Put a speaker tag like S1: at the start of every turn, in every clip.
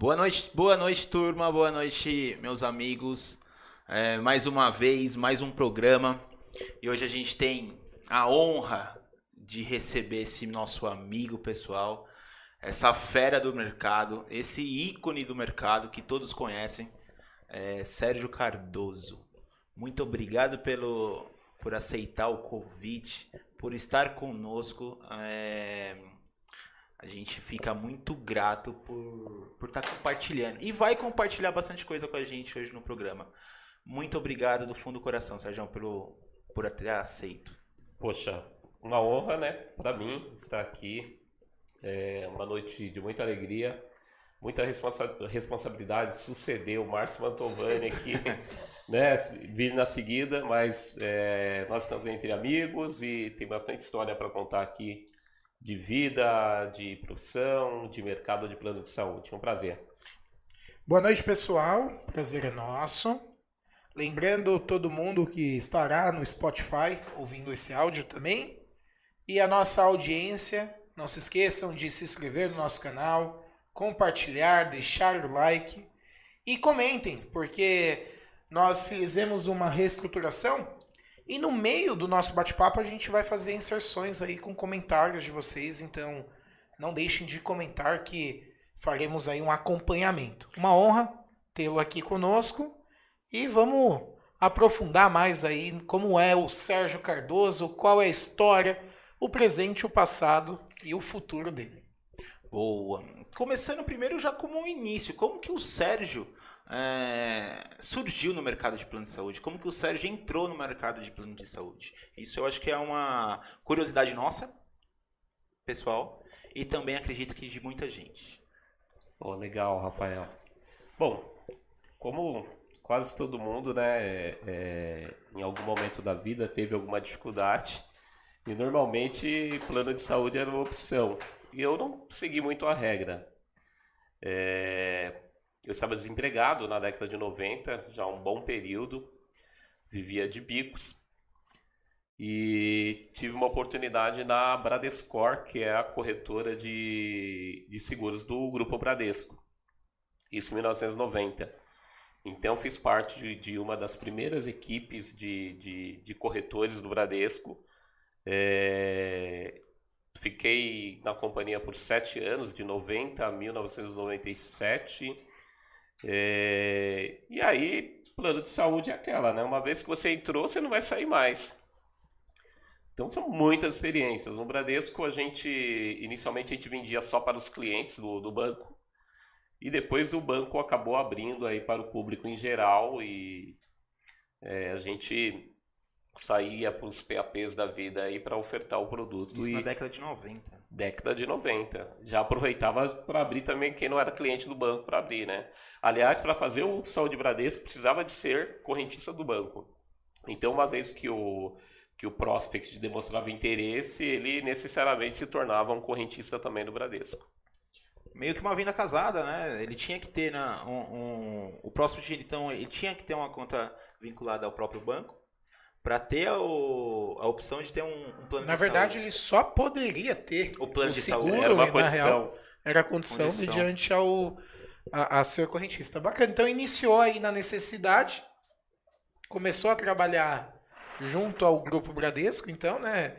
S1: Boa noite, boa noite, turma. Boa noite, meus amigos. É, mais uma vez, mais um programa. E hoje a gente tem a honra de receber esse nosso amigo pessoal, essa fera do mercado, esse ícone do mercado que todos conhecem, é Sérgio Cardoso. Muito obrigado pelo, por aceitar o convite, por estar conosco. É, a gente fica muito grato por, por estar compartilhando. E vai compartilhar bastante coisa com a gente hoje no programa. Muito obrigado do fundo do coração, Sérgio, pelo, por ter aceito.
S2: Poxa, uma honra, né, para mim estar aqui. É uma noite de muita alegria, muita responsa responsabilidade. Suceder o Márcio Mantovani aqui, né, vir na seguida, mas é, nós estamos entre amigos e tem bastante história para contar aqui de vida, de profissão, de mercado de plano de saúde. É um prazer.
S3: Boa noite, pessoal. Prazer é nosso. Lembrando todo mundo que estará no Spotify ouvindo esse áudio também. E a nossa audiência, não se esqueçam de se inscrever no nosso canal, compartilhar, deixar o like e comentem, porque nós fizemos uma reestruturação e no meio do nosso bate-papo a gente vai fazer inserções aí com comentários de vocês, então não deixem de comentar que faremos aí um acompanhamento. Uma honra tê-lo aqui conosco e vamos aprofundar mais aí como é o Sérgio Cardoso, qual é a história, o presente, o passado e o futuro dele.
S1: Boa. Começando primeiro já como um início, como que o Sérgio é, surgiu no mercado de plano de saúde? Como que o Sérgio entrou no mercado de plano de saúde? Isso eu acho que é uma curiosidade nossa, pessoal, e também acredito que de muita gente.
S2: Oh, legal, Rafael. Bom, como quase todo mundo, né, é, é, em algum momento da vida teve alguma dificuldade e normalmente plano de saúde era uma opção. E eu não segui muito a regra. É, eu estava desempregado na década de 90, já um bom período, vivia de bicos. E tive uma oportunidade na Bradescor, que é a corretora de, de seguros do Grupo Bradesco. Isso em 1990. Então fiz parte de, de uma das primeiras equipes de, de, de corretores do Bradesco. É, fiquei na companhia por sete anos, de 90 a 1997. É, e aí, plano de saúde é aquela, né? Uma vez que você entrou, você não vai sair mais. Então são muitas experiências. No Bradesco, a gente inicialmente a gente vendia só para os clientes do, do banco. E depois o banco acabou abrindo aí para o público em geral e é, a gente saía para os PAPs da vida aí para ofertar o produto.
S1: Isso
S2: e...
S1: na década de 90
S2: década de 90. Já aproveitava para abrir também quem não era cliente do banco para abrir, né? Aliás, para fazer o Saúde Bradesco precisava de ser correntista do banco. Então, uma vez que o que o prospect demonstrava interesse, ele necessariamente se tornava um correntista também do Bradesco.
S1: Meio que uma venda casada, né? Ele tinha que ter na, um, um, o prospect, então, ele tinha que ter uma conta vinculada ao próprio banco para ter a, a, opção de ter um, um plano
S3: na
S1: de
S3: verdade,
S1: saúde.
S3: ele só poderia ter
S1: o plano
S3: o
S1: de
S3: seguro,
S1: saúde.
S2: Era uma
S3: na
S2: condição.
S3: real, era a condição,
S1: Condição.
S3: mediante ao, a, a ser correntista. Bacana. Então, iniciou aí na necessidade, começou a trabalhar junto ao Grupo Bradesco, então, né?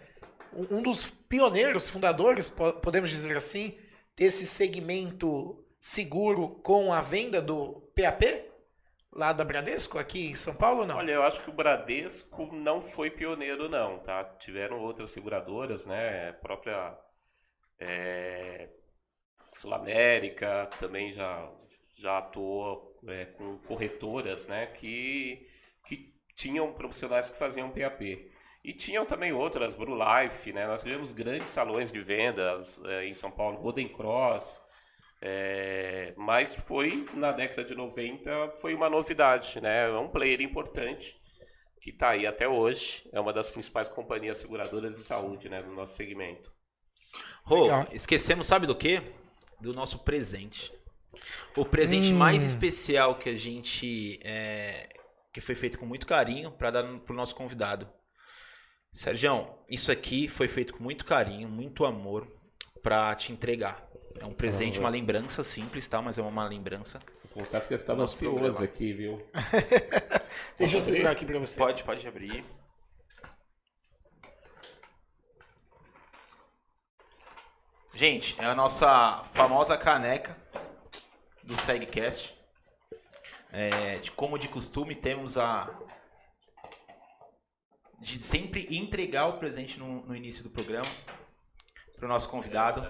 S3: Um dos pioneiros, fundadores, po- podemos dizer assim, desse segmento seguro com a venda do PAP, lá da Bradesco, aqui em São Paulo, não?
S2: Olha, eu acho que o Bradesco não foi pioneiro, não, tá? Tiveram outras seguradoras, né? A própria é, Sul América também já, já atuou é, com corretoras, né? Que, que tinham profissionais que faziam PAP. E tinham também outras, Brulife, né? Nós tivemos grandes salões de vendas é, em São Paulo, Golden Cross, é, mas foi na década de 90 foi uma novidade, né? É um player importante que está aí até hoje. É uma das principais companhias seguradoras de saúde, né, do nosso segmento.
S1: Rô,
S3: Legal.
S1: esquecemos, sabe do quê? Do nosso presente. O presente
S3: Hum.
S1: mais especial que a gente. é, que foi feito com muito carinho para dar pro nosso convidado. Sérgio, isso aqui foi feito com muito carinho, muito amor para te entregar. É um presente, uma lembrança simples, tá? Mas é uma lembrança.
S2: Confesso que eu estava ansioso aqui, viu?
S3: Deixa eu
S2: abrir?
S3: segurar aqui pra você.
S1: Pode, pode abrir. Gente, é a nossa famosa caneca do SegCast. É, de como de costume temos a de sempre entregar o presente no, no início do programa para o nosso convidado.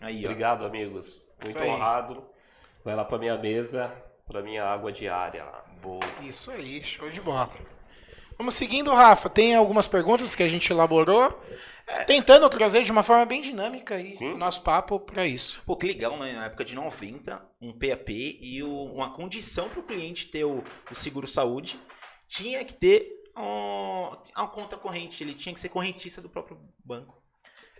S1: Aí, ó.
S2: Obrigado, amigos.
S3: Isso
S2: Muito honrado. Vai lá pra minha mesa, pra minha água diária.
S1: Boa.
S3: Isso aí, show de bola. Vamos seguindo, Rafa. Tem algumas perguntas que a gente elaborou, tentando trazer de uma forma bem dinâmica aí
S2: Sim.
S3: o nosso papo para isso.
S1: Pô, que legal, né? Na época de 90, um PAP e o- uma condição para o cliente ter o, o seguro saúde tinha que ter ó, uma conta corrente, ele tinha que ser correntista do próprio banco.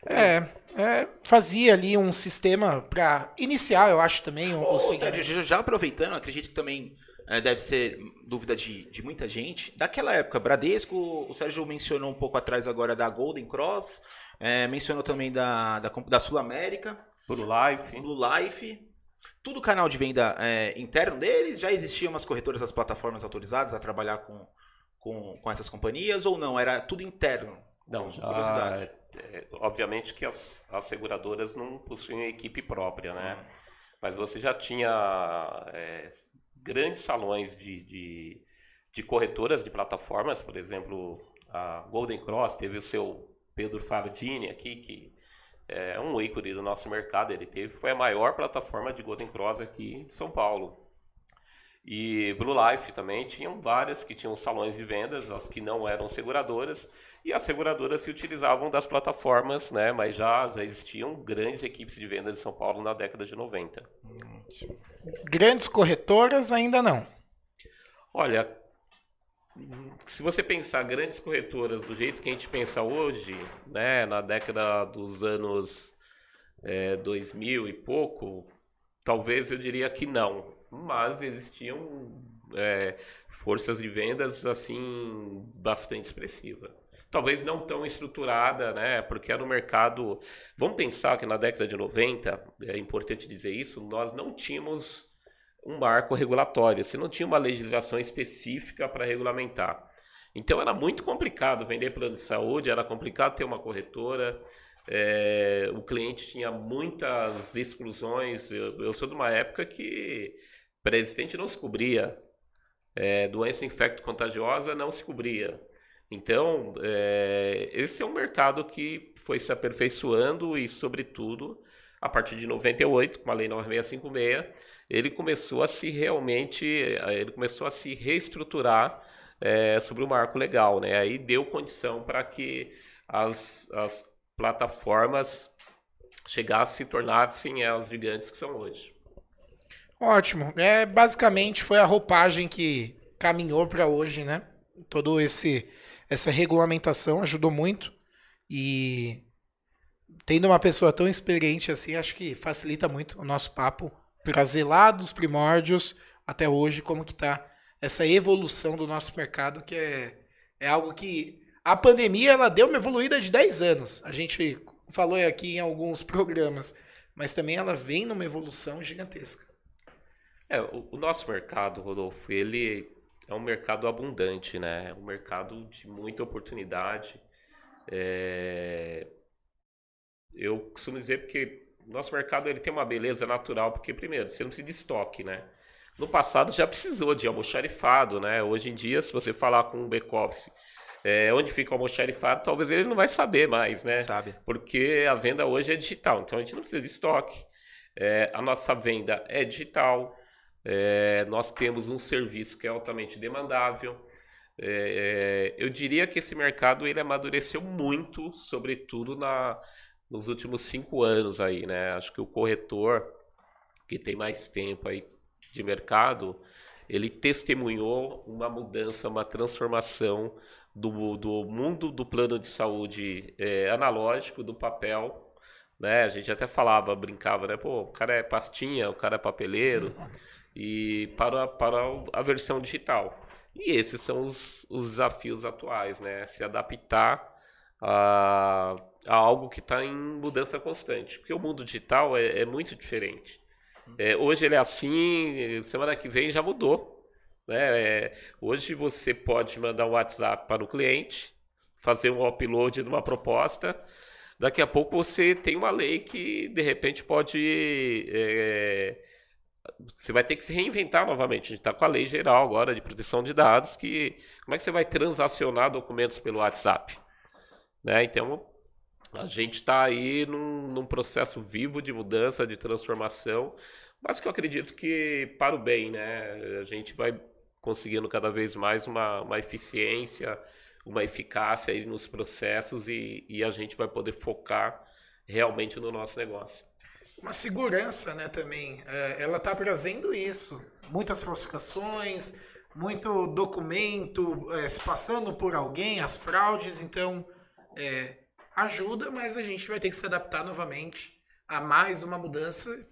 S3: É, é, fazia ali um sistema para iniciar, eu acho também o,
S1: Ô,
S3: o
S1: Sérgio, já- aproveitando, acredito que também é, deve ser dúvida de, de muita gente. Daquela época, Bradesco, o Sérgio mencionou um pouco atrás agora da Golden Cross, é, mencionou também da, da, da Sul América.
S2: Blue Life.
S1: Blue Life. Tudo canal de venda é, interno deles? Já existiam umas corretoras das plataformas autorizadas a trabalhar com, com, com essas companhias ou não? Era tudo interno?
S2: Não, já,
S1: Curiosidade.
S2: Obviamente que as, as seguradoras não possuem equipe própria, né? Mas você já tinha é, grandes salões de, de, de corretoras de plataformas, por exemplo, a Golden Cross teve o seu Pedro Fardini aqui, que é um ícone do nosso mercado. Ele teve, foi a maior plataforma de Golden Cross aqui de São Paulo. E Blue Life também tinham várias que tinham salões de vendas, as que não eram seguradoras, e as seguradoras se utilizavam das plataformas, né? Mas já, já existiam grandes equipes de vendas em São Paulo na década de 90.
S3: Grandes corretoras ainda não.
S2: Olha, se você pensar grandes corretoras do jeito que a gente pensa hoje, né, na década dos anos é, 2000 e pouco, talvez eu diria que não. Mas existiam é, forças de vendas assim bastante expressiva. Talvez não tão estruturada, né? Porque era um mercado. Vamos pensar que na década de 90, é importante dizer isso, nós não tínhamos um marco regulatório, você não tinha uma legislação específica para regulamentar. Então era muito complicado vender plano de saúde, era complicado ter uma corretora, é, o cliente tinha muitas exclusões. Eu, eu sou de uma época que pré-existente não se cobria, é, doença infecto-contagiosa não se cobria. Então, é, esse é um mercado que foi se aperfeiçoando e, sobretudo, a partir de 98, com a Lei 9656, ele começou a se realmente, ele começou a se reestruturar é, sobre o marco legal, né? Aí deu condição para que as, as plataformas chegassem se tornassem as gigantes que são hoje.
S3: Ótimo. É, basicamente foi a roupagem que caminhou para hoje, né? Todo esse essa regulamentação ajudou muito e tendo uma pessoa tão experiente assim, acho que facilita muito o nosso papo, trazer lá dos primórdios até hoje como que tá essa evolução do nosso mercado, que é, é algo que a pandemia ela deu uma evoluída de 10 anos. A gente falou aqui em alguns programas, mas também ela vem numa evolução gigantesca.
S2: É, o, o nosso mercado, Rodolfo, ele é um mercado abundante, né? É um mercado de muita oportunidade. É, Eu costumo dizer porque o nosso mercado ele tem uma beleza natural, porque primeiro, você não precisa de estoque, né? No passado já precisou de almoxarifado, né? Hoje em dia, se você falar com um back-office é, onde fica o almoxarifado, talvez ele não vai saber mais, né?
S1: Sabe?
S2: porque a venda hoje é digital, então a gente não precisa de estoque. É, a nossa venda é digital, é, nós temos um serviço que é altamente demandável. É, é, eu diria que esse mercado ele amadureceu muito, sobretudo na, nos últimos cinco anos aí, né? Acho que o corretor que tem mais tempo aí de mercado, ele testemunhou uma mudança, uma transformação do, do mundo do plano de saúde é, analógico, do papel, né? A gente até falava, brincava, né? Pô, o cara é pastinha, o cara é papeleiro, e para, para a versão digital. E esses são os, os desafios atuais, né? Se adaptar a, a algo que está em mudança constante. Porque o mundo digital é, é muito diferente. É, hoje ele é assim, semana que vem já mudou. Né? É, hoje você pode mandar um WhatsApp para o cliente, fazer um upload de uma proposta. Daqui a pouco você tem uma lei que de repente pode. É, você vai ter que se reinventar novamente. A gente está com a lei geral agora de proteção de dados, que como é que você vai transacionar documentos pelo WhatsApp? Né? Então, a gente está aí num, num, processo vivo de mudança, de transformação, mas que eu acredito que para o bem, né? A gente vai conseguindo cada vez mais uma, uma eficiência, uma eficácia aí nos processos e, e a gente vai poder focar realmente no nosso negócio.
S3: Uma segurança, né, também. É, ela está trazendo isso. Muitas falsificações, muito documento é, se passando por alguém, as fraudes, então é, ajuda, mas a gente vai ter que se adaptar novamente a mais uma mudança.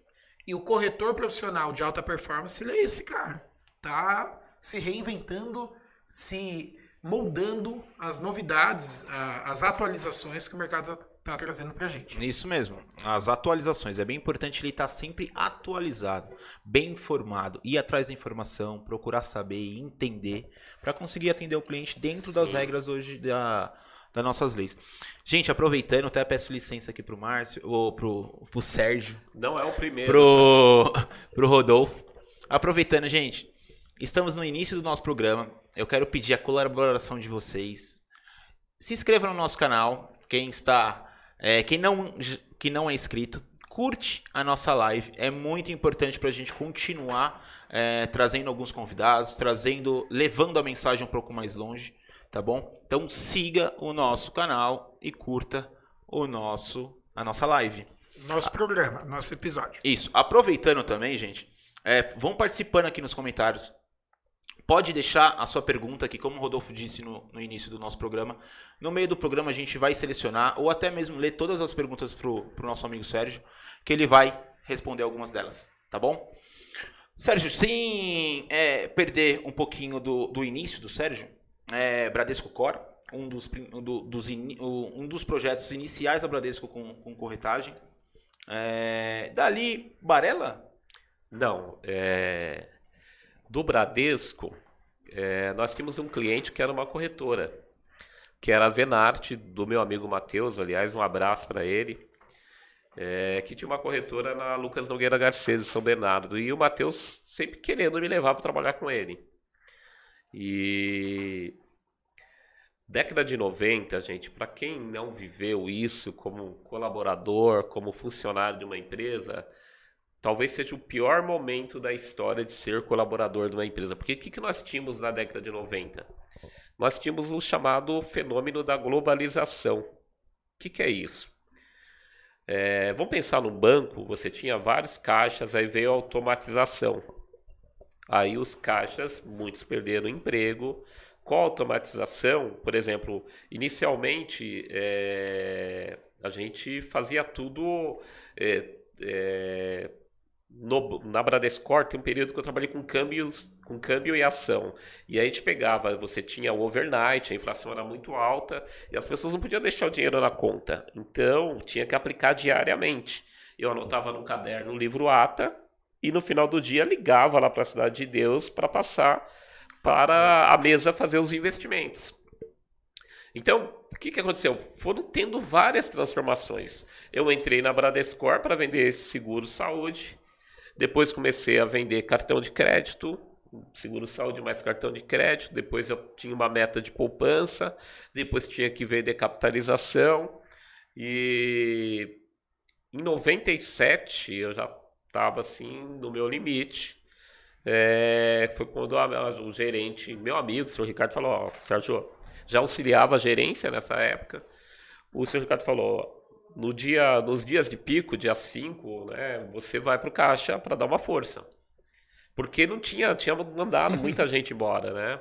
S3: E o corretor profissional de alta performance, ele é esse cara. Tá se reinventando, se moldando as novidades, as atualizações que o mercado está trazendo para a gente.
S1: Isso mesmo, as atualizações. É bem importante ele estar tá sempre atualizado, bem informado, ir atrás da informação, procurar saber e entender para conseguir atender o cliente dentro Sim. das regras hoje da, das nossas leis. Gente, aproveitando, até peço licença aqui pro Márcio, ou pro, pro Sérgio.
S2: Não é o primeiro.
S1: Pro, pro Rodolfo. Aproveitando, gente, Estamos no início do nosso programa. Eu quero pedir a colaboração de vocês. Se inscreva no nosso canal. Quem está, é, quem não, que não é inscrito, curte a nossa live. É muito importante para a gente continuar é, trazendo alguns convidados, trazendo, levando a mensagem um pouco mais longe, tá bom? Então siga o nosso canal e curta o nosso a nossa live.
S3: Nosso programa, nosso episódio.
S1: Isso. Aproveitando também, gente, é, vão participando aqui nos comentários. Pode deixar a sua pergunta aqui, como o Rodolfo disse no, no, início do nosso programa. No meio do programa a gente vai selecionar, ou até mesmo ler todas as perguntas para o nosso amigo Sérgio, que ele vai responder algumas delas, tá bom? Sérgio, sem é, perder um pouquinho do, do início do Sérgio, é, Bradesco Core, um dos, do, dos in, um dos projetos iniciais da Bradesco com, com corretagem. É, dali, Barela?
S2: Não, é do Bradesco, é, nós tínhamos um cliente que era uma corretora, que era a Venarte, do meu amigo Matheus, aliás, um abraço para ele, é, que tinha uma corretora na Lucas Nogueira Garcês, em São Bernardo, e o Matheus sempre querendo me levar para trabalhar com ele. E década de 90, gente, para quem não viveu isso como colaborador, como funcionário de uma empresa, talvez seja o pior momento da história de ser colaborador de uma empresa. Porque o que, que nós tínhamos na década de 90? Nós tínhamos o chamado fenômeno da globalização. O que, que é isso? É, vamos pensar no banco, você tinha vários caixas, aí veio a automatização. Aí os caixas, muitos perderam emprego. Com a automatização, por exemplo, inicialmente é, a gente fazia tudo é, é no, na Bradescor tem um período que eu trabalhei com câmbios, com câmbio e ação. E aí a gente pegava, você tinha o overnight, a inflação era muito alta e as pessoas não podiam deixar o dinheiro na conta. Então tinha que aplicar diariamente. Eu anotava no caderno o livro ATA e no final do dia ligava lá para a Cidade de Deus para passar para a mesa fazer os investimentos. Então, o que, que aconteceu? Foram tendo várias transformações. Eu entrei na Bradescor para vender seguro saúde. Depois comecei a vender cartão de crédito, seguro saúde mais cartão de crédito. Depois eu tinha uma meta de poupança. Depois tinha que vender capitalização. E em 97 eu já estava assim no meu limite. É, foi quando a, o gerente, meu amigo, o senhor Ricardo, falou: Ó, Sérgio, já auxiliava a gerência nessa época. O senhor Ricardo falou: no dia, nos dias de pico, dia 5, né, você vai para o caixa para dar uma força. Porque não tinha, tinha mandado uhum. muita gente embora, né?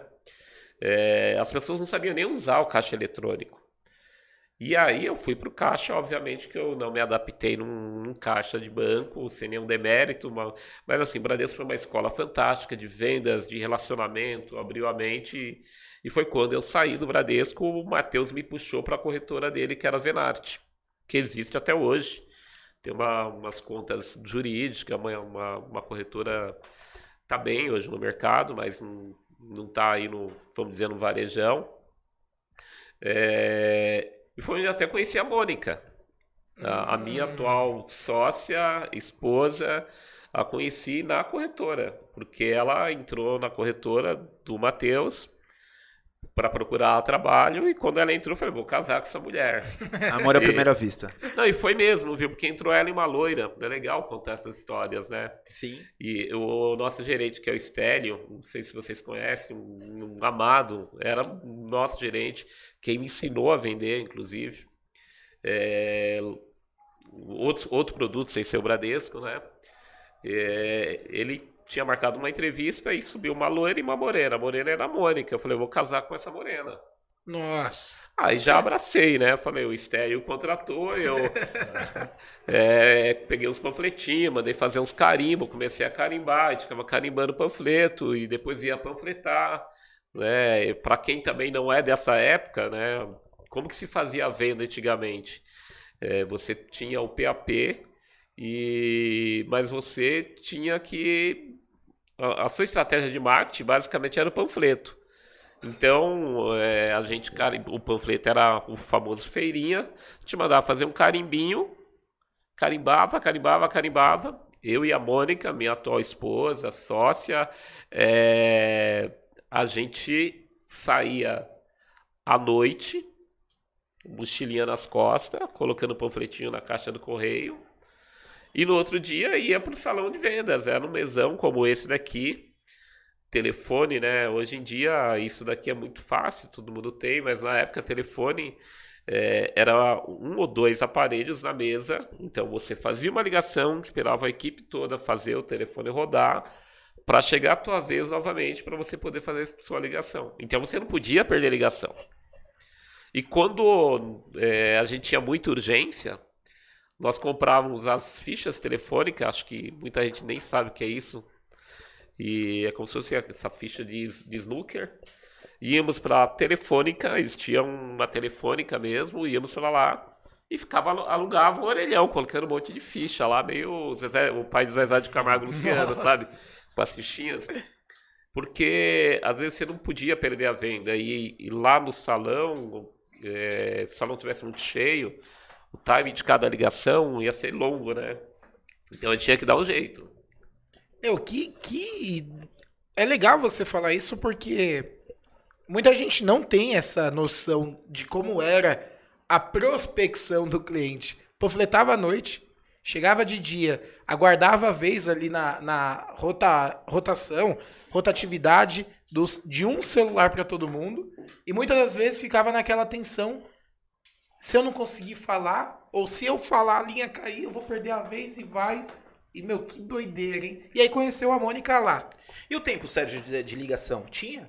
S2: É, as pessoas não sabiam nem usar o caixa eletrônico. E aí eu fui para o caixa, obviamente que eu não me adaptei num, num caixa de banco, sem nenhum demérito, uma, mas assim, Bradesco foi uma escola fantástica de vendas, de relacionamento, abriu a mente, e, e foi quando eu saí do Bradesco, o Matheus me puxou para a corretora dele, que era a Venarte. Que existe até hoje. Tem uma, umas contas jurídicas, uma, uma, uma corretora está bem hoje no mercado, mas não está aí no, vamos dizer, no varejão. É, e foi onde eu até conheci a Mônica, a, a minha hum. atual sócia, esposa, a conheci na corretora, porque ela entrou na corretora do Matheus para procurar trabalho e quando ela entrou, eu falei, vou casar com essa mulher.
S1: Amor à primeira vista.
S2: Não, e foi mesmo, viu? Porque entrou ela e uma loira. É legal contar essas histórias, né?
S1: Sim.
S2: E o nosso gerente, que é o Estélio, não sei se vocês conhecem, um, um amado, era nosso gerente, quem me ensinou a vender, inclusive. É, outro, outro produto, sem ser o Bradesco, né? É, ele tinha marcado uma entrevista e subiu uma loira e uma morena. A morena era a Mônica. Eu falei, eu vou casar com essa morena.
S3: Nossa.
S2: Aí já abracei, né? Falei, o estéreo contratou, eu é, peguei uns panfletinhos, mandei fazer uns carimbos, comecei a carimbar, a gente ficava carimbando panfleto e depois ia panfletar. Né? Para quem também não é dessa época, né? Como que se fazia a venda antigamente? É, você tinha o PAP, e mas você tinha que a, sua estratégia de marketing basicamente era o panfleto. Então, é, a gente, o panfleto era o famoso feirinha, te mandava fazer um carimbinho, carimbava, carimbava, carimbava. Eu e a Mônica, minha atual esposa, sócia, é, a gente saía à noite, mochilinha nas costas, colocando o panfletinho na caixa do correio, e no outro dia ia para o salão de vendas. Era um mesão como esse daqui. Telefone, né? Hoje em dia isso daqui é muito fácil, todo mundo tem, mas na época telefone é, era um ou dois aparelhos na mesa. Então você fazia uma ligação, esperava a equipe toda fazer o telefone rodar para chegar a tua vez novamente para você poder fazer sua ligação. Então você não podia perder ligação. E quando é, a gente tinha muita urgência, nós comprávamos as fichas telefônicas, acho que muita gente nem sabe o que é isso. E é como se fosse essa ficha de, de snooker. Íamos para a telefônica, existia uma telefônica mesmo, íamos para lá e ficava alugava um orelhão, colocando um monte de ficha lá, meio Zezé, o pai de Zezé de Camargo Luciano, Nossa. sabe? Com as fichinhas. Porque às vezes você não podia perder a venda. E, e lá no salão, é, se o salão tivesse muito cheio, o time de cada ligação ia ser longo, né? Então eu tinha que dar um jeito.
S3: Meu, que, que. É legal você falar isso porque muita gente não tem essa noção de como era a prospecção do cliente. Panfletava à noite, chegava de dia, aguardava a vez ali na, na rota, rotação, rotatividade dos, de um celular para todo mundo, e muitas das vezes ficava naquela tensão se eu não conseguir falar, ou se eu falar a linha cair, eu vou perder a vez e vai. E, meu, que doideira, hein? E aí conheceu a Mônica lá.
S1: E o tempo, Sérgio, de, de ligação? Tinha?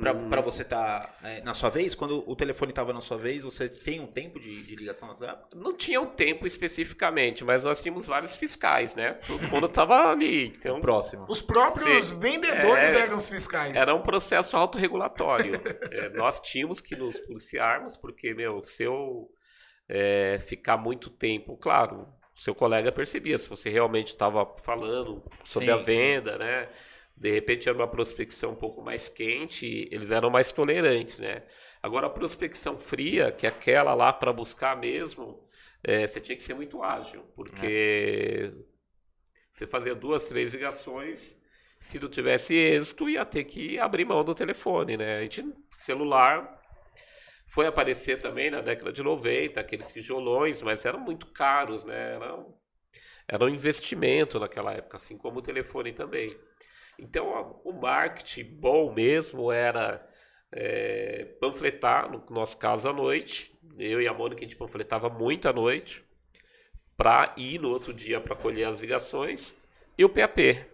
S1: Para hum. você estar tá, é, na sua vez? Quando o telefone estava na sua vez, você tem um tempo de, de ligação nessa época?
S2: Não tinha um tempo especificamente, mas nós tínhamos vários fiscais, né? Todo mundo estava ali. Então,
S1: próximo.
S3: Os próprios Sim. vendedores é, eram os fiscais.
S2: Era um processo autorregulatório. é, nós tínhamos que nos policiarmos, porque, meu, se eu é, ficar muito tempo, claro, seu colega percebia se você realmente estava falando sobre sim, a venda, sim. né? De repente era uma prospecção um pouco mais quente, eles eram mais tolerantes, né? Agora a prospecção fria, que é aquela lá para buscar mesmo, é, você tinha que ser muito ágil, porque é. você fazia duas, três ligações, se não tivesse êxito, ia ter que abrir mão do telefone, né? A gente, celular, foi aparecer também na década de 90, aqueles tijolões, mas eram muito caros, né? Era, era um investimento naquela época, assim como o telefone também. Então, o marketing bom mesmo era é, panfletar, no nosso caso, à noite. Eu e a Mônica, a gente panfletava muito à noite para ir no outro dia para colher as ligações. E o PAP. E,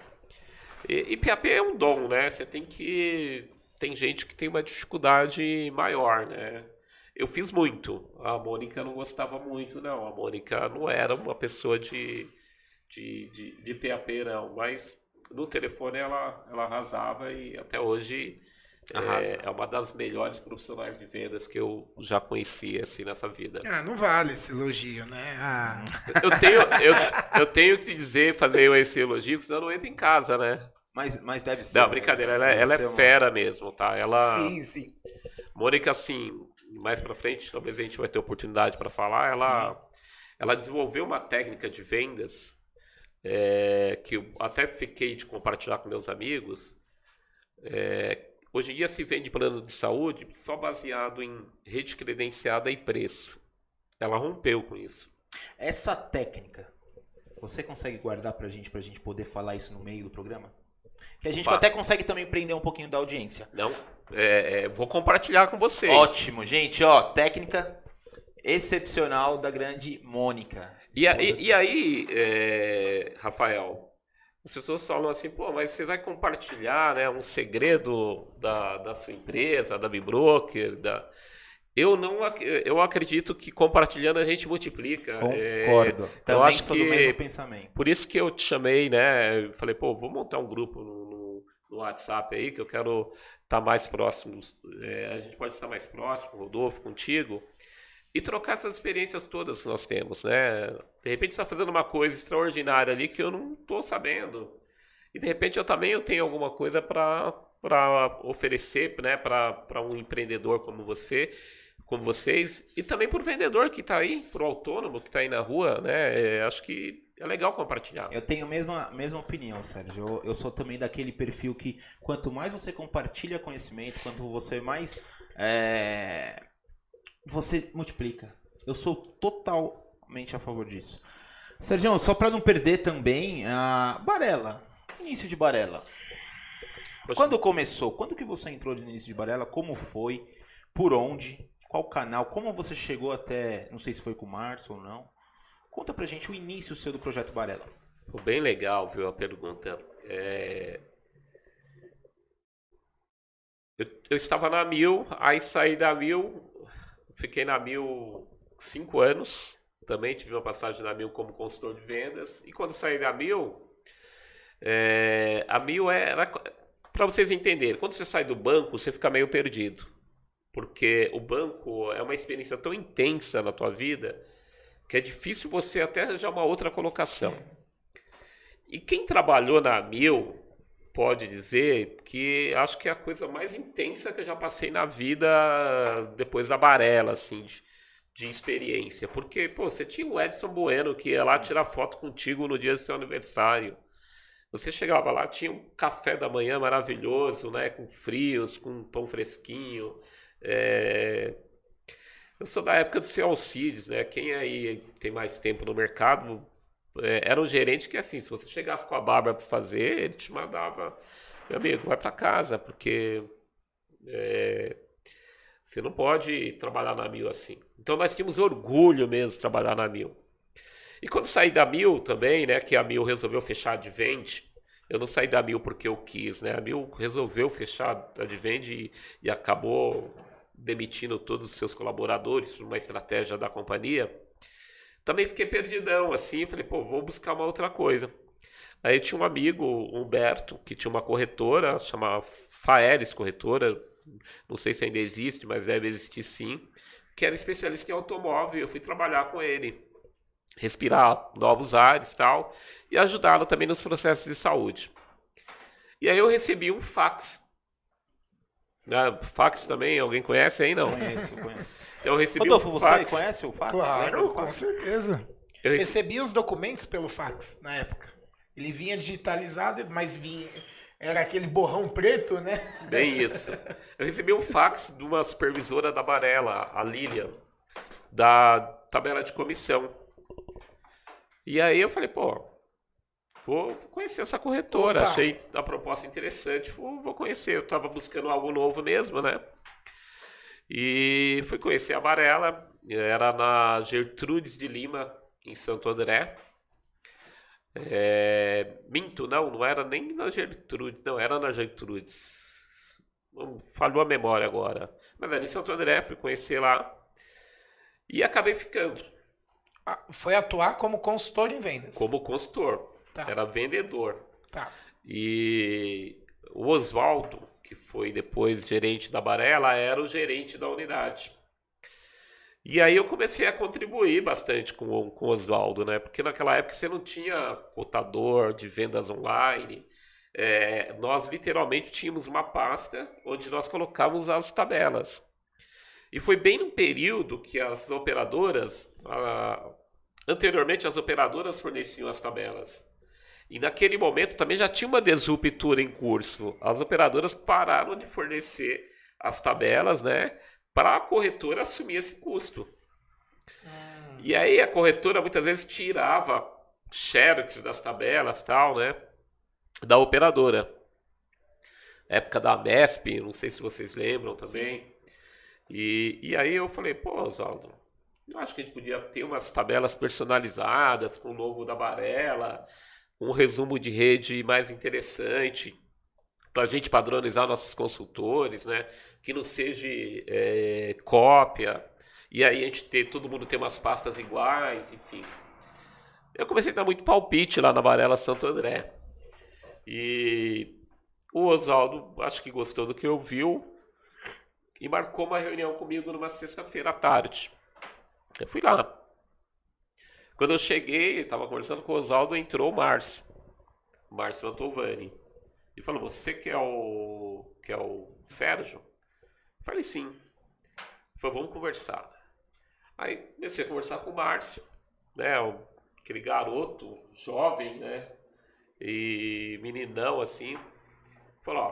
S2: e PAP é um dom, né? Você tem que... Tem gente que tem uma dificuldade maior, né? Eu fiz muito. A Mônica não gostava muito, não. A Mônica não era uma pessoa de, de, de, de PAP, não. Mas no telefone ela, ela arrasava e até hoje é, é uma das melhores profissionais de vendas que eu já conheci assim nessa vida.
S3: Ah, não vale esse elogio, né? Ah,
S2: Eu tenho, eu, eu tenho que dizer, fazer esse elogio, porque senão eu não entro em casa, né?
S1: Mas, mas deve ser.
S2: Não, brincadeira, ela,
S1: Deve
S2: ela é
S1: uma-
S2: fera mesmo, tá? Ela.
S3: sim, sim.
S2: Mônica, assim, mais pra frente, talvez a gente vai ter oportunidade para falar. Ela, ela desenvolveu uma técnica de vendas é, que eu até fiquei de compartilhar com meus amigos. É, hoje em dia se vende plano de saúde só baseado em rede credenciada e preço. Ela rompeu com isso.
S1: Essa técnica, você consegue guardar pra gente, pra gente poder falar isso no meio do programa? Que a gente
S2: Opa.
S1: até consegue também prender um pouquinho da audiência.
S2: Não, é, é, vou compartilhar com vocês.
S1: Ótimo, gente, ó, técnica excepcional da grande Mônica.
S2: E, aí- e aí, é, Rafael, as pessoas falam assim, pô, mas você vai compartilhar né, um segredo da, da sua empresa, da Bibroker, da... Eu não eu acredito que compartilhando a gente multiplica. É,
S1: Concordo.
S2: eu
S1: Também
S2: acho
S1: sou
S2: que
S1: do mesmo pensamento.
S2: por isso que eu te chamei, né? Eu falei, pô, vou montar um grupo no, no- no WhatsApp aí, que eu quero estar mais próximo. é, a gente pode estar mais próximo, Rodolfo, contigo, e trocar essas experiências todas que nós temos, né? De repente você está fazendo uma coisa extraordinária ali que eu não estou sabendo. E de repente eu também eu tenho alguma coisa para oferecer né? para um empreendedor como você, como vocês, e também para o vendedor que está aí, para o autônomo que está aí na rua, né? É, acho que é legal compartilhar.
S1: Eu tenho a mesma, mesma opinião, Sérgio. Eu, eu sou também daquele perfil que quanto mais você compartilha conhecimento, quanto você mais. é, você multiplica. Eu sou totalmente a favor disso. Sérgio, só para não perder também, a Barela. Início de Barela. Quando começou? Quando que você entrou no início de Barela? Como foi? Por onde? Qual canal? Como você chegou até. Não sei se foi com o Márcio ou não. Conta pra gente o início seu do projeto Barela.
S2: Pô, Bem legal, viu, a pergunta. É, Eu, eu estava na Mil, aí saí da Mil, fiquei na Mil cinco anos, também tive uma passagem na Mil como consultor de vendas, e quando saí da Mil, é, a Mil era, para vocês entenderem, quando você sai do banco, você fica meio perdido, porque o banco é uma experiência tão intensa na tua vida, que é difícil você até arranjar uma outra colocação. E quem trabalhou na Mil pode dizer que acho que é a coisa mais intensa que eu já passei na vida depois da Barela, assim, de, de experiência. Porque, pô, você tinha o Edson Bueno que ia lá tirar foto contigo no dia do seu aniversário. Você chegava lá, tinha um café da manhã maravilhoso, né? Com frios, com pão fresquinho. É, Eu sou da época do seu Alcides, né? Quem aí tem mais tempo no mercado era um gerente que, assim, se você chegasse com a barba para fazer, ele te mandava, meu amigo, vai para casa, porque é, você não pode trabalhar na Mil assim. Então nós tínhamos orgulho mesmo de trabalhar na Mil. E quando saí da Mil também, né, que a Mil resolveu fechar a Advent, eu não saí da Mil porque eu quis, né? A Mil resolveu fechar a Advent e, e acabou demitindo todos os seus colaboradores uma estratégia da companhia. Também fiquei perdidão, assim, falei, pô, vou buscar uma outra coisa. Aí tinha um amigo, Humberto, que tinha uma corretora, chamava Faeres Corretora, não sei se ainda existe, mas deve existir sim, que era especialista em automóvel, eu fui trabalhar com ele, respirar novos ares tal, e ajudá-lo também nos processos de saúde. E aí eu recebi um fax. Ah, fax também, alguém conhece aí? Não.
S1: Conheço, conheço.
S2: Então eu recebi
S1: Rodolfo,
S2: um
S1: você
S2: fax.
S1: conhece o fax?
S3: Claro,
S1: do
S3: com
S1: fax?
S3: certeza.
S2: Eu recebi-
S3: os documentos pelo fax na época. Ele vinha digitalizado, mas vinha. Era aquele borrão preto, né?
S2: Bem isso. Eu recebi um fax de uma supervisora da Barela, a Lilian, da tabela de comissão. E aí eu falei, pô, vou conhecer essa corretora.
S3: Opa.
S2: Achei a proposta interessante, vou, vou conhecer. Eu estava buscando algo novo mesmo, né? E fui conhecer a Barela. Era na Gertrudes de Lima, em Santo André. É, minto, não, não era nem na Gertrudes, não, era na Gertrudes. Falhou a memória agora. Mas era em Santo André, fui conhecer lá. E acabei ficando
S3: Ah, Foi atuar como consultor em vendas.
S2: como consultor.
S3: Tá.
S2: Era vendedor.
S3: Tá.
S2: E o Oswaldo, que foi depois gerente da Barela, era o gerente da unidade. E aí eu comecei a contribuir bastante com, com o Oswaldo, né? Porque naquela época você não tinha cotador de vendas online. É, nós literalmente tínhamos uma pasta onde nós colocávamos as tabelas. E foi bem no período que as operadoras, a, anteriormente as operadoras forneciam as tabelas. E naquele momento também já tinha uma desruptura em curso. As operadoras pararam de fornecer as tabelas, né? para a corretora assumir esse custo. Hum. E aí a corretora muitas vezes tirava xerox das tabelas tal, né? Da operadora. Época da MESP, não sei se vocês lembram também. E, e aí eu falei, pô, Oswaldo, eu acho que a gente podia ter umas tabelas personalizadas com o logo da Barela, um resumo de rede mais interessante para a gente padronizar nossos consultores, né? Que não seja é, cópia. E aí a gente ter, todo mundo ter umas pastas iguais, enfim. Eu comecei a dar muito palpite lá na Varela Santo André. E o Oswaldo, acho que gostou do que ouviu e marcou uma reunião comigo numa sexta-feira à tarde. Eu fui lá. Quando eu cheguei, estava conversando com o Oswaldo, entrou o Márcio. Márcio Mantovani e falou: Você que é o, que é o Sérgio? Eu falei: Sim. Falou: Vamos conversar. Aí comecei a conversar com o Márcio, né? Aquele garoto jovem, né? E meninão assim. Falou: Ó,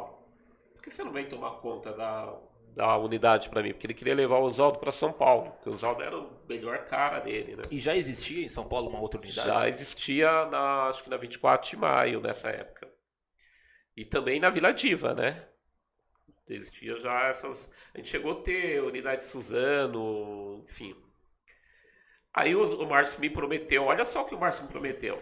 S2: por que você não vem tomar conta da, da unidade para mim? Porque ele queria levar o Oswaldo para São Paulo, porque o Oswaldo era o melhor cara dele, né?
S1: E já existia em São Paulo uma outra unidade?
S2: Já existia, na, acho que na 24 de maio, nessa época. E também na Vila Diva, né? Existia já essas. A gente chegou a ter unidade Suzano, enfim. Aí o, o Márcio me prometeu, olha só o que o Márcio me prometeu.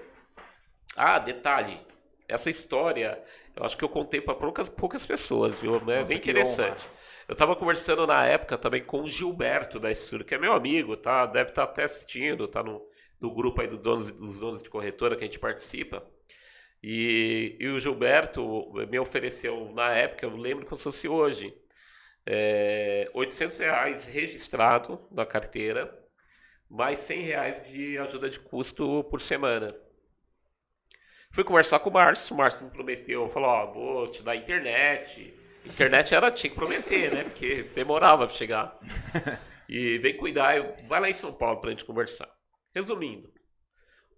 S2: Ah, detalhe, essa história, eu acho que eu contei para poucas, poucas pessoas, viu? É Nossa, bem interessante. Eu estava conversando na época também com o Gilberto da Estúdio, que é meu amigo, tá? Deve estar tá até assistindo, tá no, no grupo aí dos donos, dos donos de corretora que a gente participa. E, e o Gilberto me ofereceu, na época, eu lembro como se fosse hoje, é, 800 reais registrado na carteira, mais 100 reais de ajuda de custo por semana. Fui conversar com o Márcio, o Márcio me prometeu, falou, ó, vou te dar internet. Internet era, tinha que prometer, né? Porque demorava para chegar. E vem cuidar, vai lá em São Paulo pra gente conversar. Resumindo,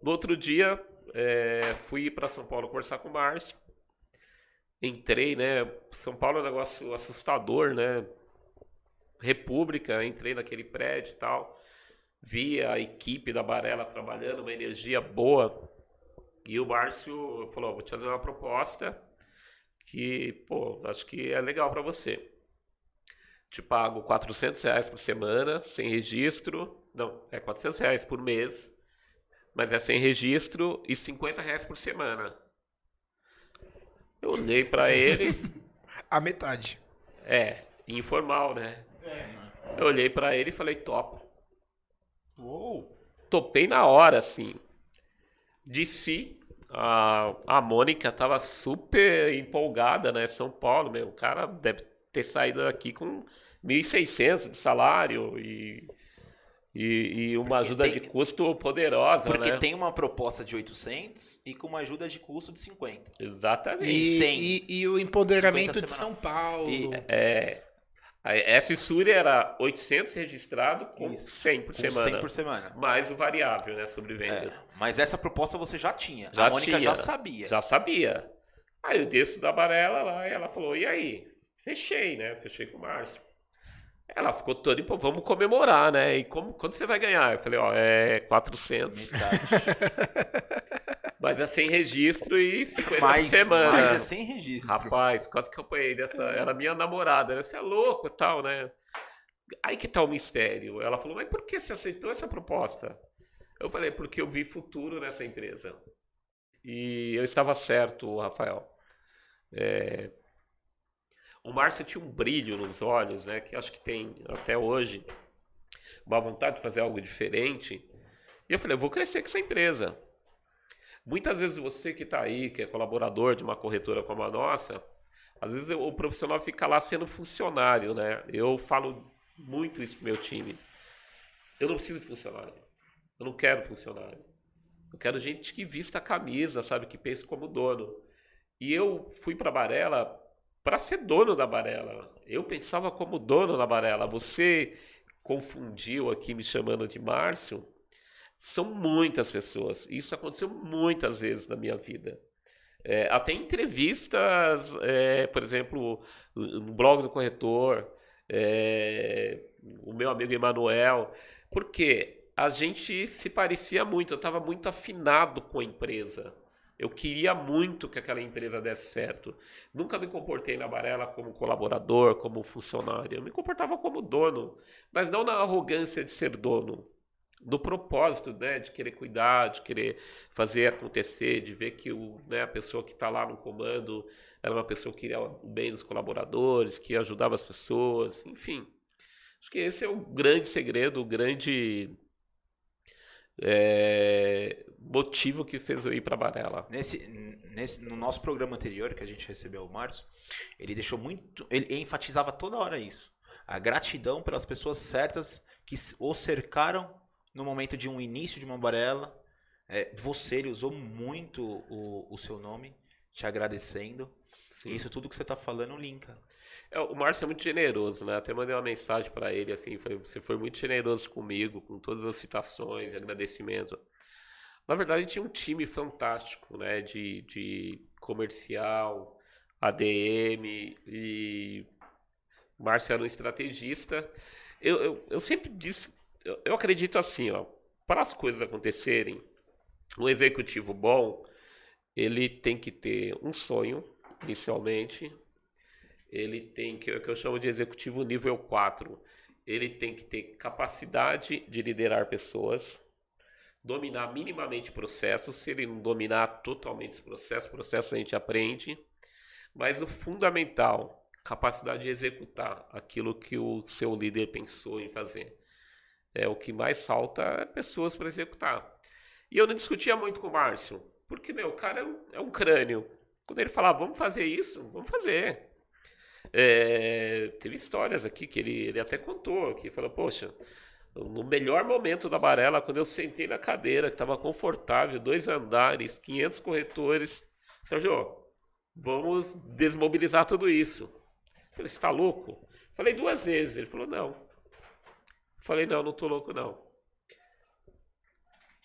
S2: no outro dia, é, fui para São Paulo conversar com o Márcio. Entrei, né? São Paulo é um negócio assustador, né? República, entrei naquele prédio e tal. Vi a equipe da Barela trabalhando, uma energia boa. E o Márcio falou: vou te fazer uma proposta que, pô, acho que é legal para você. Te pago 400 reais por semana, sem registro. Não, é 400 reais por mês, mas é sem registro e 50 reais por semana. Eu olhei para ele.
S3: A metade.
S2: É, informal, né? É. Eu olhei para ele e falei, topo. Uou. Topei na hora, assim. Disse, a, a Mônica tava super empolgada, né? São Paulo, meu. O cara deve ter saído daqui com 1.600 de salário e e, e uma porque ajuda tem, de custo poderosa,
S1: Porque
S2: né?
S1: tem uma proposta de 800 e com uma ajuda de custo de 50.
S2: Exatamente.
S3: E, e, e o empoderamento de São Paulo. E,
S2: é. Essa Isuri era 800 registrado com Isso. 100 por com semana.
S1: 100 por semana.
S2: Mais o variável, né, sobre vendas. É,
S1: mas essa proposta você já tinha.
S2: Já
S1: a Mônica
S2: tinha,
S1: já sabia.
S2: Já sabia. Aí eu desço da Barela lá e ela falou, e aí? Fechei, né? Fechei com o Márcio. Ela ficou toda, pô, vamos comemorar, né? E como, quando você vai ganhar? Eu falei, ó, é 400. mas é sem registro e 50 mais, por semana.
S1: Mas é sem registro.
S2: Rapaz, quase que eu apanhei dessa. Era minha namorada. Ela, você é louco e tal, né? Aí que tá o mistério. Ela falou, mas por que você aceitou essa proposta? Eu falei, porque eu vi futuro nessa empresa. E eu estava certo, Rafael. É, o Márcio tinha um brilho nos olhos, né? Que acho que tem até hoje. Uma vontade de fazer algo diferente. E eu falei, eu vou crescer com essa empresa. Muitas vezes você que está aí, que é colaborador de uma corretora como a nossa, Às vezes o profissional fica lá sendo funcionário, né? Eu falo muito isso pro meu time. Eu não preciso de funcionário. Eu não quero funcionário. Eu quero gente que vista a camisa, sabe? Que pense como dono. E eu fui para Barela para ser dono da Barela. Eu pensava como dono da Barela. Você confundiu aqui me chamando de Márcio. São muitas pessoas. Isso aconteceu muitas vezes na minha vida. É, até entrevistas, é, por exemplo, no blog do corretor, é, o meu amigo Emanuel, porque a gente se parecia muito, eu estava muito afinado com a empresa. Eu queria muito que aquela empresa desse certo. Nunca me comportei na Barela como colaborador, como funcionário. Eu me comportava como dono, mas não na arrogância de ser dono do propósito, né, de querer cuidar, de querer fazer acontecer, de ver que o, né, a pessoa que está lá no comando era uma pessoa que queria o bem dos colaboradores, que ajudava as pessoas, enfim. Acho que esse é o grande segredo, o grande é, motivo que fez eu ir para Varela.
S1: Nesse, nesse, no nosso programa anterior que a gente recebeu o Márcio, ele deixou muito, ele enfatizava toda hora isso. A gratidão pelas pessoas certas que o cercaram no momento de um início de uma barela. É, você, ele usou muito o, o seu nome, te agradecendo. Sim. Isso tudo que você está falando linka.
S2: É, o Márcio é muito generoso, né? Até mandei uma mensagem para ele assim, foi, você foi muito generoso comigo, com todas as citações e agradecimentos. Na verdade, tinha um time fantástico, né? De, de comercial, ADM e Márcio era um estrategista. Eu, eu, eu sempre disse eu, eu acredito assim, ó, para as coisas acontecerem, um executivo bom, ele tem que ter um sonho, inicialmente, ele tem que, é o que eu chamo de executivo nível 4, ele tem que ter capacidade de liderar pessoas, dominar minimamente processos, se ele não dominar totalmente os processos, processos a gente aprende, mas o fundamental, capacidade de executar aquilo que o seu líder pensou em fazer. É, o que mais falta é pessoas para executar. E eu não discutia muito com o Márcio, porque, meu, o cara é um, é um crânio. Quando ele falava, vamos fazer isso, vamos fazer. É, teve histórias aqui que ele, ele até contou, que falou, poxa, no melhor momento da Barela, quando eu sentei na cadeira, que estava confortável, dois andares, 500 corretores, Sérgio, vamos desmobilizar tudo isso. Eu falei, está louco? Falei duas vezes. Ele falou, não. Falei, não, não tô louco, não.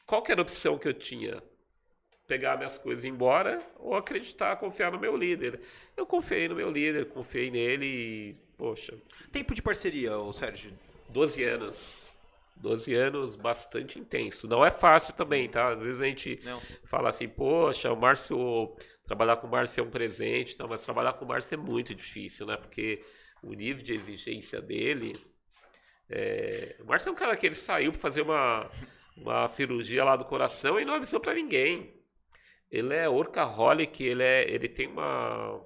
S2: Qual que era a opção que eu tinha? Pegar minhas coisas e ir embora ou acreditar, confiar no meu líder? Eu confiei no meu líder, confiei nele e, poxa.
S1: Tempo de parceria, ô Sérgio?
S2: 12 anos. 12 anos bastante intenso. Não é fácil também, tá? Às vezes a gente não. fala assim, poxa, o Márcio, trabalhar com o Márcio é um presente, tá? mas trabalhar com o Márcio é muito difícil, né? Porque o nível de exigência dele é, o Márcio é um cara que ele saiu para fazer uma, uma cirurgia lá do coração e não avisou para ninguém. Ele é workaholic, ele, é, ele tem uma.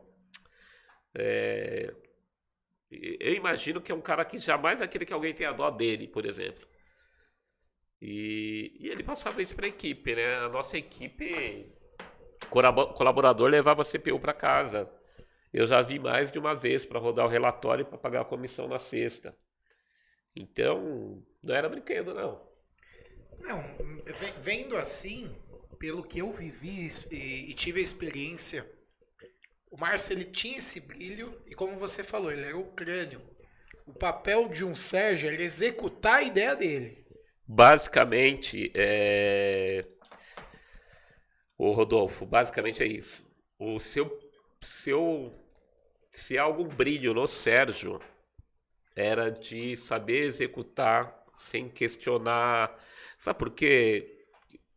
S2: É, eu imagino que é um cara que jamais aquele que alguém tenha dó dele, por exemplo. E, e ele passava isso para a equipe, né? A nossa equipe, colaborador levava CPU para casa. Eu já vi mais de uma vez para rodar o relatório para pagar a comissão na sexta. Então, não era brinquedo, não.
S3: Não, vendo assim, pelo que eu vivi e, tive a experiência, o Márcio ele tinha esse brilho e como você falou, ele era o crânio. O papel de um Sérgio era executar a ideia dele.
S2: Basicamente, é... O Rodolfo, basicamente é isso. O seu, seu, se há algum brilho no Sérgio, era de saber executar sem questionar. Sabe por quê?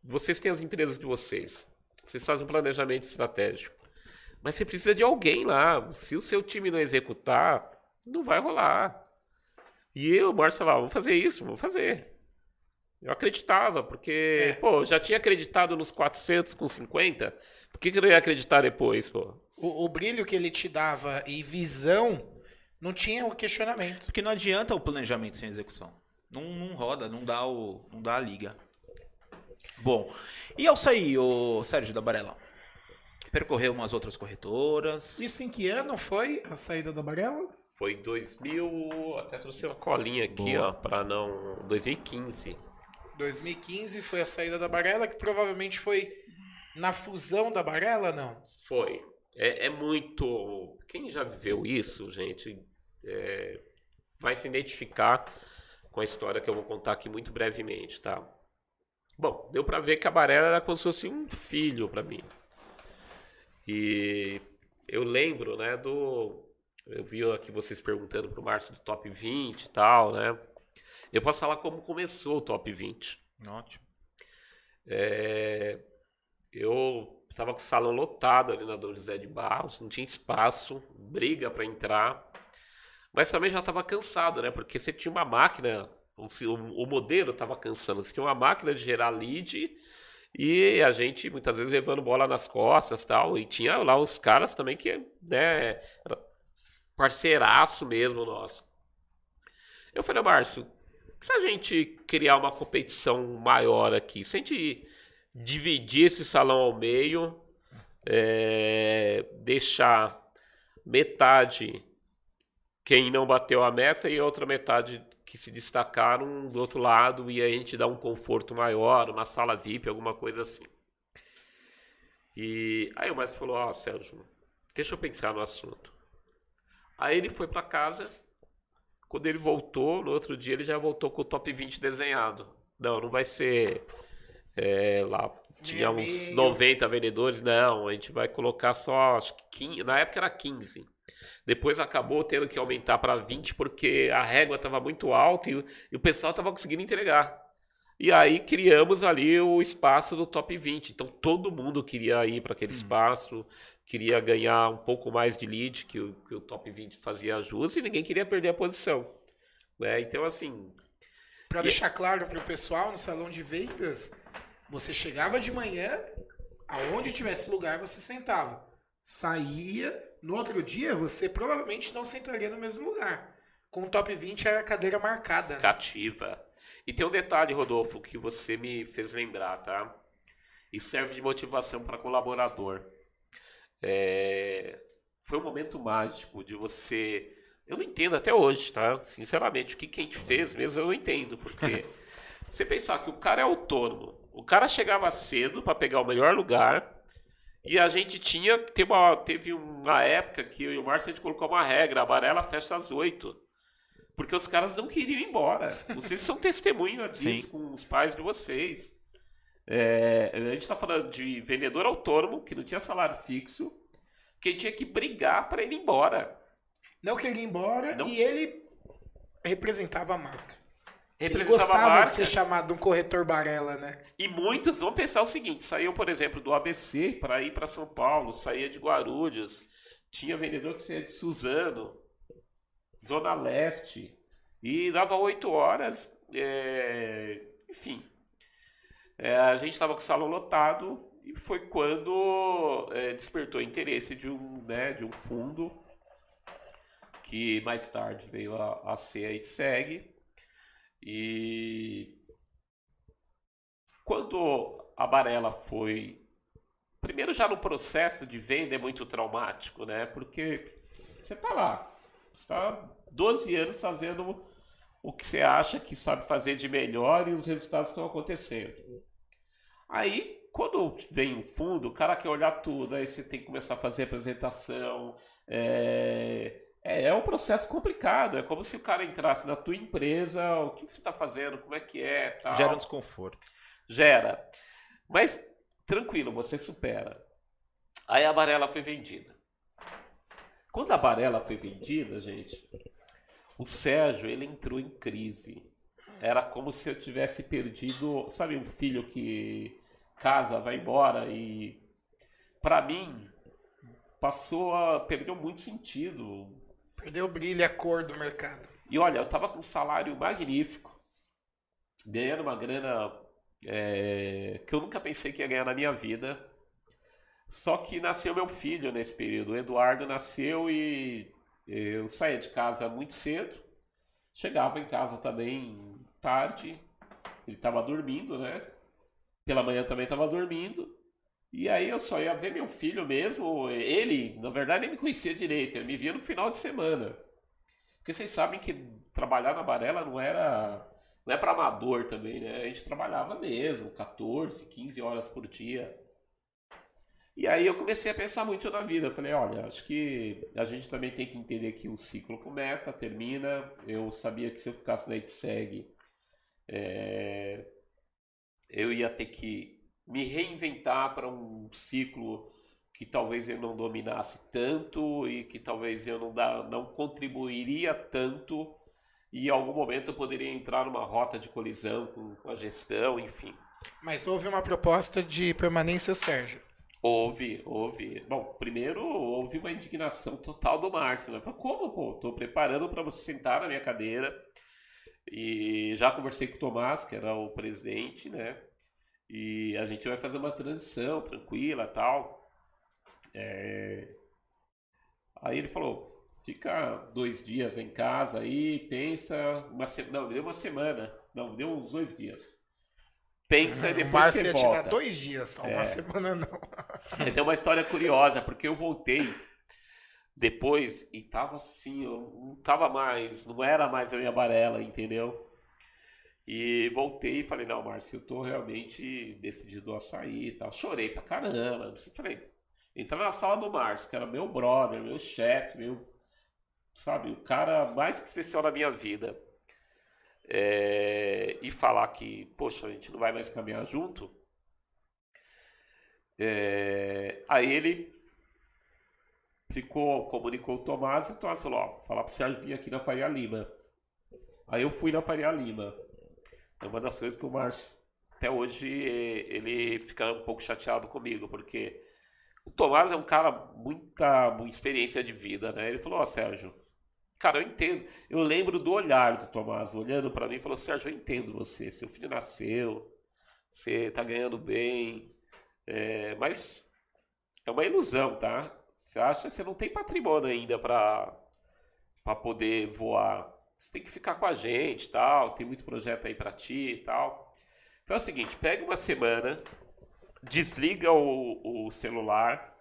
S2: Vocês têm as empresas de vocês. Vocês fazem um planejamento estratégico. Mas você precisa de alguém lá. Se o seu time não executar, não vai rolar. E eu, Márcio, lá, vamos fazer isso, vamos fazer. Eu acreditava, porque, é. pô, já tinha acreditado nos 400 com 50. Por que, que eu não ia acreditar depois, pô?
S3: O, o brilho que ele te dava e visão não tinha o questionamento.
S1: Porque não adianta o planejamento sem execução. Não, não roda, não dá, o, não dá a liga. Bom, e ao sair, o Sérgio da Barela? Percorreu umas outras corretoras.
S3: Isso em que ano foi a saída da Barela?
S2: Foi 2000, até trouxe uma colinha aqui,
S1: Boa.
S2: ó, para não 2015.
S3: 2015 foi a saída da Barela, que provavelmente foi na fusão da Barela, não?
S2: Foi. É, é muito. Quem já viveu isso, gente, é, vai se identificar com a história que eu vou contar aqui muito brevemente, tá? Bom, deu pra ver que a Barela era como se fosse um filho pra mim. E eu lembro, né, do. Eu vi aqui vocês perguntando pro Márcio do top 20 e tal, né? Eu posso falar como começou o top 20.
S1: Ótimo.
S2: É, eu estava com o salão lotado ali na Dom José de Barros, não tinha espaço, briga para entrar, mas também já estava cansado, né? Porque você tinha uma máquina, o, o modelo estava cansando, você tinha uma máquina de gerar lead e a gente muitas vezes levando bola nas costas tal, e tinha lá os caras também que, né, parceiraço mesmo nosso. Eu falei, Márcio, se a gente criar uma competição maior aqui, se a gente dividir esse salão ao meio, é, deixar metade quem não bateu a meta e outra metade que se destacaram do outro lado e a gente dá um conforto maior, uma sala VIP, alguma coisa assim. E aí o mestre falou: Ó, Sérgio, deixa eu pensar no assunto. Aí ele foi para casa. Quando ele voltou, no outro dia ele já voltou com o top 20 desenhado. Não, não vai ser é, lá. Tinha uns
S3: meio.
S2: 90 vendedores. Não, a gente vai colocar só, acho que 15, na época era 15. Depois acabou tendo que aumentar para 20 porque a régua estava muito alta e, o- e o pessoal estava conseguindo entregar. E aí criamos ali o espaço do top 20. Então todo mundo queria ir para aquele espaço, queria ganhar um pouco mais de lead que o, que o top 20 fazia jus e ninguém queria perder a posição. né? Então, assim,
S3: Para
S2: E-
S3: deixar claro para o pessoal, no salão de vendas, você chegava de manhã, aonde tivesse lugar você sentava. Saía, no outro dia você provavelmente não sentaria no mesmo lugar. Com o top 20 era a cadeira marcada.
S2: cativa. E tem um detalhe, Rodolfo, que você me fez lembrar, tá? E serve de motivação para colaborador. É, Foi um momento mágico de você. Eu não entendo até hoje, tá? Sinceramente, o que que a gente fez mesmo eu não entendo, porque você pensar que o cara é autônomo, o cara chegava cedo para pegar o melhor lugar. E a gente tinha, teve uma, teve uma época que eu e o Márcio a gente colocou uma regra, a Varela fecha às 8. Porque os caras não queriam ir embora. Vocês são testemunha disso
S1: Sim.
S2: com os pais de vocês. É, a gente está falando de vendedor autônomo que não tinha salário fixo, que tinha que brigar para ir embora.
S3: Não queria ir embora
S2: Não.
S3: e ele representava a marca. Ele gostava de ser chamado de um corretor Barela, né?
S2: E muitos vão pensar o seguinte: saíam, por exemplo, do ABC para ir para São Paulo, saía de Guarulhos, tinha vendedor que saía de Suzano, Zona Leste, e dava oito horas, é, enfim. É, a gente estava com o salão lotado e foi quando é, despertou interesse de um, né, de um fundo que mais tarde veio a, a ser a Itseg. E quando a Barela foi. Primeiro, já no processo de venda é muito traumático, né? Porque você tá lá, você tá 12 anos fazendo o que você acha que sabe fazer de melhor e os resultados estão acontecendo. Aí, quando vem um fundo, o cara quer olhar tudo, aí você tem que começar a fazer apresentação. É, é, é um processo complicado, é como se o cara entrasse na tua empresa, o que, que você está fazendo, como é que é, tal.
S1: Gera um desconforto.
S2: Gera. Mas tranquilo, você supera. Aí a Barela foi vendida. Quando a Barela foi vendida, gente, o Sérgio ele entrou em crise. Era como se eu tivesse perdido, sabe, um filho que casa, vai embora e para mim passou a perdeu muito sentido.
S3: Perdeu o brilho a cor do mercado.
S2: E olha, eu tava com um salário magnífico, ganhando uma grana é, que eu nunca pensei que ia ganhar na minha vida. Só que nasceu meu filho nesse período. O Eduardo nasceu e eu saía de casa muito cedo. Chegava em casa também tarde. Ele estava dormindo, né? Pela manhã também estava dormindo. E aí eu só ia ver meu filho mesmo. Ele, na verdade, nem me conhecia direito. Ele me via no final de semana. Porque vocês sabem que trabalhar na Varela não era. Não é para amador também, né? A gente trabalhava mesmo, 14, 15 horas por dia. E aí eu comecei a pensar muito na vida. Eu falei, olha, acho que a gente também tem que entender que o ciclo começa, termina. Eu sabia que se eu ficasse na ITSEG, é... eu ia ter que me reinventar para um ciclo que talvez eu não dominasse tanto e que talvez eu não, dá, não contribuiria tanto e em algum momento eu poderia entrar numa rota de colisão com, com a gestão, enfim.
S3: Mas houve uma proposta de permanência, Sérgio.
S2: Houve, houve. Bom, primeiro houve uma indignação total do Márcio. Né? Falei, como, pô? Tô preparando para você sentar na minha cadeira. E já conversei com o Tomás, que era o presidente, né? E a gente vai fazer uma transição tranquila tal. É... Aí ele falou, fica dois dias em casa aí, pensa, uma se... não, deu uma semana, não, deu uns dois dias. Pensa e depois
S3: Márcio
S2: você volta.
S3: te dar dois dias, só
S2: É.
S3: uma semana não.
S2: É, Tem uma história curiosa, porque eu voltei depois e tava assim, eu não tava mais, não era mais a minha Varela, entendeu? E voltei e falei, não, Márcio, eu tô realmente decidido a sair e tal. Chorei pra caramba. Falei, entrar na sala do Márcio, que era meu brother, meu chefe, meu, sabe, o cara mais que especial na minha vida. É, e falar que, poxa, a gente não vai mais caminhar junto. É, aí ele ficou, comunicou o Tomás e o Tomás falou, ó, falar pro Sérgio vir aqui na Faria Lima. Aí eu fui na Faria Lima. É uma das coisas que o Márcio, até hoje, ele fica um pouco chateado comigo, porque o Tomás é um cara muita, muita experiência de vida, né? Ele falou, ó, Sérgio, cara, eu entendo. Eu lembro do olhar do Tomás, olhando pra mim, falou, Sérgio, eu entendo você. Seu filho nasceu, você tá ganhando bem, é, mas é uma ilusão, tá? Você acha que você não tem patrimônio ainda para para poder voar. Você tem que ficar com a gente, tal. Tem muito projeto aí para ti, e tal. Então é o seguinte, pega uma semana, desliga o, o celular,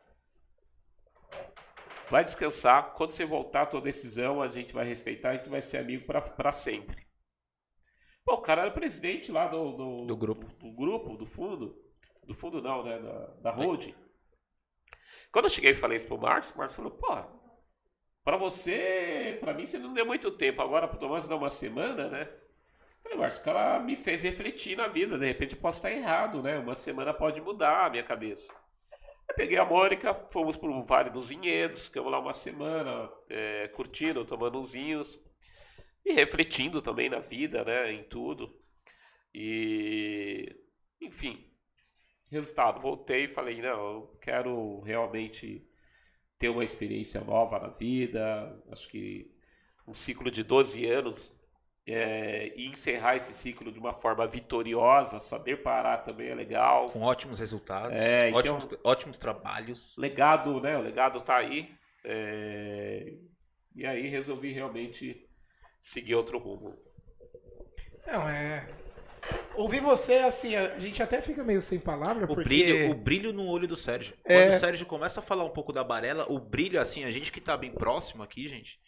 S2: vai descansar. Quando você voltar a tua decisão, a gente vai respeitar e tu vai ser amigo para sempre. Pô, o cara era presidente lá do, do,
S1: Do grupo.
S2: Do, do grupo, do fundo. Do fundo não, né? Da, da holding. Quando eu cheguei e falei isso pro Márcio, o Márcio falou, pô, pra você, pra mim você não deu muito tempo, agora pro Tomás dá uma semana, né? Eu Falei, Márcio, o cara me fez refletir na vida, de repente eu posso estar errado, né? Uma semana pode mudar a minha cabeça. Eu peguei a Mônica, fomos pro Vale dos Vinhedos, ficamos lá uma semana, é, curtindo, tomando uns vinhos e refletindo também na vida, né? Em tudo. E, enfim, resultado, voltei e falei, não, eu quero realmente ter uma experiência nova na vida, acho que um ciclo de 12 anos é, e encerrar esse ciclo de uma forma vitoriosa, saber parar também é legal.
S1: Com ótimos resultados,
S2: É, então-
S1: ótimos, ótimos trabalhos.
S2: Legado, né? O legado tá aí. é, E aí resolvi realmente seguir outro rumo.
S3: Não, é. Ouvir você, assim, a gente até fica meio sem palavra,
S1: O
S3: porque.
S1: brilho, o brilho no olho do Sérgio.
S3: É.
S1: Quando o Sérgio começa a falar um pouco da Barela, o brilho, assim, a gente que tá bem próximo aqui, gente,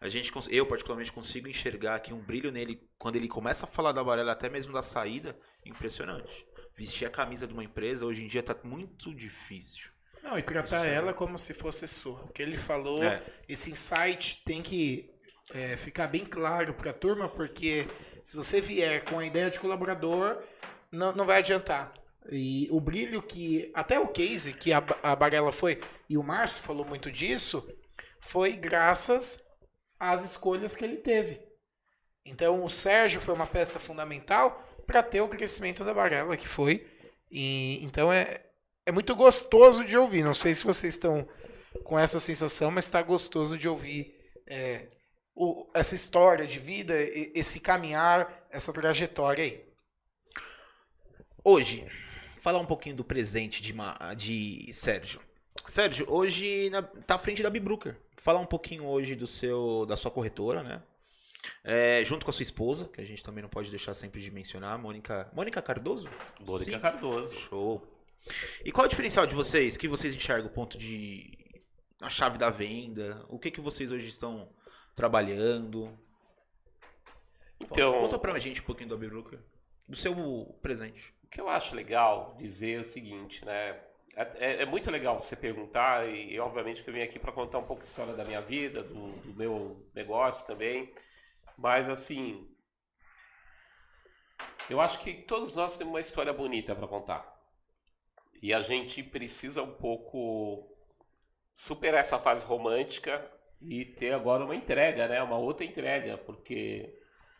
S1: a gente, eu particularmente consigo enxergar aqui um brilho nele quando ele começa a falar da Barela, até mesmo da saída, impressionante. Vestir a camisa de uma empresa hoje em dia tá muito difícil.
S3: Não, e tratar ela como se fosse sua. O que ele falou,
S1: É.
S3: esse insight tem que é, ficar bem claro para a turma, porque se você vier com a ideia de colaborador, não, não vai adiantar. E o brilho que. Até o case que a, a foi, e o Márcio falou muito disso, foi graças às escolhas que ele teve. Então o Sérgio foi uma peça fundamental para ter o crescimento da Barella, que foi. E, então é, é muito gostoso de ouvir. Não sei se vocês estão com essa sensação, mas está gostoso de ouvir é, o- essa história de vida, esse caminhar, essa trajetória aí.
S1: Hoje, falar um pouquinho do presente de, de Sérgio. Sérgio, hoje na- tá à frente da Bibruker. Falar um pouquinho hoje do seu, da sua corretora, né? É, junto com a sua esposa, que a gente também não pode deixar sempre de mencionar, Mônica, Mônica Cardoso?
S2: Mônica
S1: Sim.
S2: Cardoso.
S1: Show. E qual é o diferencial de vocês? que vocês enxergam? O ponto de. a chave da venda? O que, que vocês hoje estão trabalhando?
S2: Então,
S1: Conta pra gente um pouquinho do Abibroker. Do seu presente.
S2: o que eu acho legal dizer é o seguinte, né? É, é- é muito legal você perguntar, e, e, obviamente que eu vim aqui para contar um pouco a história da minha vida, do, do meu negócio também. Mas assim, eu acho que todos nós temos uma história bonita para contar. E a gente precisa um pouco superar essa fase romântica e ter agora uma entrega, né? Uma outra entrega, porque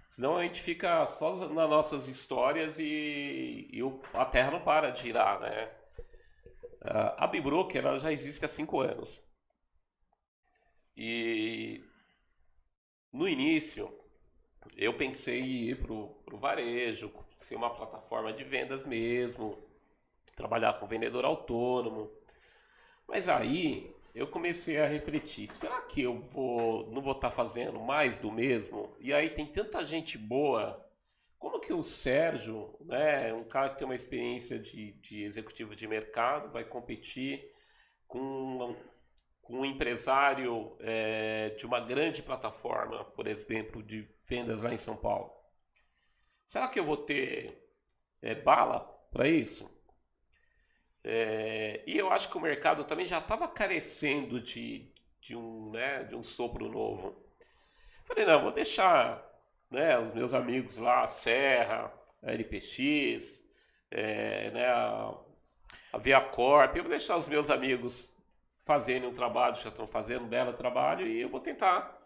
S2: senão a gente fica só nas nossas histórias e, e a Terra não para de girar, né? Ah, A Bibroker ela já existe há cinco anos. E no início eu pensei em ir para o varejo, ser uma plataforma de vendas mesmo, trabalhar com vendedor autônomo. Mas aí eu comecei a refletir, será que eu vou não vou estar fazendo mais do mesmo? E aí tem tanta gente boa. Como que o Sérgio, né, um cara que tem uma experiência de, de executivo de mercado, vai competir com, com um empresário é, de uma grande plataforma, por exemplo, de vendas lá em São Paulo? Será que eu vou ter é, bala para isso? É, e eu acho que o mercado também já estava carecendo de, de, um, né, de um sopro novo. Falei, não, vou deixar né, os meus amigos lá, a Serra, a LPX, é, né, a, a Via Corp, eu vou deixar os meus amigos fazerem um trabalho, já estão fazendo um belo trabalho, e eu vou tentar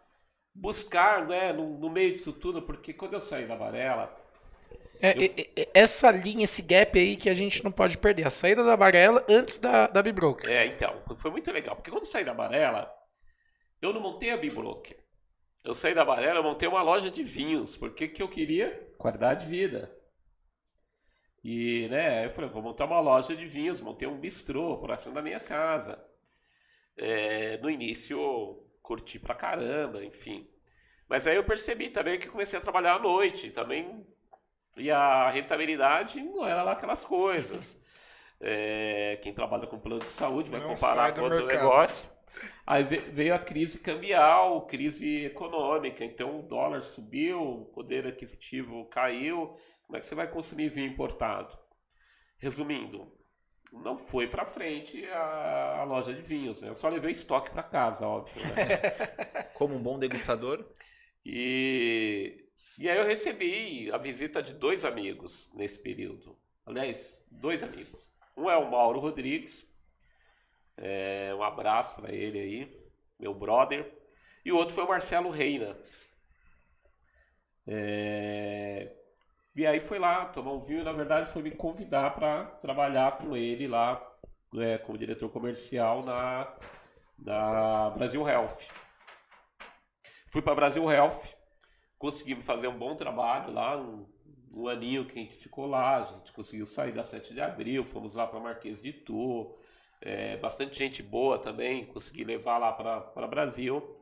S2: buscar né, no, no meio disso tudo, porque quando eu saí da Varela,
S3: É, é, é, essa linha, esse gap aí que a gente não pode perder. A saída da Barela antes da, da Bibroker.
S2: É, então, foi muito legal, porque quando eu saí da Barela, eu não montei a Bibroker. Eu saí da Barela, eu montei uma loja de vinhos, porque que eu queria? Qualidade de vida. E, né, eu falei, vou montar uma loja de vinhos, montei um bistrô próximo da minha casa. É, no início, curti pra caramba, enfim. Mas aí eu percebi também que comecei a trabalhar à noite, também, e a rentabilidade não era lá aquelas coisas. É, quem trabalha com plano de saúde vai
S3: Não
S2: comparar com outro
S3: mercado.
S2: negócio. Aí ve- veio a crise cambial, crise econômica, então o dólar subiu, o poder aquisitivo caiu. Como é que você vai consumir vinho importado? Resumindo, não foi para frente a, a loja de vinhos, né? Eu só levei estoque para casa, óbvio. Né?
S1: Como um bom degustador.
S2: E, e aí eu recebi a visita de dois amigos nesse período. Aliás, dois amigos. Um é o Mauro Rodrigues. É, um abraço para ele aí, meu brother. E o outro foi o Marcelo Reina. É, e aí foi lá tomar um vinho. Na verdade, foi me convidar para trabalhar com ele lá é, como diretor comercial na, na Brasil Health. Fui para Brasil Health, conseguimos fazer um bom trabalho lá, um, aninho que a gente ficou lá, a gente conseguiu sair da 7 de abril, fomos lá para Marquês de Tu, é, bastante gente boa também, consegui levar lá para Brasil.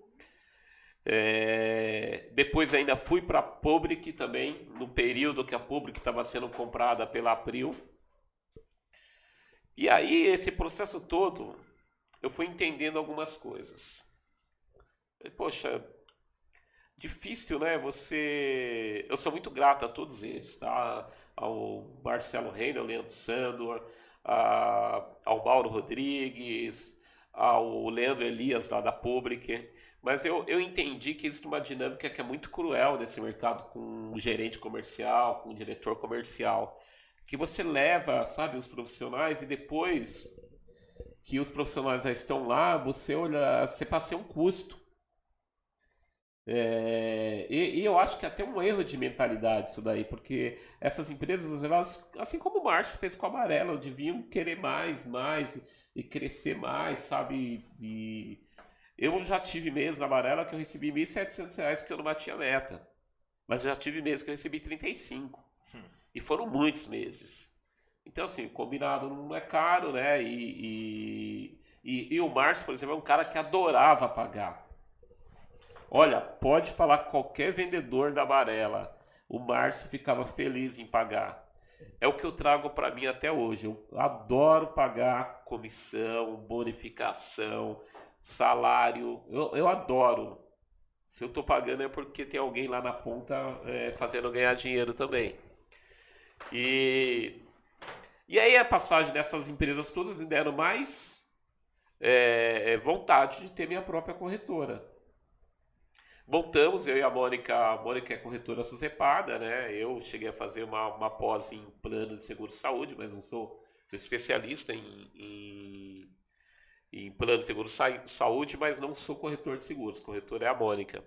S2: É, depois ainda fui para a Public também, no período que a Public estava sendo comprada pela April. E aí, esse processo todo, eu fui entendendo algumas coisas. Poxa, difícil, né? Você. Eu sou muito grato a todos eles, tá? Ao Marcelo Reina, ao Leandro Sandor, a- ao Mauro Rodrigues, ao Leandro Elias lá da Public. Mas eu, eu entendi que existe uma dinâmica que é muito cruel nesse mercado com o gerente comercial, com o diretor comercial. Que você leva, sabe, os profissionais e depois que os profissionais já estão lá, você olha, você passa um custo. É, e, e eu acho que é até um erro de mentalidade isso daí, porque essas empresas, elas, assim como o Márcio fez com a Amarela, deviam querer mais, mais e, e crescer mais, sabe? E eu já tive meses na Amarela que eu recebi 1.700 reais que eu não batia meta, mas eu já tive meses que eu recebi 35 e foram muitos meses. Então, assim, combinado não é caro, né? E, e, e, e o Márcio, por exemplo, é um cara que adorava pagar. Olha, pode falar qualquer vendedor da Amarela. O Márcio ficava feliz em pagar. é o que eu trago para mim até hoje. Eu adoro pagar comissão, bonificação, salário. Eu, eu adoro. Se eu estou pagando é porque tem alguém lá na ponta é, fazendo ganhar dinheiro também. E, e aí a passagem dessas empresas todas me deram mais é, vontade de ter minha própria corretora. Montamos, eu e a Mônica, a Mônica é corretora Suzepada, né? Eu cheguei a fazer uma, uma pós em plano de seguro de saúde, mas não sou, sou especialista em, em, em plano de seguro de saúde, mas não sou corretor de seguros. Corretor é a Mônica.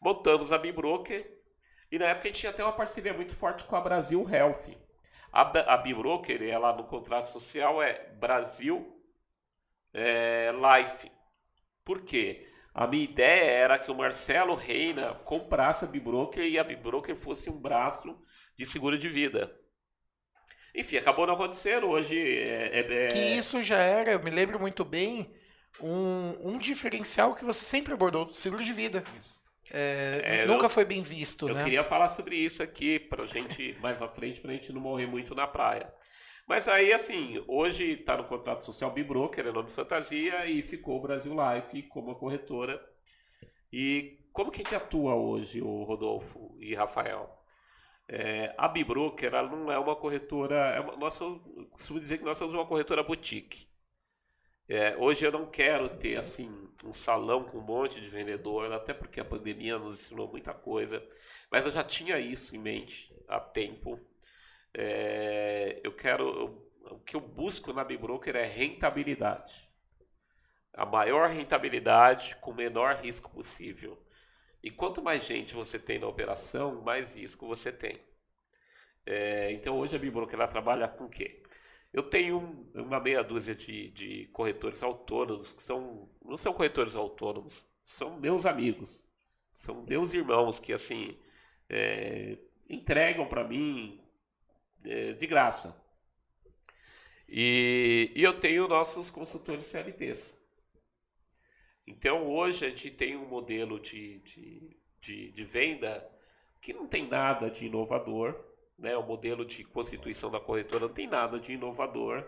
S2: Montamos a Bibroker e na época a gente tinha até uma parceria muito forte com a Brasil Health. A, a Bibroker, ela no contrato social é Brasil é, Life. Por quê? A minha ideia era que o Marcelo Reina comprasse a Bibroker e a Bibroker fosse um braço de seguro de vida. Enfim, acabou não acontecendo. Hoje é, é,
S3: é... Que isso já era, eu me lembro muito bem, um, um diferencial que você sempre abordou do seguro de vida. É, é, nunca eu, foi bem visto,
S2: eu
S3: né?
S2: Eu queria falar sobre isso aqui pra gente, mais à frente, pra gente não morrer muito na praia. Mas aí, assim, hoje está no contrato social Bibroker, é nome de fantasia, e ficou o Brasil Life como corretora. E como que a gente atua hoje, o Rodolfo e Rafael? É, a Bibroker ela não é uma corretora. É uma, nós somos, costumo dizer que nós somos uma corretora boutique. É, hoje eu não quero ter assim um salão com um monte de vendedor, até porque a pandemia nos ensinou muita coisa. Mas eu já tinha isso em mente há tempo. É, eu quero. O que eu busco na Bibroker é rentabilidade. A maior rentabilidade com o menor risco possível. E quanto mais gente você tem na operação, mais risco você tem. É, então hoje a Bibroker ela trabalha com o quê? Eu tenho uma meia dúzia de, de corretores autônomos que são não são corretores autônomos, são meus amigos, são meus irmãos que assim é, entregam para mim de graça. E, e eu tenho nossos consultores CLTs. Então hoje a gente tem um modelo de, de, de, de venda que não tem nada de inovador, né? o modelo de constituição da corretora não tem nada de inovador.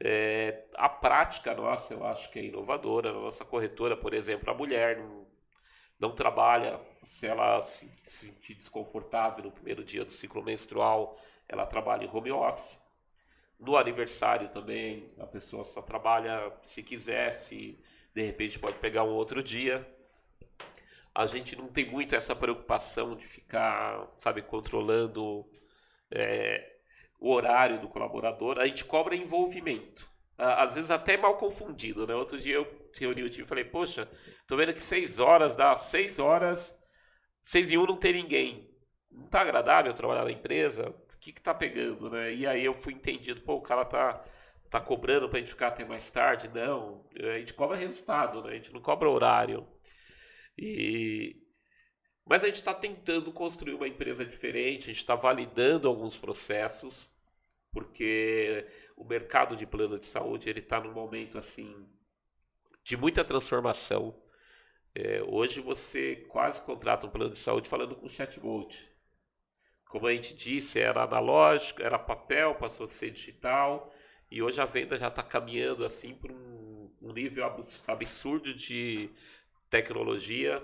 S2: É, a prática nossa eu acho que é inovadora. A nossa corretora, por exemplo, a mulher não, não trabalha se ela se, se sentir desconfortável no primeiro dia do ciclo menstrual, ela trabalha em home office. No aniversário também, a pessoa só trabalha se quiser, se de repente pode pegar um outro dia. A gente não tem muito essa preocupação de ficar, sabe, controlando é, o horário do colaborador. A gente cobra envolvimento. Às vezes até mal confundido, né? Outro dia eu reuni o time e falei, poxa, tô vendo que seis horas dá seis horas, seis e um não tem ninguém. Não tá agradável trabalhar na empresa? Que que tá pegando, né? E aí eu fui entendido, pô, o cara tá, tá cobrando pra gente ficar até mais tarde. Não, a gente cobra resultado, né? A gente não cobra horário. E... Mas a gente está tentando construir uma empresa diferente, a gente está validando alguns processos, porque o mercado de plano de saúde ele está num momento assim de muita transformação. É, hoje você quase contrata um plano de saúde falando com chatbot. Como a gente disse, era analógico, era papel, passou a ser digital e hoje a venda já está caminhando assim para um, um nível absurdo de tecnologia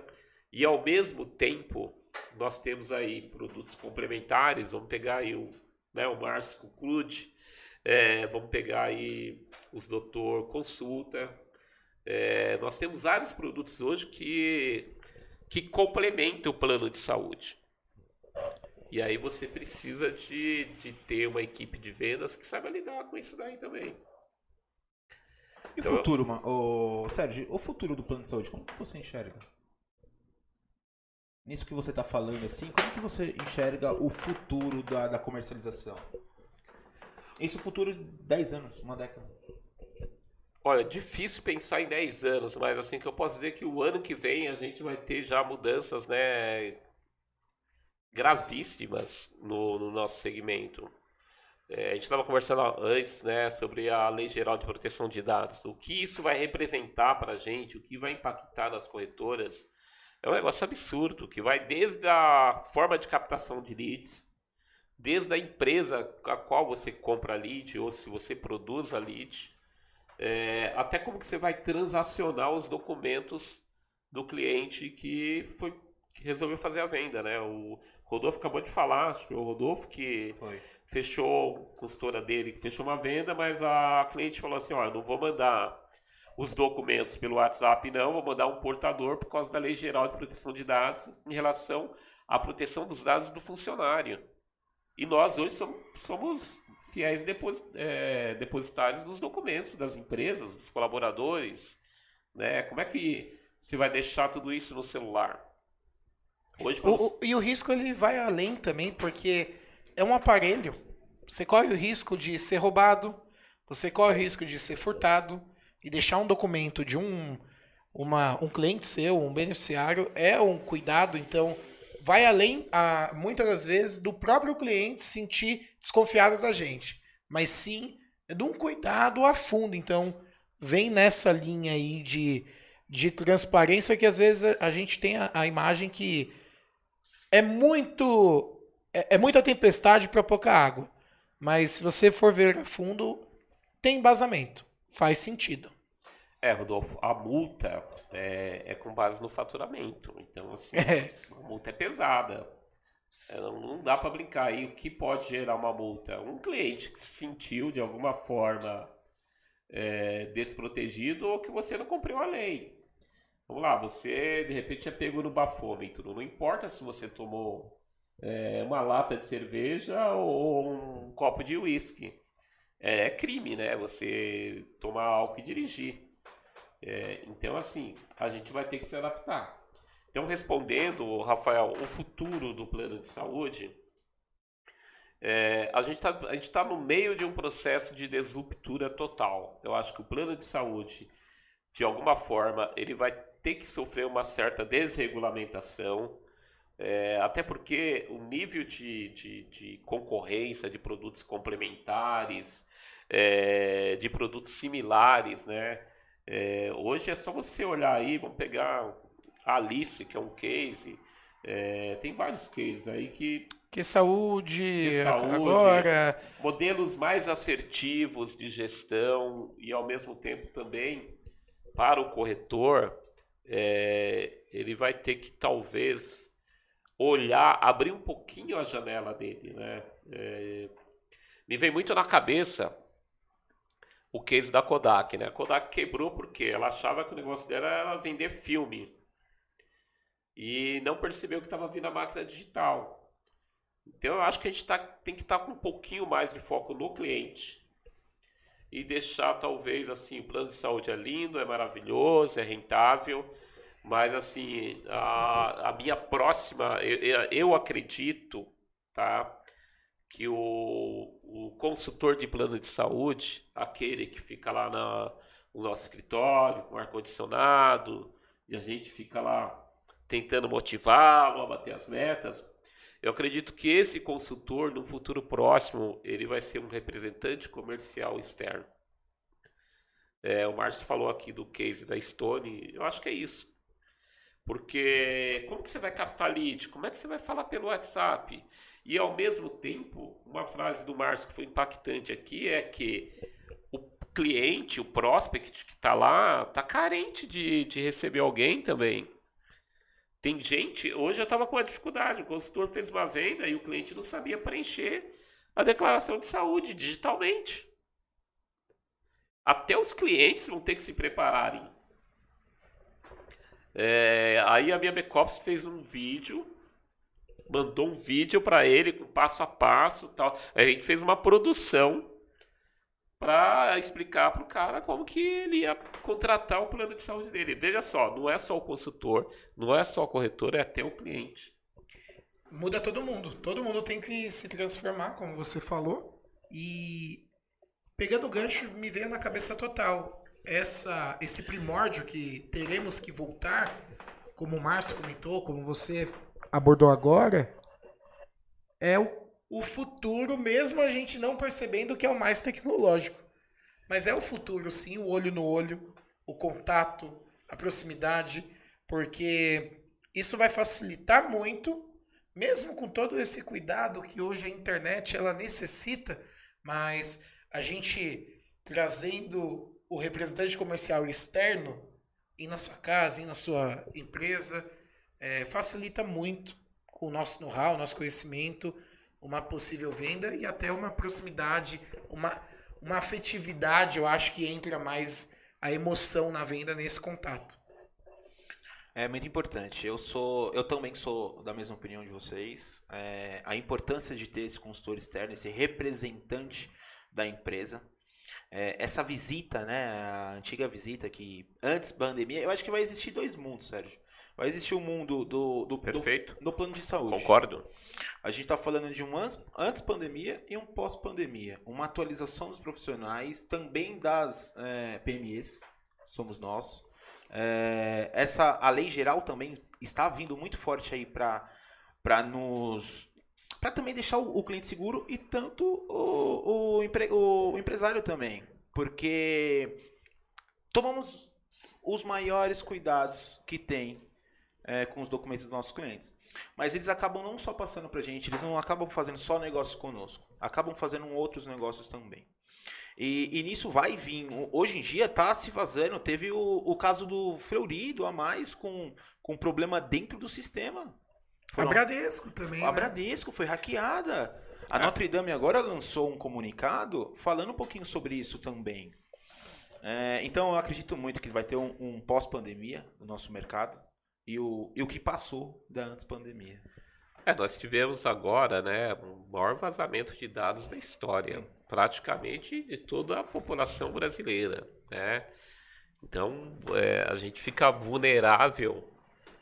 S2: e ao mesmo tempo nós temos aí produtos complementares, vamos pegar aí o, né, o Márcio Conclude, é, vamos pegar aí os Doutor Consulta, é, nós temos vários produtos hoje que, que complementam o plano de saúde. E aí você precisa de, de ter uma equipe de vendas que saiba lidar com isso daí também.
S1: E o então, futuro, o Sérgio, o futuro do plano de saúde, como que você enxerga? Nisso que você está falando assim, como que você enxerga o futuro da, da comercialização? Isso futuro de 10 anos, uma década.
S2: Olha, difícil pensar em 10 anos, mas assim que eu posso dizer que o ano que vem a gente vai ter já mudanças, né, gravíssimas no, no nosso segmento. É, a gente estava conversando antes né, sobre a Lei Geral de Proteção de Dados. O que isso vai representar para a gente, o que vai impactar nas corretoras, é um negócio absurdo, que vai desde a forma de captação de leads, desde a empresa a qual você compra lead ou se você produz a lead, é, até como que você vai transacionar os documentos do cliente que foi resolveu fazer a venda, né? O Rodolfo acabou de falar, acho que o Rodolfo que
S1: Foi.
S2: fechou, a consultora dele, que fechou uma venda, mas a cliente falou assim, ó, eu não vou mandar os documentos pelo WhatsApp não, vou mandar um portador por causa da Lei Geral de Proteção de Dados em relação à proteção dos dados do funcionário. E nós hoje somos, somos fiéis depos, é, depositários dos documentos das empresas, dos colaboradores, né? Como é que você vai deixar tudo isso no celular? Hoje,
S3: O-
S2: você-
S3: e o risco ele vai além também, porque é um aparelho. Você corre o risco de ser roubado, você corre o risco de ser furtado e deixar um documento de um, uma, um cliente seu, um beneficiário, é um cuidado, então vai além, a, muitas das vezes, do próprio cliente se sentir desconfiado da gente. Mas sim é de um cuidado a fundo. Então, vem nessa linha aí de, de transparência que às vezes a, a gente tem a, a imagem que é muito é, é muita tempestade para pouca água. Mas se você for ver a fundo, tem embasamento. Faz sentido.
S2: É, Rodolfo, a multa é, é com base no faturamento. Então, assim,
S3: É.
S2: a multa é pesada. É, Não não dá para brincar aí. O que pode gerar uma multa? Um cliente que se sentiu de alguma forma é, desprotegido ou que você não cumpriu a lei. Vamos lá, você de repente é pego no bafômetro. Não importa se você tomou é, uma lata de cerveja ou um copo de uísque. É crime, né? Você tomar álcool e dirigir. É, então, assim, a gente vai ter que se adaptar. Então, respondendo, Rafael, o futuro do plano de saúde, é, a gente está no meio de um processo de disruptura total. Eu acho que o plano de saúde, de alguma forma, ele vai ter que sofrer uma certa desregulamentação, é, até porque o nível de, de, de concorrência de produtos complementares, é, de produtos similares, né? É, hoje é só você olhar aí, vamos pegar a Alice, que é um case, é, tem vários cases aí que
S3: Que saúde,
S2: Que saúde.
S3: agora.
S2: modelos mais assertivos de gestão e ao mesmo tempo também para o corretor é, ele vai ter que talvez olhar, abrir um pouquinho a janela dele, né? É, me vem muito na cabeça o case da Kodak, né? A Kodak quebrou porque ela achava que o negócio dela era vender filme e não percebeu que estava vindo a máquina digital. Então eu acho que a gente tá, tem que estar com um pouquinho mais de foco no cliente e deixar talvez assim o plano de saúde é lindo, é maravilhoso, é rentável, mas assim a, a minha próxima eu, eu- acredito, tá, que o, o consultor de plano de saúde, aquele que fica lá na, no nosso escritório com ar condicionado e a gente fica lá tentando motivá-lo a bater as metas, eu acredito que esse consultor, no futuro próximo, ele vai ser um representante comercial externo. É, o Márcio falou aqui do case da Stone, eu acho que é isso. Porque como que você vai captar lead? Como é que você vai falar pelo WhatsApp? E ao mesmo tempo, uma frase do Márcio que foi impactante aqui é que o cliente, o prospect que está lá, está carente de, de receber alguém também. Tem gente, hoje eu estava com uma dificuldade, o consultor fez uma venda e o cliente não sabia preencher a declaração de saúde digitalmente. Até os clientes vão ter que se prepararem. É, aí a minha back-office fez um vídeo, mandou um vídeo para ele com passo a passo, tal. A gente fez uma produção para explicar para o cara como que ele ia contratar o plano de saúde dele. Veja só, não é só o consultor, não é só o corretor, é até o cliente.
S3: Muda todo mundo. Todo mundo tem que se transformar, como você falou. E pegando o gancho, me veio na cabeça total essa esse primórdio que teremos que voltar, como o Márcio comentou, como você abordou agora, é o, o futuro, mesmo a gente não percebendo que é o mais tecnológico. Mas é o futuro, sim, o olho no olho, o contato, a proximidade, porque isso vai facilitar muito mesmo com todo esse cuidado que hoje a internet ela necessita, mas a gente trazendo o representante comercial externo ir na sua casa, ir na sua empresa, é, facilita muito com o nosso know-how, nosso conhecimento, uma possível venda e até uma proximidade, uma, uma afetividade, eu acho que entra mais a emoção na venda nesse contato.
S1: É muito importante. Eu sou, eu também sou da mesma opinião de vocês. É, a importância de ter esse consultor externo, esse representante da empresa. É, essa visita, né, a antiga visita que antes pandemia, eu acho que vai existir dois mundos, Sérgio. Vai existir o um mundo do, do,
S2: Perfeito.
S1: do, do plano de saúde.
S2: Concordo.
S1: A gente está falando de um antes pandemia e um pós pandemia. Uma atualização dos profissionais, também das é, PMEs, somos nós. É, essa a lei geral também está vindo muito forte aí para para nos para também deixar o, o, cliente seguro e tanto o, o, empre, o, empresário também, porque tomamos os maiores cuidados que tem é, com os documentos dos nossos clientes. Mas eles acabam não só passando para a gente, eles não acabam fazendo só negócios conosco, acabam fazendo outros negócios também. E, e, nisso vai vir. Hoje em dia tá se vazando. Teve o, o caso do Fleury, a mais, com, com problema dentro do sistema.
S3: Foi a Bradesco também. A
S1: né? Bradesco foi hackeada. A é. Notre Dame agora lançou um comunicado falando um pouquinho sobre isso também. É, então eu acredito muito que vai ter um, um pós-pandemia no nosso mercado e o, e o que passou da antes pandemia.
S2: É, nós tivemos agora né, o maior vazamento de dados da história, praticamente de toda a população brasileira. Né? Então é, a gente fica vulnerável.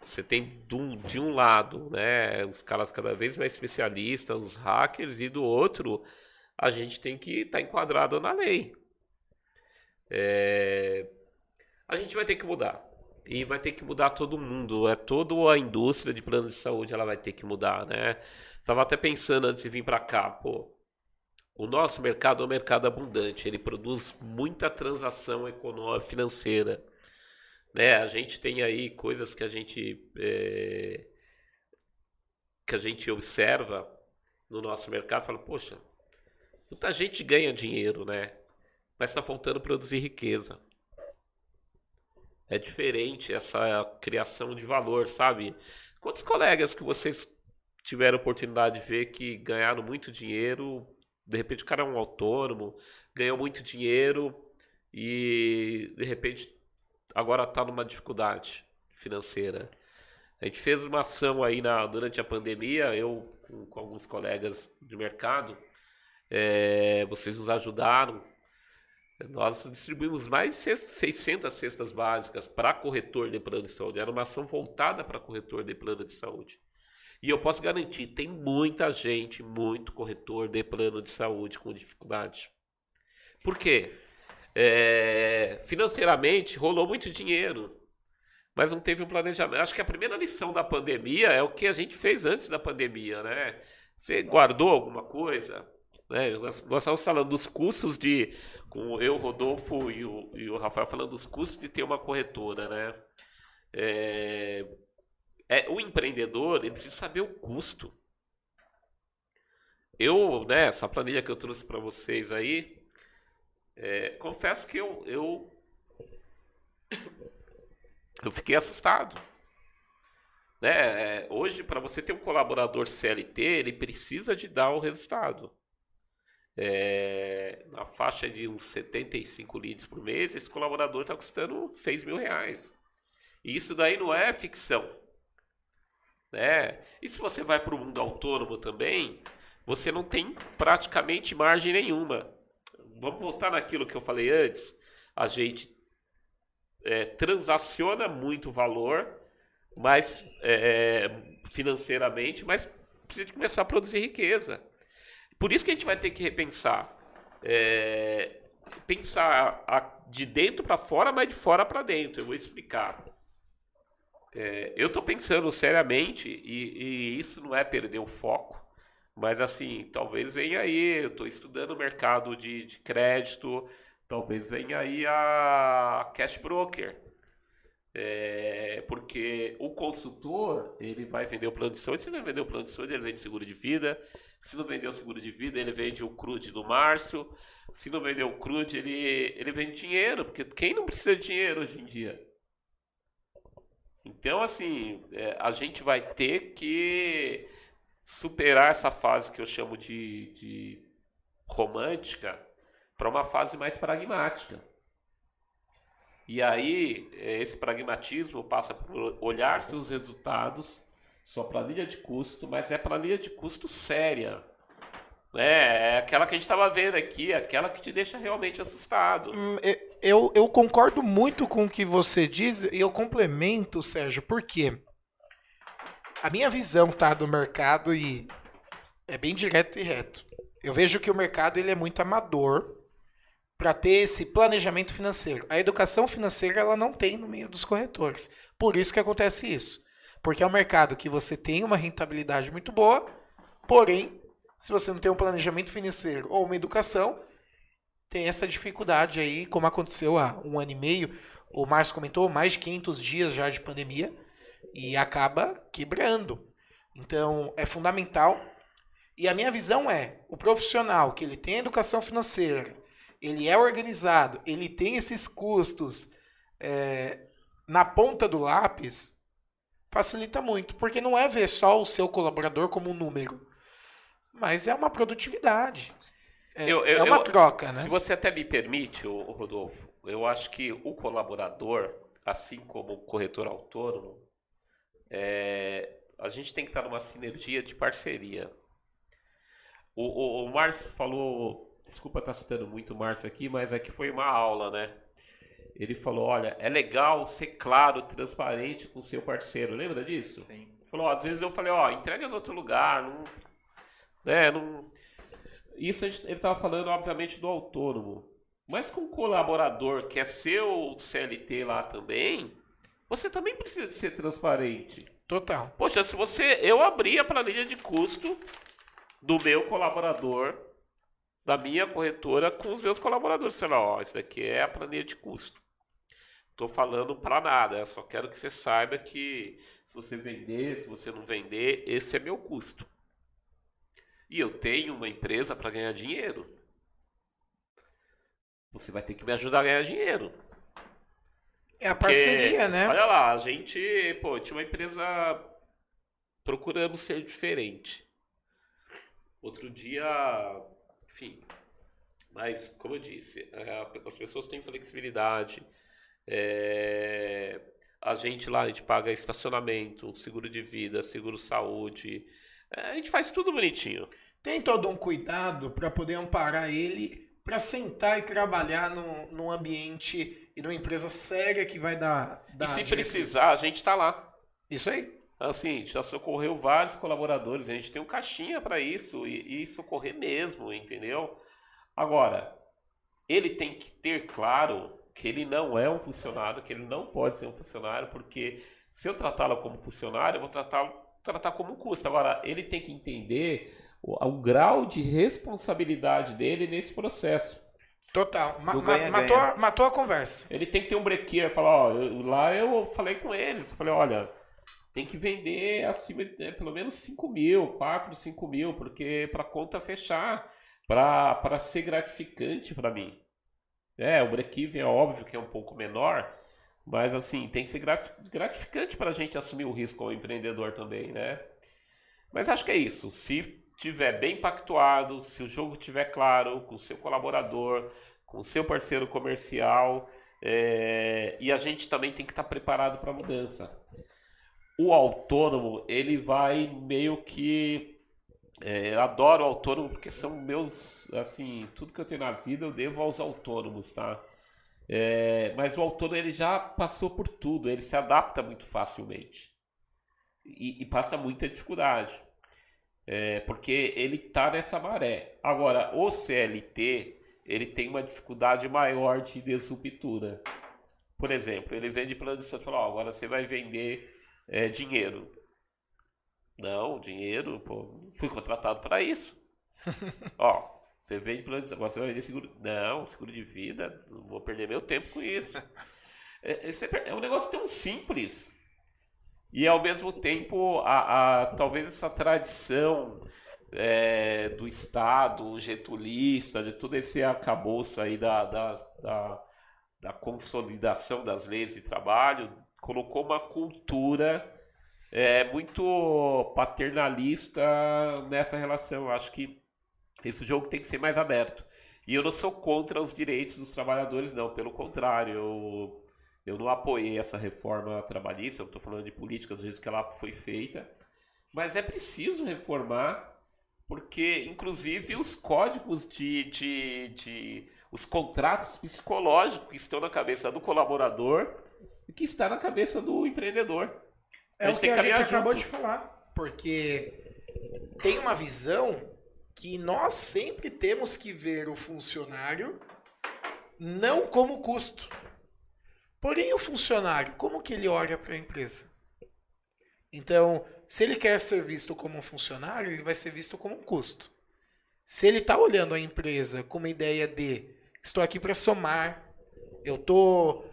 S2: Você tem de um, de um lado né, os caras cada vez mais especialistas, os hackers, e do outro a gente tem que estar tá enquadrado na lei. É, a gente vai ter que mudar e vai ter que mudar todo mundo, é toda a indústria de plano de saúde ela vai ter que mudar, né? Tava até pensando antes de vir para cá, pô, o nosso mercado é um mercado abundante, ele produz muita transação econômica financeira, né? A gente tem aí coisas que a gente é, que a gente observa no nosso mercado, fala, poxa, muita gente ganha dinheiro, né? Mas está faltando produzir riqueza é diferente essa criação de valor, sabe? Quantos colegas que vocês tiveram oportunidade de ver que ganharam muito dinheiro, de repente o cara é um autônomo, ganhou muito dinheiro e de repente agora está numa dificuldade financeira. A gente fez uma ação aí na, durante a pandemia, eu com, com alguns colegas de mercado, é, vocês nos ajudaram nós distribuímos mais de 600 cestas básicas para corretor de plano de saúde. Era uma ação voltada para corretor de plano de saúde. E eu posso garantir, tem muita gente, muito corretor de plano de saúde com dificuldade. Por quê? É, financeiramente rolou muito dinheiro, mas não teve um planejamento. Acho que a primeira lição da pandemia é o que a gente fez antes da pandemia, né? Você guardou alguma coisa? Né? Nós, estamos falando dos custos de. Com eu, Rodolfo e o, e o Rafael falando dos custos de ter uma corretora. Né? É, é, o empreendedor ele precisa saber o custo. Eu, né, essa planilha que eu trouxe para vocês aí, é, confesso que eu, eu, eu fiquei assustado. Né? É, hoje, para você ter um colaborador CLT, ele precisa de dar o resultado é, na faixa de uns 75 leads por mês, esse colaborador está custando 6 mil reais. E isso daí não é ficção. Né? E se você vai para o mundo autônomo também, você não tem praticamente margem nenhuma. Vamos voltar naquilo que eu falei antes. A gente é, transaciona muito valor, mas é, financeiramente, mas precisa começar a produzir riqueza. Por isso que a gente vai ter que repensar. É, pensar a, de dentro para fora, mas de fora para dentro. Eu vou explicar. É, eu estou pensando seriamente, e, e, isso não é perder o foco, mas assim, talvez venha aí, eu estou estudando o mercado de, de crédito, talvez venha aí a cash broker. É, porque o consultor, ele vai vender o plano de saúde, se ele vender o plano de saúde, ele vende seguro de vida. Se não vender o seguro de vida, ele vende o crude do Márcio. Se não vender o crude, ele, ele vende dinheiro, porque quem não precisa de dinheiro hoje em dia? Então, assim, é, a gente vai ter que superar essa fase que eu chamo de, de romântica para uma fase mais pragmática. E aí, é, esse pragmatismo passa por olhar seus resultados, sua planilha de custo, mas é planilha de custo séria. É, é aquela que a gente estava vendo aqui, aquela que te deixa realmente assustado.
S3: Hum, eu, eu concordo muito com o que você diz e eu complemento, Sérgio, porque a minha visão tá do mercado e é bem direto e reto. Eu vejo que o mercado ele é muito amador para ter esse planejamento financeiro. A educação financeira ela não tem no meio dos corretores. Por isso que acontece isso. Porque é um mercado que você tem uma rentabilidade muito boa, porém, se você não tem um planejamento financeiro ou uma educação, tem essa dificuldade aí, como aconteceu há um ano e meio, o Márcio comentou, mais de 500 dias já de pandemia, e acaba quebrando. Então, é fundamental. E a minha visão é, o profissional que ele tem educação financeira, ele é organizado, ele tem esses custos é, na ponta do lápis, facilita muito. Porque não é ver só o seu colaborador como um número, mas é uma produtividade. É, eu, eu, é uma eu, troca, né?
S2: Se você até me permite, Rodolfo, eu acho que o colaborador, assim como o corretor autônomo, é, a gente tem que estar numa sinergia de parceria. O, o, o Márcio falou desculpa estar tá citando muito o Márcio aqui, mas aqui é foi uma aula, né? Ele falou: olha, é legal ser claro, transparente com o seu parceiro. Lembra disso?
S1: Sim.
S2: Ele falou: às vezes eu falei: ó, entrega em outro lugar, não. Né, não... Isso gente, ele estava falando, obviamente, do autônomo. Mas com o colaborador que é seu CLT lá também, você também precisa ser transparente.
S3: Total.
S2: Poxa, se você. Eu abri a planilha de custo do meu colaborador da minha corretora com os meus colaboradores. Sei lá, ó, isso daqui é a planilha de custo. Estou falando para nada, só quero que você saiba que se você vender, se você não vender, esse é meu custo. E eu tenho uma empresa para ganhar dinheiro. Você vai ter que me ajudar a ganhar dinheiro.
S3: É a parceria,
S2: Porque,
S3: né?
S2: Olha lá, a gente, pô, tinha uma empresa procuramos ser diferente. Outro dia enfim. Mas, como eu disse, é, as pessoas têm flexibilidade. É, a gente lá, a gente paga estacionamento, seguro de vida, seguro saúde. É, a gente faz tudo bonitinho.
S3: Tem todo um cuidado para poder amparar ele para sentar e trabalhar no, num ambiente e numa empresa séria que vai dar. dar
S2: e se precisar, a gente está lá.
S3: Isso aí.
S2: Assim, a gente já socorreu vários colaboradores, a gente tem um caixinha para isso e, e socorrer mesmo, entendeu? Agora, ele tem que ter claro que ele não é um funcionário, que ele não pode ser um funcionário, porque se eu tratá-lo como funcionário, eu vou tratá-lo tratar como custo. Agora, ele tem que entender o, o, grau de responsabilidade dele nesse processo.
S3: Total. Ma ganha, matou, ganha. matou a conversa.
S2: Ele tem que ter um brequeiro. Falar, ó, eu, lá eu falei com eles. Eu falei, olha, tem que vender acima de é, pelo menos 5 mil, 4, 5 mil, porque para conta fechar, para ser gratificante para mim. É, o break-even é óbvio que é um pouco menor, mas assim, tem que ser gratificante para a gente assumir o risco como empreendedor também, né? Mas acho que é isso. Se tiver bem pactuado, se o jogo tiver claro com o seu colaborador, com o seu parceiro comercial, é... e a gente também tem que estar tá preparado para a mudança o autônomo, ele vai meio que. É, eu adoro autônomo porque são meus. Assim, tudo que eu tenho na vida eu devo aos autônomos, tá? É, mas o autônomo ele já passou por tudo, ele se adapta muito facilmente e, e passa muita dificuldade. É, porque ele tá nessa maré. Agora, o CLT, ele tem uma dificuldade maior de desruptura. Por exemplo, ele vende plano de saúde fala, agora você vai vender é, dinheiro. Não, dinheiro, pô, fui contratado para isso. Ó, você vende plano de agora você vai vender seguro. Não, seguro de vida, não vou perder meu tempo com isso. É, é, é um negócio tão simples. E ao mesmo tempo, a, a talvez essa tradição é, do Estado getulista, de todo esse acabouço aí da, da, da, da consolidação das leis de trabalho, colocou uma cultura é, muito paternalista nessa relação. Eu acho que esse jogo tem que ser mais aberto. E eu não sou contra os direitos dos trabalhadores, não. Pelo contrário, eu, eu não apoiei essa reforma trabalhista. Eu estou falando de política do jeito que ela foi feita. Mas é preciso reformar, porque, inclusive, os códigos de, de, de os contratos psicológicos que estão na cabeça do colaborador que está na cabeça do empreendedor.
S3: É o que a gente junto. acabou de falar. Porque tem uma visão que nós sempre temos que ver o funcionário não como custo. Porém, o funcionário, como que ele olha para a empresa? Então, se ele quer ser visto como um funcionário, ele vai ser visto como um custo. Se ele está olhando a empresa com uma ideia de estou aqui para somar, eu tô,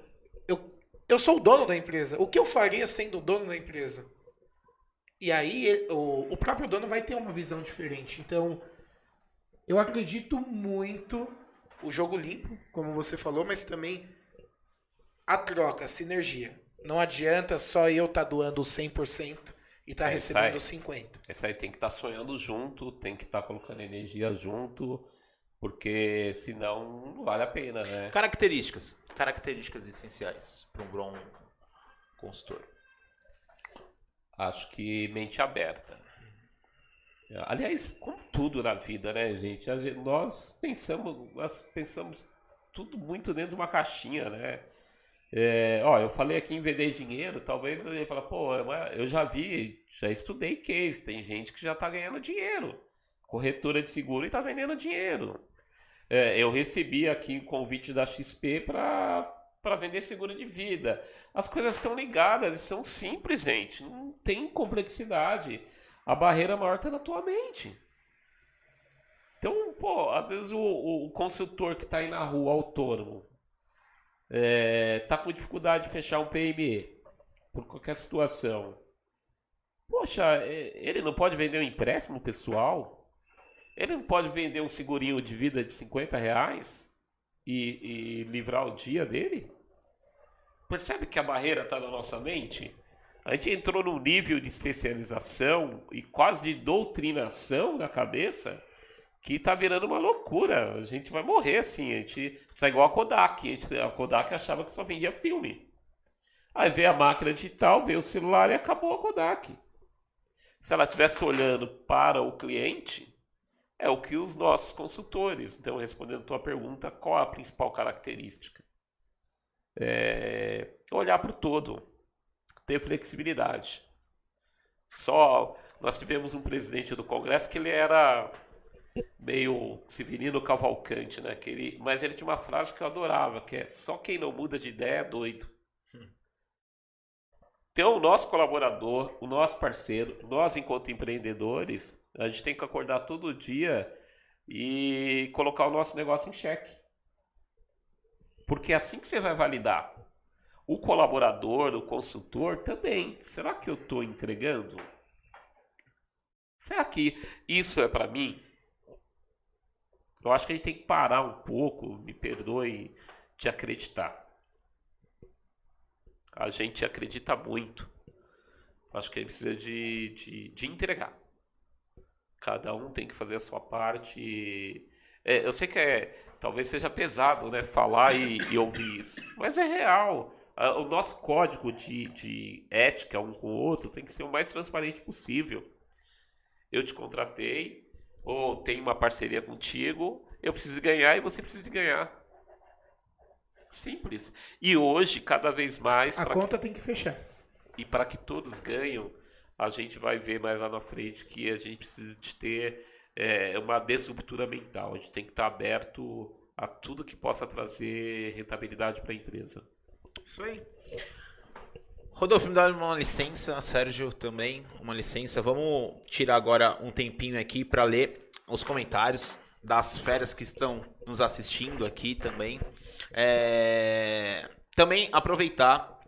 S3: eu, sou o dono da empresa. O que eu faria sendo o dono da empresa? E aí o, o próprio dono vai ter uma visão diferente. Então, eu acredito muito o jogo limpo, como você falou, mas também a troca, a sinergia. Não adianta só eu estar tá doando 100% e estar tá recebendo aí, 50%.
S2: Esse aí tem que estar tá sonhando junto, tem que estar tá colocando energia junto, porque senão não vale a pena, né?
S1: Características. Características essenciais para um bom consultor.
S2: Acho que mente aberta. Aliás, como tudo na vida, né, gente? Nós pensamos, nós pensamos tudo muito dentro de uma caixinha, né? É, ó, eu falei aqui em vender dinheiro, talvez eu ia falar, pô, eu já vi, já estudei case, tem gente que já tá ganhando dinheiro. Corretora de seguro e tá vendendo dinheiro. É, eu recebi aqui um convite da XP para para vender seguro de vida. As coisas estão ligadas e são simples, gente. Não tem complexidade. A barreira maior está na tua mente. Então, pô, às vezes o, o consultor que está aí na rua, autônomo, é, tá com dificuldade de fechar um PME por qualquer situação. Poxa, é, ele não pode vender um empréstimo pessoal? Ele não pode vender um segurinho de vida de 50 reais e, e livrar o dia dele? Percebe que a barreira está na nossa mente? A gente entrou num nível de especialização e quase de doutrinação na cabeça que tá virando uma loucura. A gente vai morrer assim. A gente tá igual a Kodak. A, gente, a Kodak achava que só vendia filme. Aí veio a máquina digital, veio o celular e acabou a Kodak. Se ela estivesse olhando para o cliente, é o que os nossos consultores. Então, respondendo a tua pergunta, qual a principal característica? É olhar para o todo ter flexibilidade. Só nós tivemos um presidente do Congresso que ele era meio Severino Cavalcante, né? Que ele, mas ele tinha uma frase que eu adorava, que é só quem não muda de ideia é doido. Então, o nosso colaborador, o nosso parceiro, nós enquanto empreendedores, a gente tem que acordar todo dia e colocar o nosso negócio em xeque. Porque é assim que você vai validar. O colaborador, o consultor também. Será que eu estou entregando? Será que isso é para mim? Eu acho que a gente tem que parar um pouco, me perdoe, de acreditar. A gente acredita muito. Acho que a gente precisa de, de, de entregar. Cada um tem que fazer a sua parte. É, eu sei que é, talvez seja pesado né, falar e, e ouvir isso, mas é real o nosso código de, de ética um com o outro tem que ser o mais transparente possível. Eu te contratei, ou tenho uma parceria contigo, eu preciso ganhar e você precisa de ganhar. Simples. E hoje, cada vez mais.
S3: A conta que... tem que fechar.
S2: E para que todos ganham, a gente vai ver mais lá na frente que a gente precisa de ter é, uma desruptura mental. A gente tem que estar aberto a tudo que possa trazer rentabilidade para a empresa.
S3: Isso aí.
S1: Rodolfo, me dá uma licença, Sérgio também, uma licença. Vamos tirar agora um tempinho aqui para ler os comentários das feras que estão nos assistindo aqui também. É... também aproveitar.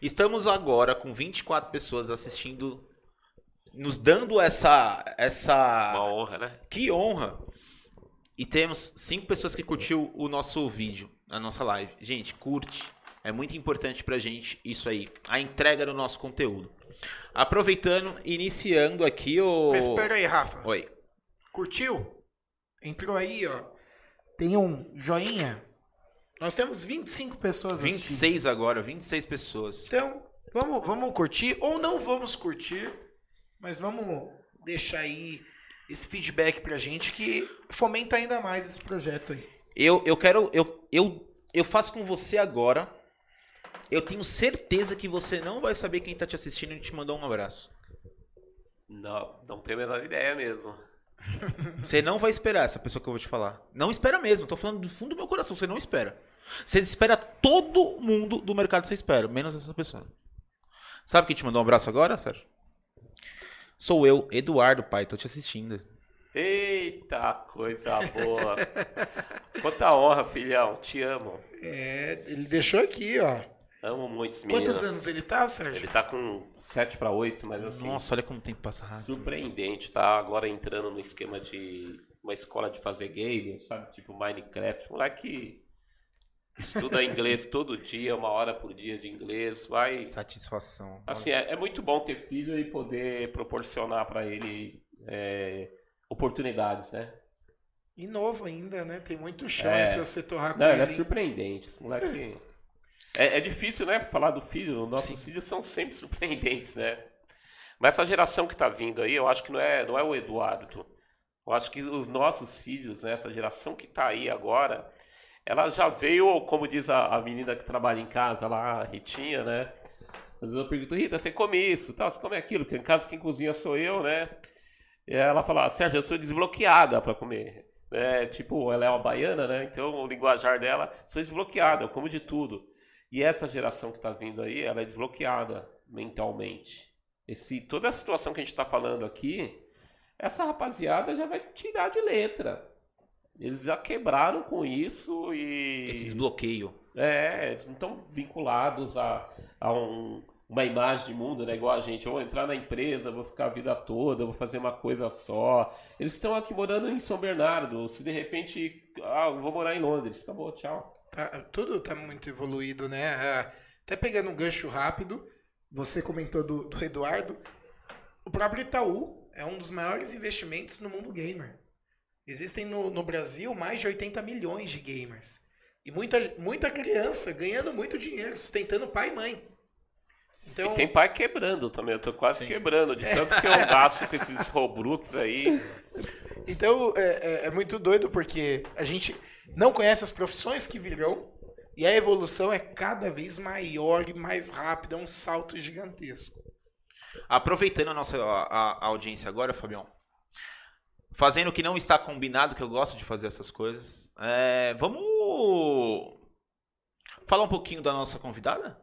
S1: Estamos agora com 24 pessoas assistindo, nos dando essa. essa
S2: Uma honra, né?
S1: Que honra! E temos cinco pessoas que curtiu o nosso vídeo, a nossa live. Gente, curte. É muito importante pra gente isso aí. A entrega do nosso conteúdo. Aproveitando, iniciando aqui o.
S3: Mas espera aí, Rafa.
S1: Oi.
S3: Curtiu? Entrou aí, ó. Tem um joinha. Nós temos 25 pessoas assistindo.
S1: 26 agora, 26 pessoas.
S3: Então, vamos, vamos curtir ou não vamos curtir, mas vamos deixar aí esse feedback pra gente que fomenta ainda mais esse projeto aí.
S1: Eu, eu quero. Eu, eu, eu faço com você agora. Eu tenho certeza que você não vai saber quem tá te assistindo e te mandou um abraço.
S2: Não, não tenho a menor ideia mesmo.
S1: Você não vai esperar essa pessoa que eu vou te falar. Não espera mesmo. Tô falando do fundo do meu coração. Você não espera. Você espera todo mundo do mercado. Você espera, menos essa pessoa. Sabe quem te mandou um abraço agora, Sérgio? Sou eu, Eduardo, pai. Tô te assistindo.
S2: Eita, coisa boa. Quanta honra, filhão. Te amo.
S3: É, ele deixou aqui, ó.
S2: Amo muito esse menino.
S3: Quantos anos ele tá, Sérgio?
S2: Ele tá com 7 para 8, mas assim,
S1: Nossa, olha como o tempo passa rápido.
S2: surpreendente. Tá agora entrando no esquema de uma escola de fazer game, sabe? Tipo Minecraft. Moleque estuda inglês todo dia, uma hora por dia de inglês. Vai.
S1: Satisfação.
S2: Assim, é, é muito bom ter filho e poder proporcionar para ele é, oportunidades, né?
S3: E novo ainda, né? Tem muito chão
S2: É.
S3: pra você torrar com
S2: Não, ele é
S3: ele.
S2: surpreendente. Esse moleque. É, é difícil, né? Falar do filho. Nossos filhos são sempre surpreendentes, né? Mas essa geração que tá vindo aí, eu acho que não é, não é o Eduardo. Eu acho que os nossos filhos, né? Essa geração que tá aí agora, ela já veio, como diz a, a menina que trabalha em casa lá, a Ritinha, né? Às vezes eu pergunto, Rita, você come isso? Tal, você come aquilo? Porque em casa quem cozinha sou eu, né? E ela fala, Sérgio, eu sou desbloqueada para comer. É, tipo, ela é uma baiana, né? Então o linguajar dela, sou desbloqueada, eu como de tudo. E essa geração que tá vindo aí, ela é desbloqueada mentalmente. Esse, toda a situação que a gente tá falando aqui, essa rapaziada já vai tirar de letra. Eles já quebraram com isso e.
S1: Esse desbloqueio.
S2: É, eles não estão vinculados a, a um- uma imagem de mundo, né? Igual a gente, eu vou entrar na empresa, vou ficar a vida toda, vou fazer uma coisa só. Eles estão aqui morando em São Bernardo. Se de repente, ah, eu vou morar em Londres, acabou, tchau.
S3: Tá- tudo tá muito evoluído, né? Ah, Até pegando um gancho rápido, você comentou do, do Eduardo. O próprio Itaú é um dos maiores investimentos no mundo gamer. Existem no, no Brasil mais de 80 milhões de gamers. E muita, muita criança ganhando muito dinheiro, sustentando pai e mãe. Então,
S2: E tem pai quebrando também, eu tô quase quebrando, de tanto que eu gasto com esses Robrooks aí.
S3: Então é, é- é muito doido porque a gente não conhece as profissões que virão e a evolução é cada vez maior e mais rápida, é um salto gigantesco.
S1: Aproveitando a nossa a, a audiência agora, Fabião. Fazendo o que não está combinado, que eu gosto de fazer essas coisas. é, vamos falar um pouquinho da nossa convidada?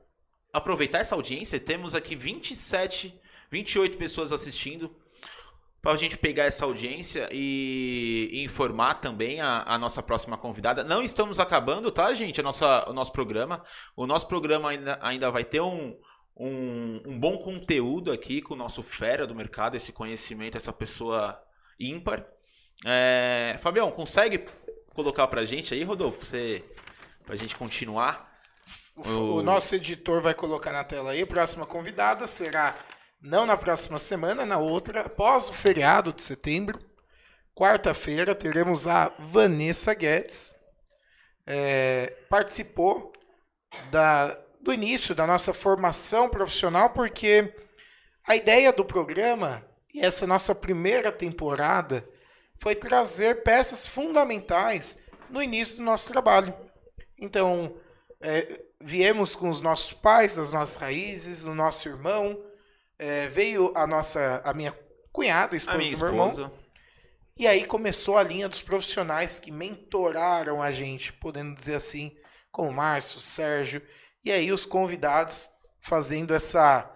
S1: Aproveitar essa audiência. Temos aqui 27, 28 pessoas assistindo. Para a gente pegar essa audiência e, informar também a, a nossa próxima convidada. Não estamos acabando, tá, gente? A nossa, o nosso programa. O nosso programa ainda, ainda vai ter um, um, um bom conteúdo aqui com o nosso fera do mercado, esse conhecimento, essa pessoa ímpar. É, Fabião, consegue colocar pra gente aí, Rodolfo? Você, pra gente continuar?
S3: O,
S1: O-
S3: nosso editor vai colocar na tela aí. A próxima convidada será não na próxima semana, na outra, após o feriado de setembro. Quarta-feira teremos a Vanessa Guedes. É, participou da, do início da nossa formação profissional, porque a ideia do programa e essa nossa primeira temporada foi trazer peças fundamentais no início do nosso trabalho. Então, é, viemos com os nossos pais, as nossas raízes, o nosso irmão, é, veio a nossa, a minha cunhada, a
S1: A
S3: esposa
S1: minha
S3: do meu irmão,
S1: esposa.
S3: e aí começou a linha dos profissionais que mentoraram a gente, podendo dizer assim, como o Márcio, o Sérgio, e aí os convidados fazendo essa,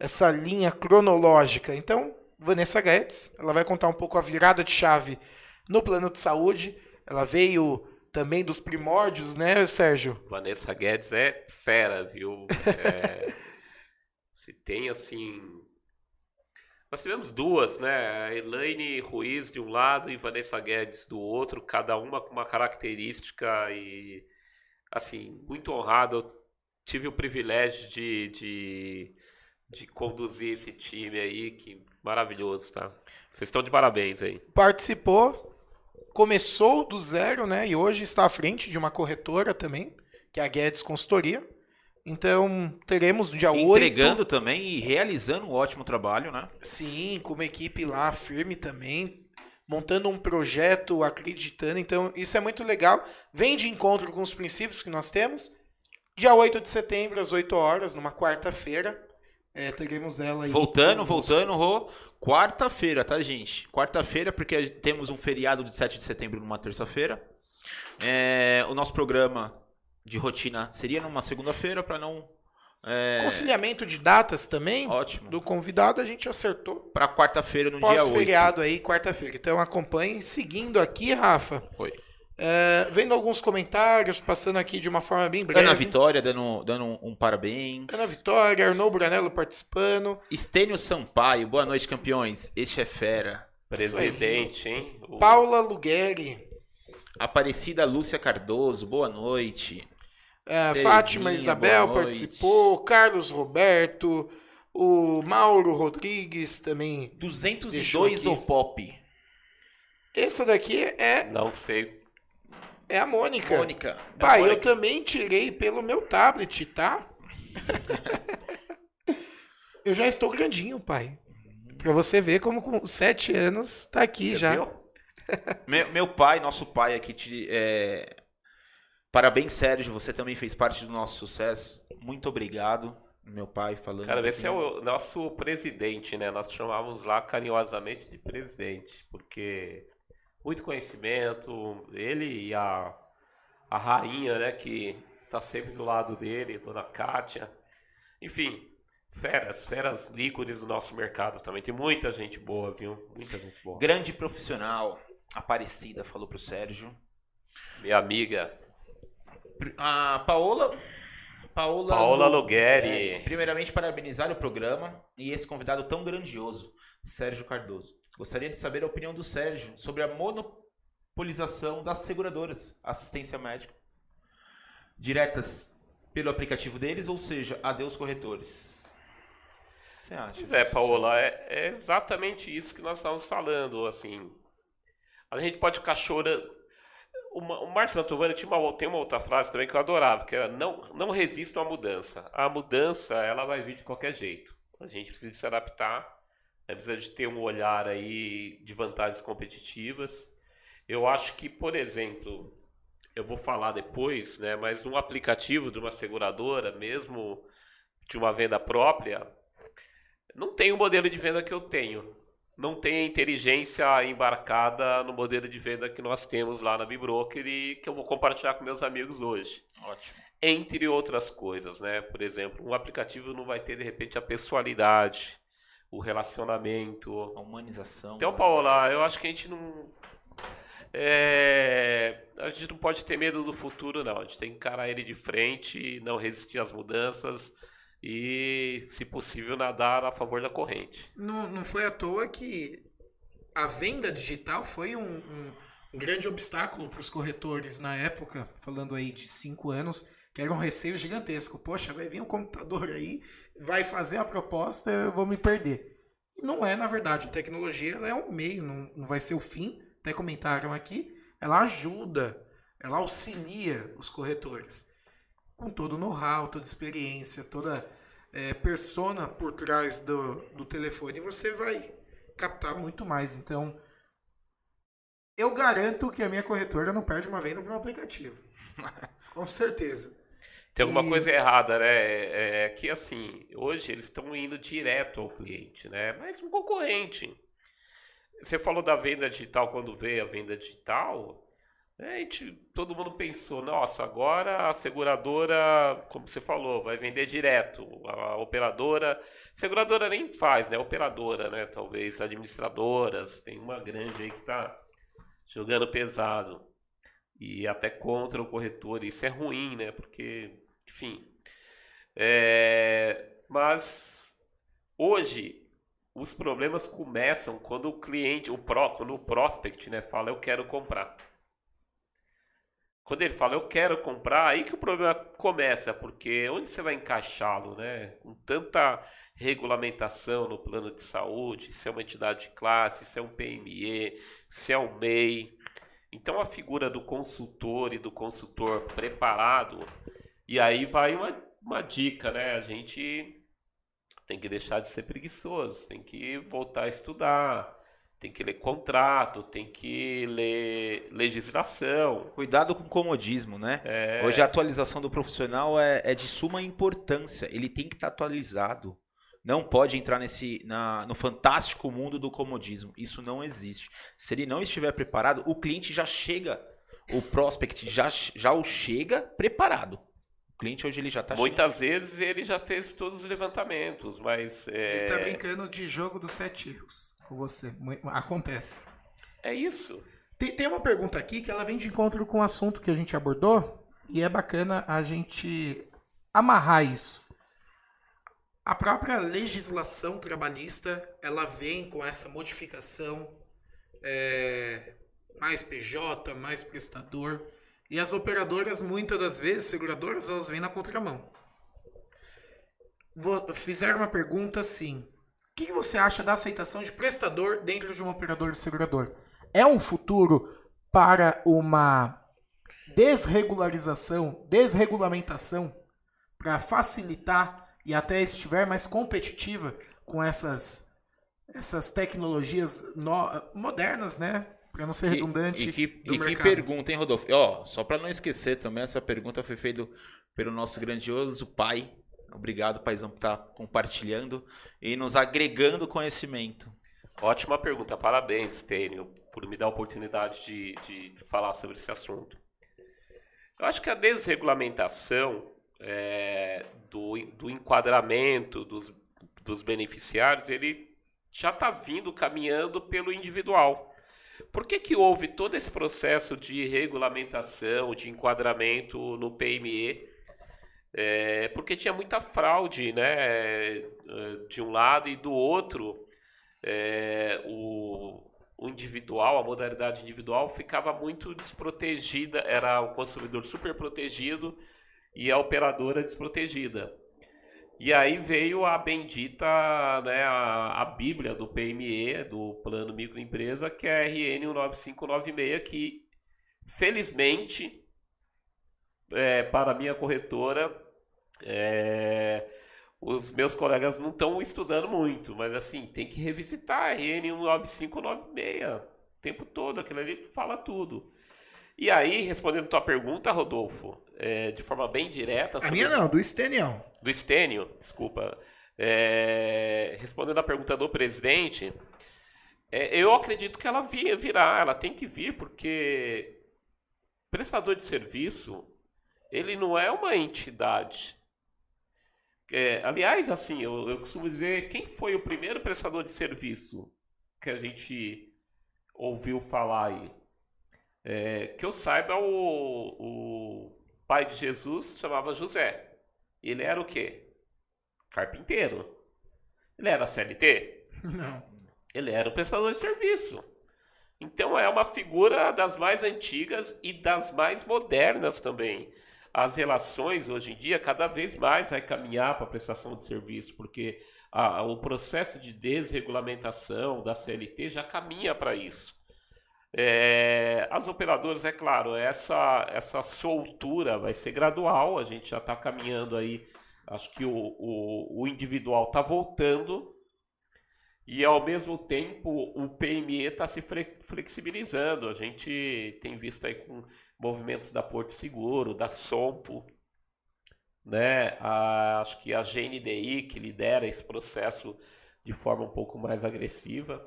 S3: essa linha cronológica. Então, Vanessa Guedes, ela vai contar um pouco a virada de chave no plano de saúde. Ela veio também dos primórdios, né, Sérgio?
S2: Vanessa Guedes é fera, viu? É, se tem assim. Nós tivemos duas, né? Elaine Ruiz de um lado e Vanessa Guedes do outro, cada uma com uma característica e assim, muito honrado. Eu tive o privilégio de, de, de conduzir esse time aí, que maravilhoso, tá? Vocês estão de parabéns aí.
S3: Participou, começou do zero, né? E hoje está à frente de uma corretora também, que é a Guedes Consultoria. Então, teremos no dia 8.
S1: Entregando também e realizando um ótimo trabalho, né?
S3: Sim, com uma equipe lá firme também, montando um projeto, acreditando. Então, isso é muito legal. Vem de encontro com os princípios que nós temos. Dia 8 de setembro, às 8 horas, numa quarta-feira. É, teremos ela aí.
S1: Voltando, voltando, Rô. Quarta-feira, tá, gente? Quarta-feira, porque temos um feriado de 7 de setembro numa terça-feira. É, o nosso programa de rotina seria numa segunda-feira, para não. É,
S3: Conciliamento de datas também
S1: ótimo.
S3: do convidado, a gente acertou.
S1: Para quarta-feira, no dia 8.
S3: Pós-feriado aí, quarta-feira. Então acompanhe. Seguindo aqui, Rafa.
S1: Oi.
S3: É, vendo alguns comentários, passando aqui de uma forma bem breve.
S1: Ana Vitória dando, dando um, um parabéns.
S3: Ana Vitória, Arnô Branello participando.
S1: Estênio Sampaio, boa noite, campeões. Este é fera.
S2: Presidente, hein? O-
S3: Paula Lugueri.
S1: Aparecida Lúcia Cardoso, boa noite.
S3: É,
S1: Terezinha,
S3: Fátima Isabel participou, Carlos Roberto, o Mauro Rodrigues também.
S1: 202
S3: Deixou
S1: ou
S3: aqui.
S1: pop?
S3: Essa daqui é,
S2: Não sei.
S3: É a Mônica.
S1: Mônica.
S3: Pai, eu
S2: Mônica.
S3: também tirei pelo meu tablet, tá? eu já estou grandinho, pai. Pra você ver como com sete anos tá aqui
S2: Você
S3: já.
S1: Meu, meu pai, nosso pai aqui, te, é... parabéns, Sérgio. Você também fez parte do nosso sucesso. Muito obrigado, meu pai, falando.
S2: Cara, esse é o nosso presidente, né? Nós chamávamos lá carinhosamente de presidente, porque muito conhecimento, ele e a, a rainha, né, que tá sempre do lado dele, Dona Kátia. Enfim, feras, feras ícones do nosso mercado também. Tem muita gente boa, viu? Muita gente boa.
S1: Grande profissional, Aparecida, falou pro Sérgio.
S2: Minha amiga,
S1: A Paola. Paola,
S2: Paola Lugueri.
S1: é, primeiramente, parabenizar o programa e esse convidado tão grandioso, Sérgio Cardoso. Gostaria de saber a opinião do Sérgio sobre a monopolização das seguradoras, assistência médica, diretas pelo aplicativo deles, ou seja, adeus corretores. O que você acha?
S2: Pois é, Paola, é, é exatamente isso que nós estamos falando, assim. A gente pode ficar chorando. O Márcio Mantovani tinha uma, tem uma outra frase também que eu adorava, que era não, não resistam à mudança. A mudança, ela vai vir de qualquer jeito. A gente precisa se adaptar, né, precisa de ter um olhar aí de vantagens competitivas. Eu acho que, por exemplo, eu vou falar depois, né, mas um aplicativo de uma seguradora, mesmo de uma venda própria, não tem o modelo de venda que eu tenho. Não tem a inteligência embarcada no modelo de venda que nós temos lá na Bibroker e que eu vou compartilhar com meus amigos hoje.
S1: Ótimo.
S2: Entre outras coisas, né? Por exemplo, um aplicativo não vai ter, de repente, a pessoalidade, o relacionamento.
S1: A humanização.
S2: Então,
S1: né?
S2: Paola, eu acho que a gente não. é, a gente não pode ter medo do futuro, não. A gente tem que encarar ele de frente, não resistir às mudanças e, se possível, nadar a favor da corrente.
S3: Não, não foi à toa que a venda digital foi um, um- um grande obstáculo para os corretores na época, falando aí de cinco anos, que era um receio gigantesco. Poxa, vai vir um computador aí, vai fazer a proposta, eu vou me perder. E não é, na verdade. A tecnologia é um meio, não, não vai ser o fim. Até comentaram aqui. Ela ajuda, ela auxilia os corretores. Com todo o know-how, toda experiência, toda é, persona por trás do, do telefone, você vai captar muito mais. Então, eu garanto que a minha corretora não perde uma venda para um aplicativo. Com certeza.
S2: Tem alguma
S3: E-
S2: coisa errada, né? É, é que assim, hoje eles estão indo direto ao cliente, né? Mas um concorrente. Você falou da venda digital quando veio a venda digital. né, A gente, todo mundo pensou, nossa, agora a seguradora, como você falou, vai vender direto. A operadora. Seguradora nem faz, né? Operadora, né? Talvez administradoras. Tem uma grande aí que está jogando pesado. e até contra o corretor. Isso é ruim, né? Porque, enfim. É, mas hoje os problemas começam quando o cliente, o pro, quando o prospect, né, fala eu quero comprar. Quando ele fala eu quero comprar, aí que o problema começa, porque onde você vai encaixá-lo, né? Com tanta regulamentação no plano de saúde, se é uma entidade de classe, se é um PME, se é um MEI. Então a figura do consultor e do consultor preparado, e aí vai uma, uma dica, né? A gente tem que deixar de ser preguiçoso, tem que voltar a estudar, tem que ler contrato, tem que ler legislação.
S1: Cuidado com o comodismo, né? É... Hoje a atualização do profissional é, é, de suma importância. Ele tem que estar tá atualizado. Não pode entrar nesse na, no fantástico mundo do comodismo. Isso não existe. Se ele não estiver preparado, o cliente já chega, o prospect já, já o chega preparado. O cliente hoje ele já está
S2: Muitas vezes ele já fez todos os levantamentos, mas.
S3: É... Ele está brincando de jogo dos sete erros com você. Acontece.
S2: É isso.
S3: Tem, tem uma pergunta aqui que ela vem de encontro com o assunto que a gente abordou e é bacana a gente amarrar isso. A própria legislação trabalhista ela vem com essa modificação é, mais PJ, mais prestador. E as operadoras, muitas das vezes, seguradoras, elas vêm na contramão. Fizeram uma pergunta assim: o que você acha da aceitação de prestador dentro de um operador de segurador? É um futuro para uma desregularização, desregulamentação, para facilitar e até estiver mais competitiva com essas, essas tecnologias no, modernas, né? Para não ser redundante.
S1: E, que, e que pergunta, hein, Rodolfo? Ó, só para não esquecer também, essa pergunta foi feita pelo nosso grandioso pai, Obrigado, Paizão, por estar compartilhando e nos agregando conhecimento.
S2: Ótima pergunta, parabéns, Tênio, por me dar a oportunidade de, de falar sobre esse assunto. Eu acho que a desregulamentação é, do, do enquadramento dos, dos beneficiários, ele já está vindo caminhando pelo individual. Por que, que houve todo esse processo de regulamentação, de enquadramento no PME é, porque tinha muita fraude, né? De um lado e do outro, é, o, o individual, a modalidade individual ficava muito desprotegida, era o consumidor super protegido e a operadora desprotegida. E aí veio a bendita, né, a, a Bíblia do PME, do Plano Microempresa, que é a RN 19596, que felizmente, é, para minha corretora, é, os meus colegas não estão estudando muito, mas assim, tem que revisitar a RN 19596 o tempo todo, aquilo ali fala tudo. E aí, respondendo a tua pergunta, Rodolfo, é, de forma bem direta.
S3: A minha não, do Stênio.
S2: Do Stênio, desculpa. É, respondendo a pergunta do presidente, é, eu acredito que ela virá, ela tem que vir, porque prestador de serviço, ele não é uma entidade. É, aliás, assim, eu, eu costumo dizer, quem foi o primeiro prestador de serviço que a gente ouviu falar aí? É, que eu saiba, o, o pai de Jesus chamava José. Ele era o quê? Carpinteiro. Ele era CLT?
S3: Não.
S2: Ele era o prestador de serviço. Então é uma figura das mais antigas e das mais modernas também as relações hoje em dia cada vez mais vai caminhar para a prestação de serviço, porque a, o processo de desregulamentação da CLT já caminha para isso. É, as operadoras, é claro, essa, essa soltura vai ser gradual, a gente já está caminhando aí, acho que o, o, o individual está voltando, e ao mesmo tempo o PME está se flexibilizando. A gente tem visto aí com movimentos da Porto Seguro, da Sompo, né? A, acho que a GNDI que lidera esse processo de forma um pouco mais agressiva.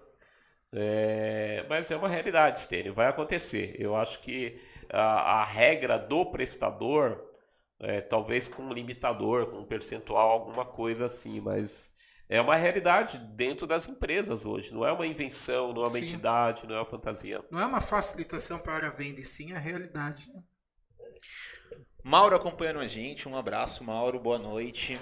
S2: É, mas é uma realidade, Stênio, vai acontecer. Eu acho que a, a regra do prestador, é, talvez com um limitador, com um percentual, alguma coisa assim, mas é uma realidade dentro das empresas hoje. Não é uma invenção, não é uma
S3: Sim.
S2: entidade, não é uma fantasia.
S3: Não é uma facilitação para a venda, e sim a realidade. né?
S1: Mauro acompanhando a gente. Um abraço, Mauro. Boa noite.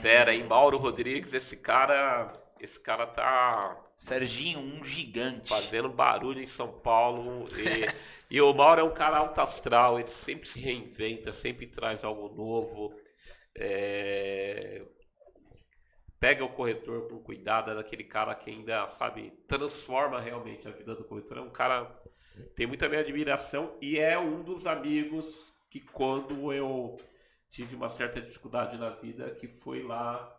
S2: Fera, hein? Mauro Rodrigues, esse cara. Esse cara tá
S1: Serginho, um gigante.
S2: fazendo barulho em São Paulo. E, e o Mauro é um cara alto astral, ele sempre se reinventa, sempre traz algo novo. É, Pega o corretor com cuidado, é daquele cara que ainda, sabe, transforma realmente a vida do corretor. É um cara tem muita minha admiração e é um dos amigos que quando eu tive uma certa dificuldade na vida, que foi lá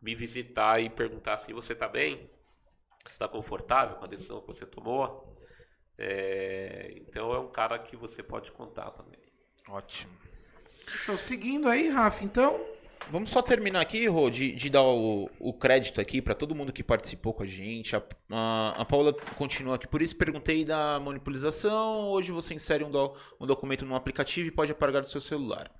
S2: me visitar e perguntar assim, você tá bem? Você está confortável com a decisão que você tomou? É, então é um cara que você pode contar também.
S1: Ótimo.
S3: Show. Seguindo aí, Rafa, então.
S1: Vamos só terminar aqui, Rô, de, de dar o, o crédito aqui para todo mundo que participou com a gente. A, a, a Paula continua aqui. Por isso perguntei da monopolização. Hoje você insere um, do, um documento no aplicativo e pode apagar do seu celular.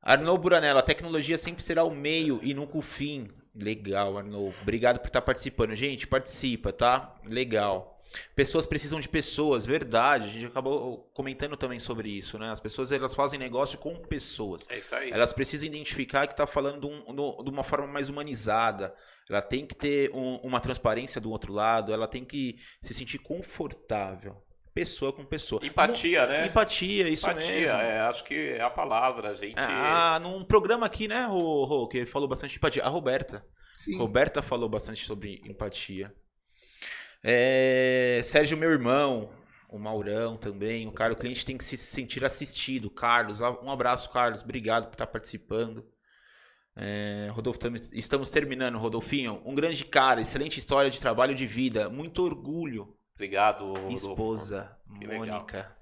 S1: Arnaud Buranello, a tecnologia sempre será o meio e nunca o fim. Legal, Arnaud. Obrigado por estar participando. Gente, participa, tá? Legal. Pessoas precisam de pessoas, verdade. A gente acabou comentando também sobre isso, né? As pessoas elas fazem negócio com pessoas.
S2: É isso aí.
S1: Elas precisam identificar que está falando de, um- de uma forma mais humanizada. Ela tem que ter um- uma transparência do outro lado. Ela tem que se sentir confortável. Pessoa com pessoa.
S2: Empatia,
S1: Num-
S2: né?
S1: Empatia, isso
S2: Empatia,
S1: mesmo.
S2: é, acho que é a palavra. A gente.
S1: Ah, num programa aqui, né, Rô, Rô, que falou bastante de empatia. A Roberta.
S3: Sim.
S1: Roberta falou bastante sobre empatia. É, Sérgio, meu irmão. O Maurão também. O cara, o cliente tem que se sentir assistido. Carlos, um abraço, Carlos. Obrigado por estar participando. É, Rodolfo, tam- estamos terminando, Rodolfinho. Um grande cara, excelente história de trabalho de vida. Muito orgulho.
S2: Obrigado, Rodolfo.
S1: Esposa,
S2: Que legal.
S1: Mônica.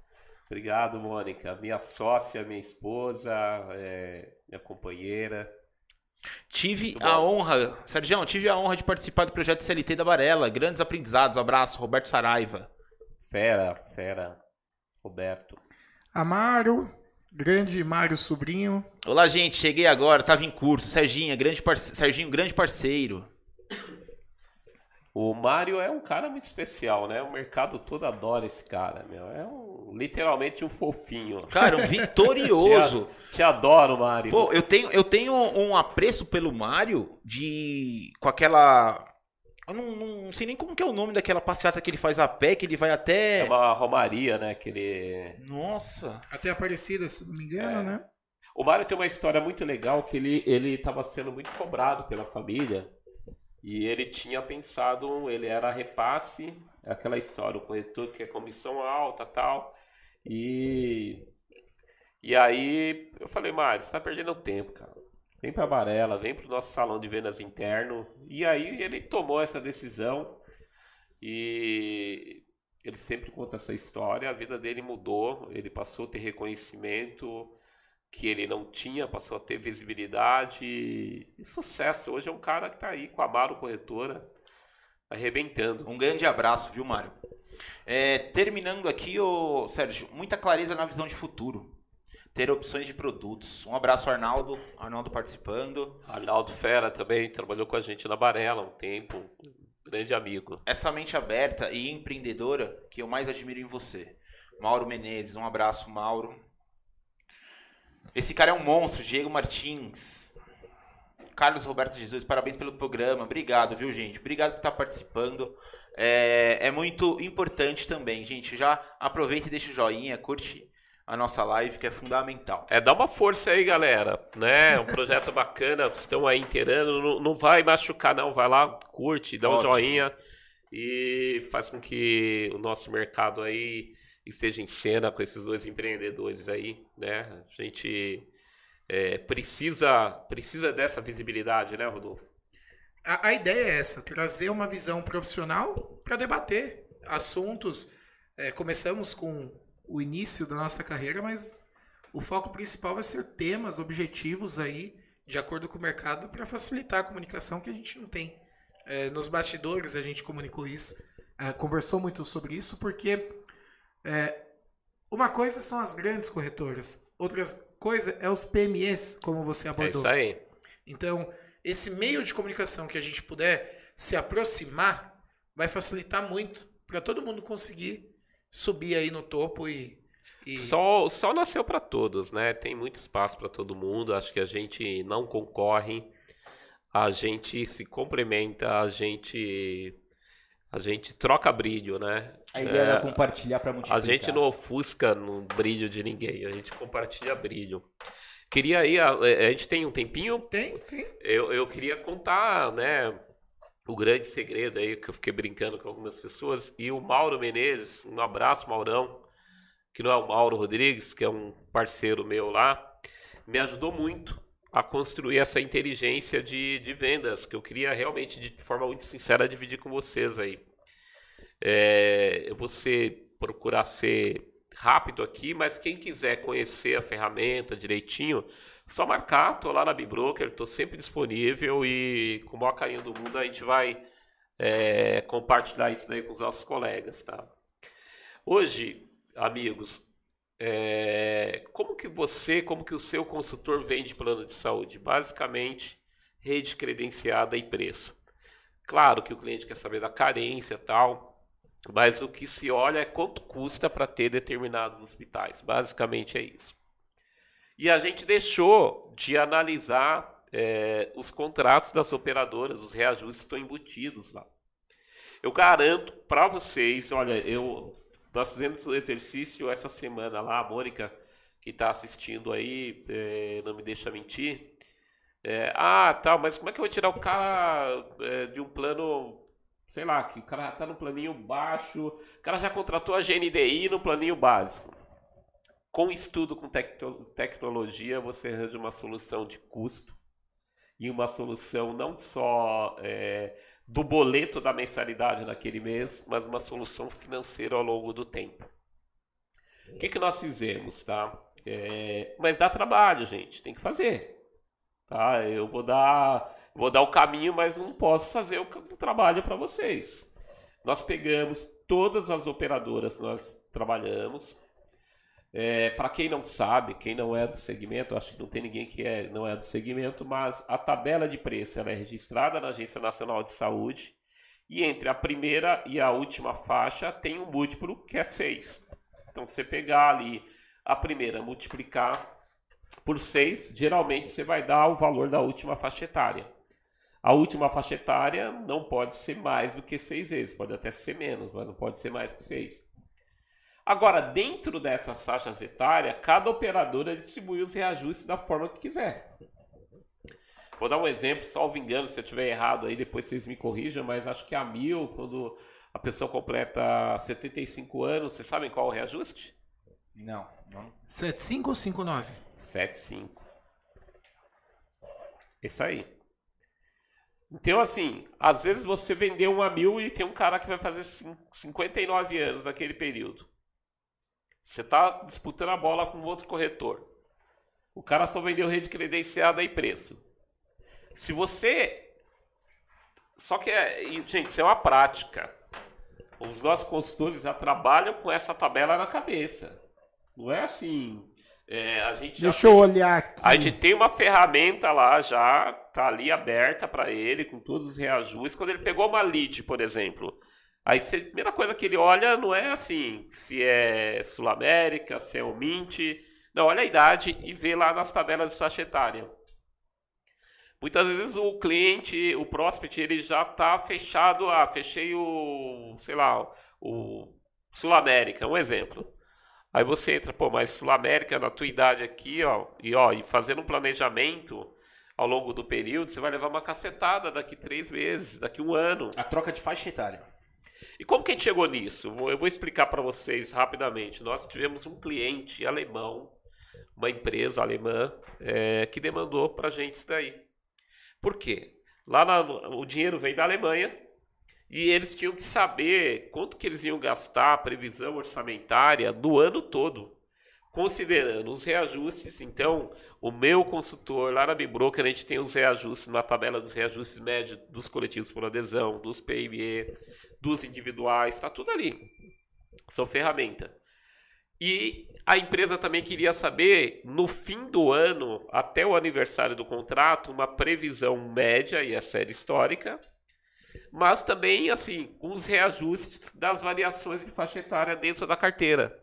S2: Obrigado, Mônica. Minha sócia, minha esposa, é, minha companheira.
S1: Tive
S2: Muito
S1: a
S2: bom.
S1: honra, Sérgio, tive a honra de participar do projeto CLT da Varela. Grandes aprendizados. Abraço, Roberto Saraiva.
S2: Fera, fera. Roberto.
S3: Amaro, grande Mário Sobrinho.
S1: Olá, gente, cheguei agora, tava em curso. Serginho, grande parce... Serginho, grande parceiro.
S2: O Mário é um cara muito especial, né? O mercado todo adora esse cara, meu. É um, literalmente um fofinho.
S1: Cara, um vitorioso.
S2: Te, te adoro, Mário.
S1: Pô, eu tenho, eu tenho um apreço pelo Mário de. com aquela. Eu não, não sei nem como que é o nome daquela passeata que ele faz a pé, que ele vai
S2: É
S1: até.
S2: uma romaria, né? Que ele...
S1: Nossa.
S3: Até Aparecida, se não me engano,
S2: É.
S3: né?
S2: O Mário tem uma história muito legal que ele ele estava sendo muito cobrado pela família e ele tinha pensado, ele era repasse, aquela história, o corretor que é comissão alta tal. E e aí eu falei, Mário, você tá perdendo tempo, cara. Vem pra Varela, vem pro nosso salão de vendas interno. E aí ele tomou essa decisão e ele sempre conta essa história, a vida dele mudou, ele passou a ter reconhecimento que ele não tinha, passou a ter visibilidade e, sucesso. Hoje é um cara que tá aí com a Amaro Corretora, arrebentando.
S1: Um grande abraço, viu, Mário? É, terminando aqui, ô, Sérgio, muita clareza na visão de futuro. Ter opções de produtos. Um abraço, Arnaldo. Arnaldo participando.
S2: Arnaldo Fera também trabalhou com a gente na Barela há um tempo, grande amigo.
S1: essa mente aberta e empreendedora que eu mais admiro em você. Mauro Menezes, um abraço, Mauro. Esse cara é um monstro, Diego Martins. Carlos Roberto Jesus, parabéns pelo programa. Obrigado, viu, gente? Obrigado por estar participando. É, é muito importante também, gente. Já aproveita e deixa o joinha, curte a nossa live, que é fundamental.
S2: É, dá uma força aí, galera, né? Um projeto bacana, estão aí inteirando, não, não vai machucar não, vai lá, curte, dá um
S1: Ótimo.
S2: joinha e faz com que o nosso mercado aí esteja em cena com esses dois empreendedores aí, né? A gente é, precisa, precisa dessa visibilidade, né, Rodolfo?
S3: A, a ideia é essa, trazer uma visão profissional para debater assuntos. É, começamos com o início da nossa carreira, mas o foco principal vai ser temas, objetivos aí, de acordo com o mercado, para facilitar a comunicação que a gente não tem. É, nos bastidores a gente comunicou isso, é, conversou muito sobre isso, porque é, uma coisa são as grandes corretoras, outra coisa é os PMEs, como você
S2: É
S3: abordou.
S2: isso aí.
S3: Então, esse meio de comunicação que a gente puder se aproximar, vai facilitar muito para todo mundo conseguir subir aí no topo e. e...
S2: Só, só nasceu para todos, né? Tem muito espaço para todo mundo. Acho que a gente não concorre, a gente se complementa, a gente a gente troca brilho, né?
S1: A ideia é, é compartilhar para multiplicar.
S2: A gente não ofusca no brilho de ninguém, a gente compartilha brilho. Queria aí, a, a gente tem um tempinho?
S3: Tem, tem.
S2: Eu, eu queria contar, né, o grande segredo aí que eu fiquei brincando com algumas pessoas. E o Mauro Menezes, um abraço, Maurão, que não é o Mauro Rodrigues, que é um parceiro meu lá, me ajudou muito a construir essa inteligência de, de vendas que eu queria realmente, de forma muito sincera, dividir com vocês aí. É, ser, procurar ser rápido aqui, mas quem quiser conhecer a ferramenta direitinho, só marcar, tô lá na Bibroker, tô sempre disponível e com o maior carinho do mundo a gente vai é, compartilhar isso daí com os nossos colegas, tá? Hoje, amigos, é, como que você, como que o seu consultor vende plano de saúde? Basicamente, rede credenciada e preço. Claro que o cliente quer saber da carência tal, mas o que se olha é quanto custa para ter determinados hospitais. Basicamente é isso. E a gente deixou de analisar é, os contratos das operadoras, os reajustes estão embutidos lá. Eu garanto para vocês, olha, eu nós fizemos o exercício essa semana lá, a Mônica, que está assistindo aí, é, não me deixa mentir. É, ah, tal, mas como é que eu vou tirar o cara é, de um plano, sei lá, que o cara está no planinho baixo, o cara já contratou a GNDI no planinho básico. Com estudo com tec tecnologia, você arranja uma solução de custo e uma solução não só é, do boleto da mensalidade naquele mês, mas uma solução financeira ao longo do tempo. O que, que nós fizemos, tá? É, mas dá trabalho, gente, tem que fazer. Tá? Eu vou dar, vou dar o caminho, mas não posso fazer o, o trabalho para vocês. Nós pegamos todas as operadoras, nós trabalhamos, é, para quem não sabe, quem não é do segmento, acho que não tem ninguém que é, não é do segmento, mas a tabela de preço é registrada na Agência Nacional de Saúde e entre a primeira e a última faixa tem um múltiplo que é 6. Então, você pegar ali a primeira, multiplicar por 6, geralmente você vai dar o valor da última faixa etária. A última faixa etária não pode ser mais do que 6 vezes, pode até ser menos, mas não pode ser mais que 6. Agora, dentro dessas faixas etárias, cada operadora distribui os reajustes da forma que quiser. Vou dar um exemplo, salvo engano, se eu estiver errado aí, depois vocês me corrijam, mas acho que a mil, quando a pessoa completa 75 anos, vocês sabem qual é o reajuste?
S1: Não, não.
S3: 75 ou 59?
S2: 75. Isso aí. Então, assim, às vezes você vendeu uma mil e tem um cara que vai fazer 59 anos naquele período. Você está disputando a bola com outro corretor. O cara só vendeu rede credenciada e preço. Se você. Só que, é... gente, isso é uma prática. Os nossos consultores já trabalham com essa tabela na cabeça. Não é assim. É, a gente
S3: Deixa eu olhar aqui.
S2: A gente tem uma ferramenta lá já, tá ali aberta para ele, com todos os reajustes. Quando ele pegou uma lead, por exemplo, Aí a primeira coisa que ele olha não é assim, se é Sul América, se é o Mint. Não, olha a idade e vê lá nas tabelas de faixa etária. Muitas vezes o cliente, o prospect, ele já está fechado. Ah, fechei o, sei lá, o Sul América, um exemplo. Aí você entra, pô, mas Sul América na tua idade aqui, ó, e ó, e fazendo um planejamento ao longo do período, você vai levar uma cacetada daqui três meses, daqui um ano.
S1: A troca de faixa etária.
S2: E como que a gente chegou nisso? Eu vou explicar para vocês rapidamente. Nós tivemos um cliente alemão, uma empresa alemã, é, que demandou para a gente isso daí. Por quê? Lá na, o dinheiro vem da Alemanha e eles tinham que saber quanto que eles iam gastar, a previsão orçamentária do ano todo considerando os reajustes, então o meu consultor lá na Bibroker a gente tem os reajustes na tabela dos reajustes médios dos coletivos por adesão, dos PME, dos individuais, está tudo ali. São ferramenta. E a empresa também queria saber, no fim do ano, até o aniversário do contrato, uma previsão média, e é série histórica, mas também, assim, com os reajustes das variações de faixa etária dentro da carteira.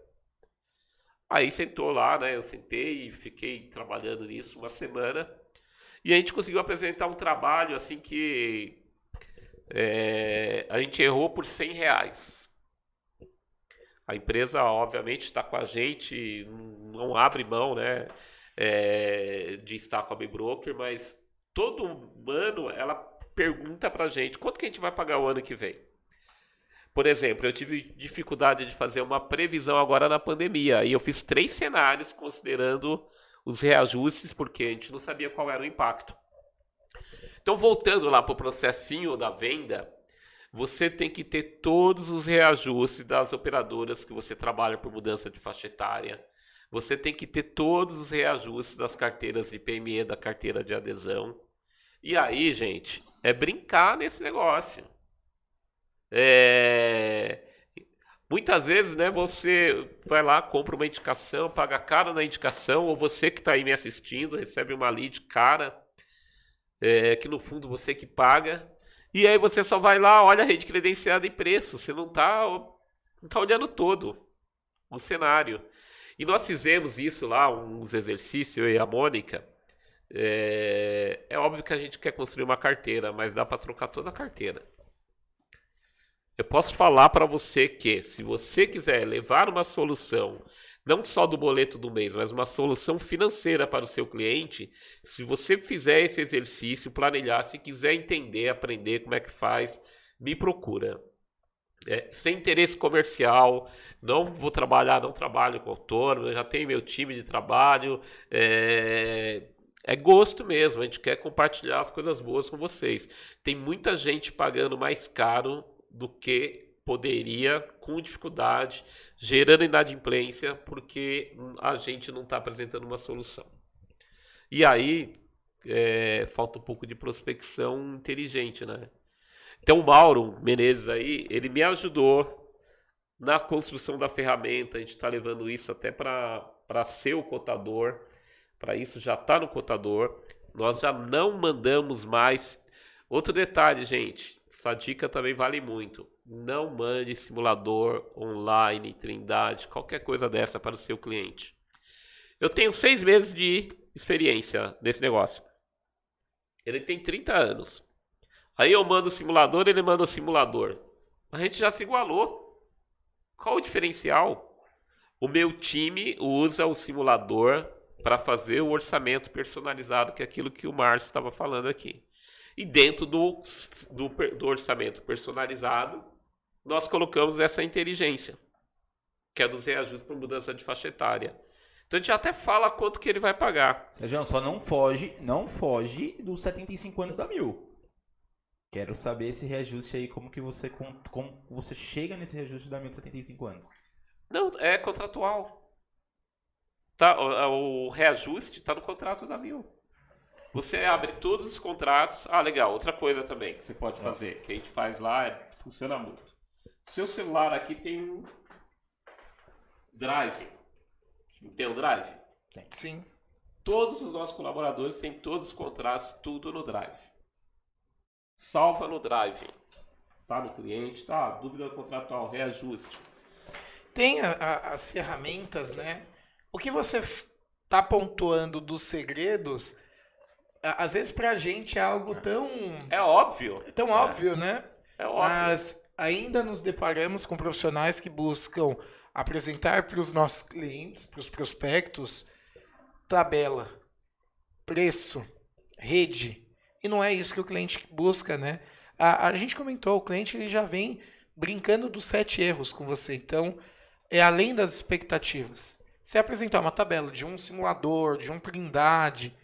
S2: Aí sentou lá, né? Eu sentei e fiquei trabalhando nisso uma semana. E a gente conseguiu apresentar um trabalho assim que é, a gente errou por 100 reais. A empresa, obviamente, está com a gente, não abre mão né, é, de estar com a B-Broker, mas todo ano ela pergunta para a gente quanto que a gente vai pagar o ano que vem. Por exemplo, eu tive dificuldade de fazer uma previsão agora na pandemia e eu fiz três cenários considerando os reajustes porque a gente não sabia qual era o impacto. Então, voltando lá para o processinho da venda, você tem que ter todos os reajustes das operadoras que você trabalha por mudança de faixa etária. Você tem que ter todos os reajustes das carteiras de PME, da carteira de adesão. E aí, gente, é brincar nesse negócio. É... Muitas vezes, né, você vai lá, compra uma indicação, paga caro na indicação, ou você que está aí me assistindo, recebe uma lead cara, é, que no fundo você que paga, e aí você só vai lá, olha a rede credenciada e preço, você não está não tá olhando todo o cenário. E nós fizemos isso lá, uns exercícios, eu e a Mônica. É, é óbvio que a gente quer construir uma carteira, mas dá para trocar toda a carteira. Eu posso falar para você que, se você quiser levar uma solução, não só do boleto do mês, mas uma solução financeira para o seu cliente, se você fizer esse exercício, planilhar, se quiser entender, aprender como é que faz, me procura. É, sem interesse comercial, não vou trabalhar, não trabalho com autônomo, já tenho meu time de trabalho. É, é gosto mesmo, a gente quer compartilhar as coisas boas com vocês. Tem muita gente pagando mais caro do que poderia, com dificuldade, gerando inadimplência, porque a gente não está apresentando uma solução. E aí é, falta um pouco de prospecção inteligente, né? Então o Mauro Menezes aí, ele me ajudou na construção da ferramenta, a gente está levando isso até para ser o cotador, para isso já está no cotador. Nós já não mandamos mais. Outro detalhe, gente, essa dica também vale muito. Não mande simulador online, Trindade, qualquer coisa dessa para o seu cliente. Eu tenho seis meses de experiência nesse negócio. Ele tem 30 anos. Aí eu mando o simulador, ele manda o simulador. A gente já se igualou. Qual o diferencial? O meu time usa o simulador para fazer o orçamento personalizado, que é aquilo que o Márcio estava falando aqui. E dentro do, do, do orçamento personalizado, nós colocamos essa inteligência, que é dos reajustes por mudança de faixa etária. Então a gente até fala quanto que ele vai pagar.
S1: Sérgio, só não foge, não foge dos 75 anos da mil. Quero saber esse reajuste aí, como que você, como você chega nesse reajuste da mil de 75 anos.
S2: Não, é contratual. Tá, o, o reajuste está no contrato da mil. Você abre todos os contratos. Ah, legal. Outra coisa também que você pode fazer, que a gente faz lá, é, funciona muito. Seu celular aqui tem um drive. Tem um drive?
S3: Sim.
S2: Todos os nossos colaboradores têm todos os contratos, tudo no drive. Salva no drive. Tá no cliente, tá? Dúvida contratual, reajuste.
S3: Tem a, a, as ferramentas, né? O que você está pontuando dos segredos às vezes pra gente é algo tão.
S2: É óbvio.
S3: Tão é. óbvio, né?
S2: É óbvio.
S3: Mas ainda nos deparamos com profissionais que buscam apresentar para os nossos clientes, para os prospectos, tabela, preço, rede. E não é isso que o cliente busca, né? A, a gente comentou, o cliente ele já vem brincando dos sete erros com você. Então, é além das expectativas. Se apresentar uma tabela de um simulador, de um Trindade,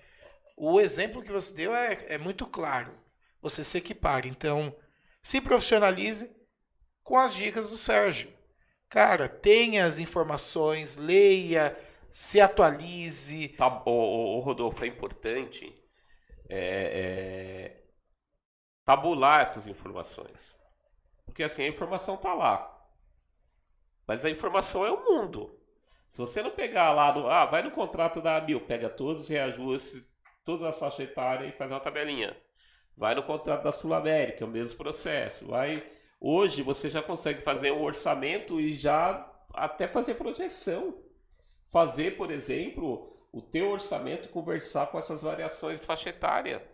S3: o exemplo que você deu é, é muito claro. Você se equipara. Então, se profissionalize com as dicas do Sérgio. Cara, tenha as informações, leia, se atualize.
S2: Tá, o, o Rodolfo, é importante é, é, tabular essas informações. Porque assim, a informação tá lá. Mas a informação é o mundo. Se você não pegar lá no. Ah, vai no contrato da Mil, pega todos os reajustes, todas as faixas etárias e faz uma tabelinha. Vai no contrato da Sul América, é o mesmo processo. Vai. Hoje você já consegue fazer um orçamento e já até fazer projeção. Fazer, por exemplo, o teu orçamento conversar com essas variações de faixa etária.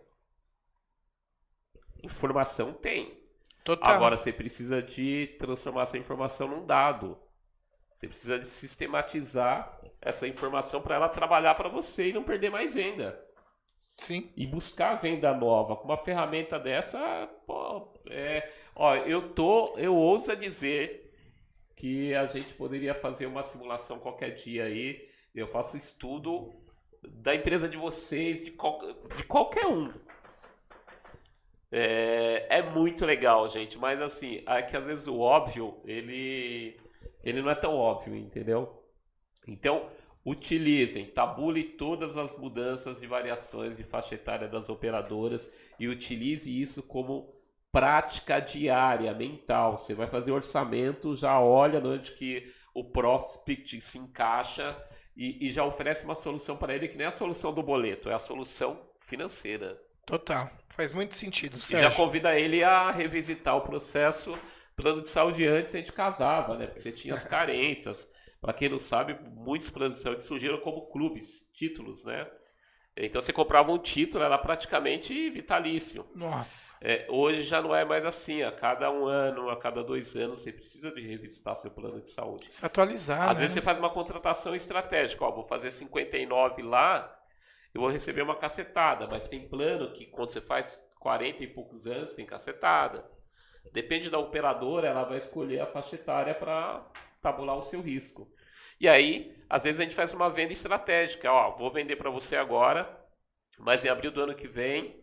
S2: Informação tem.
S3: Total.
S2: Agora você precisa de transformar essa informação num dado. Você precisa de sistematizar essa informação para ela trabalhar para você e não perder mais venda.
S3: Sim.
S2: E buscar venda nova com uma ferramenta dessa, pô, é, ó, eu tô, eu ouso dizer que a gente poderia fazer uma simulação qualquer dia aí. Eu faço estudo da empresa de vocês, de, qual, de qualquer um. É, é muito legal, gente, mas assim, é que às vezes o óbvio, ele, ele não é tão óbvio, entendeu? Então, utilizem, tabule todas as mudanças e variações de faixa etária das operadoras e utilize isso como prática diária, mental. Você vai fazer orçamento, já olha onde que o prospect se encaixa e, e já oferece uma solução para ele que nem é a solução do boleto, é a solução financeira.
S3: Total. Faz muito sentido,
S2: E já convida ele a revisitar o processo plano de saúde antes a gente casava, né? Porque você tinha as carências. Para quem não sabe, muitos planos de saúde surgiram como clubes, títulos, né? Então você comprava um título, era praticamente vitalício.
S3: Nossa.
S2: É, hoje já não é mais assim. A cada um ano, a cada dois anos, você precisa de revisitar seu plano de saúde.
S3: Se atualizar,
S2: Às
S3: né?
S2: vezes você faz uma contratação estratégica, ó, vou fazer 59 lá, eu vou receber uma cacetada, mas tem plano que quando você faz 40 e poucos anos, tem cacetada. Depende da operadora, ela vai escolher a faixa etária para tabular o seu risco. E aí, às vezes a gente faz uma venda estratégica, ó, vou vender para você agora, mas em abril do ano que vem,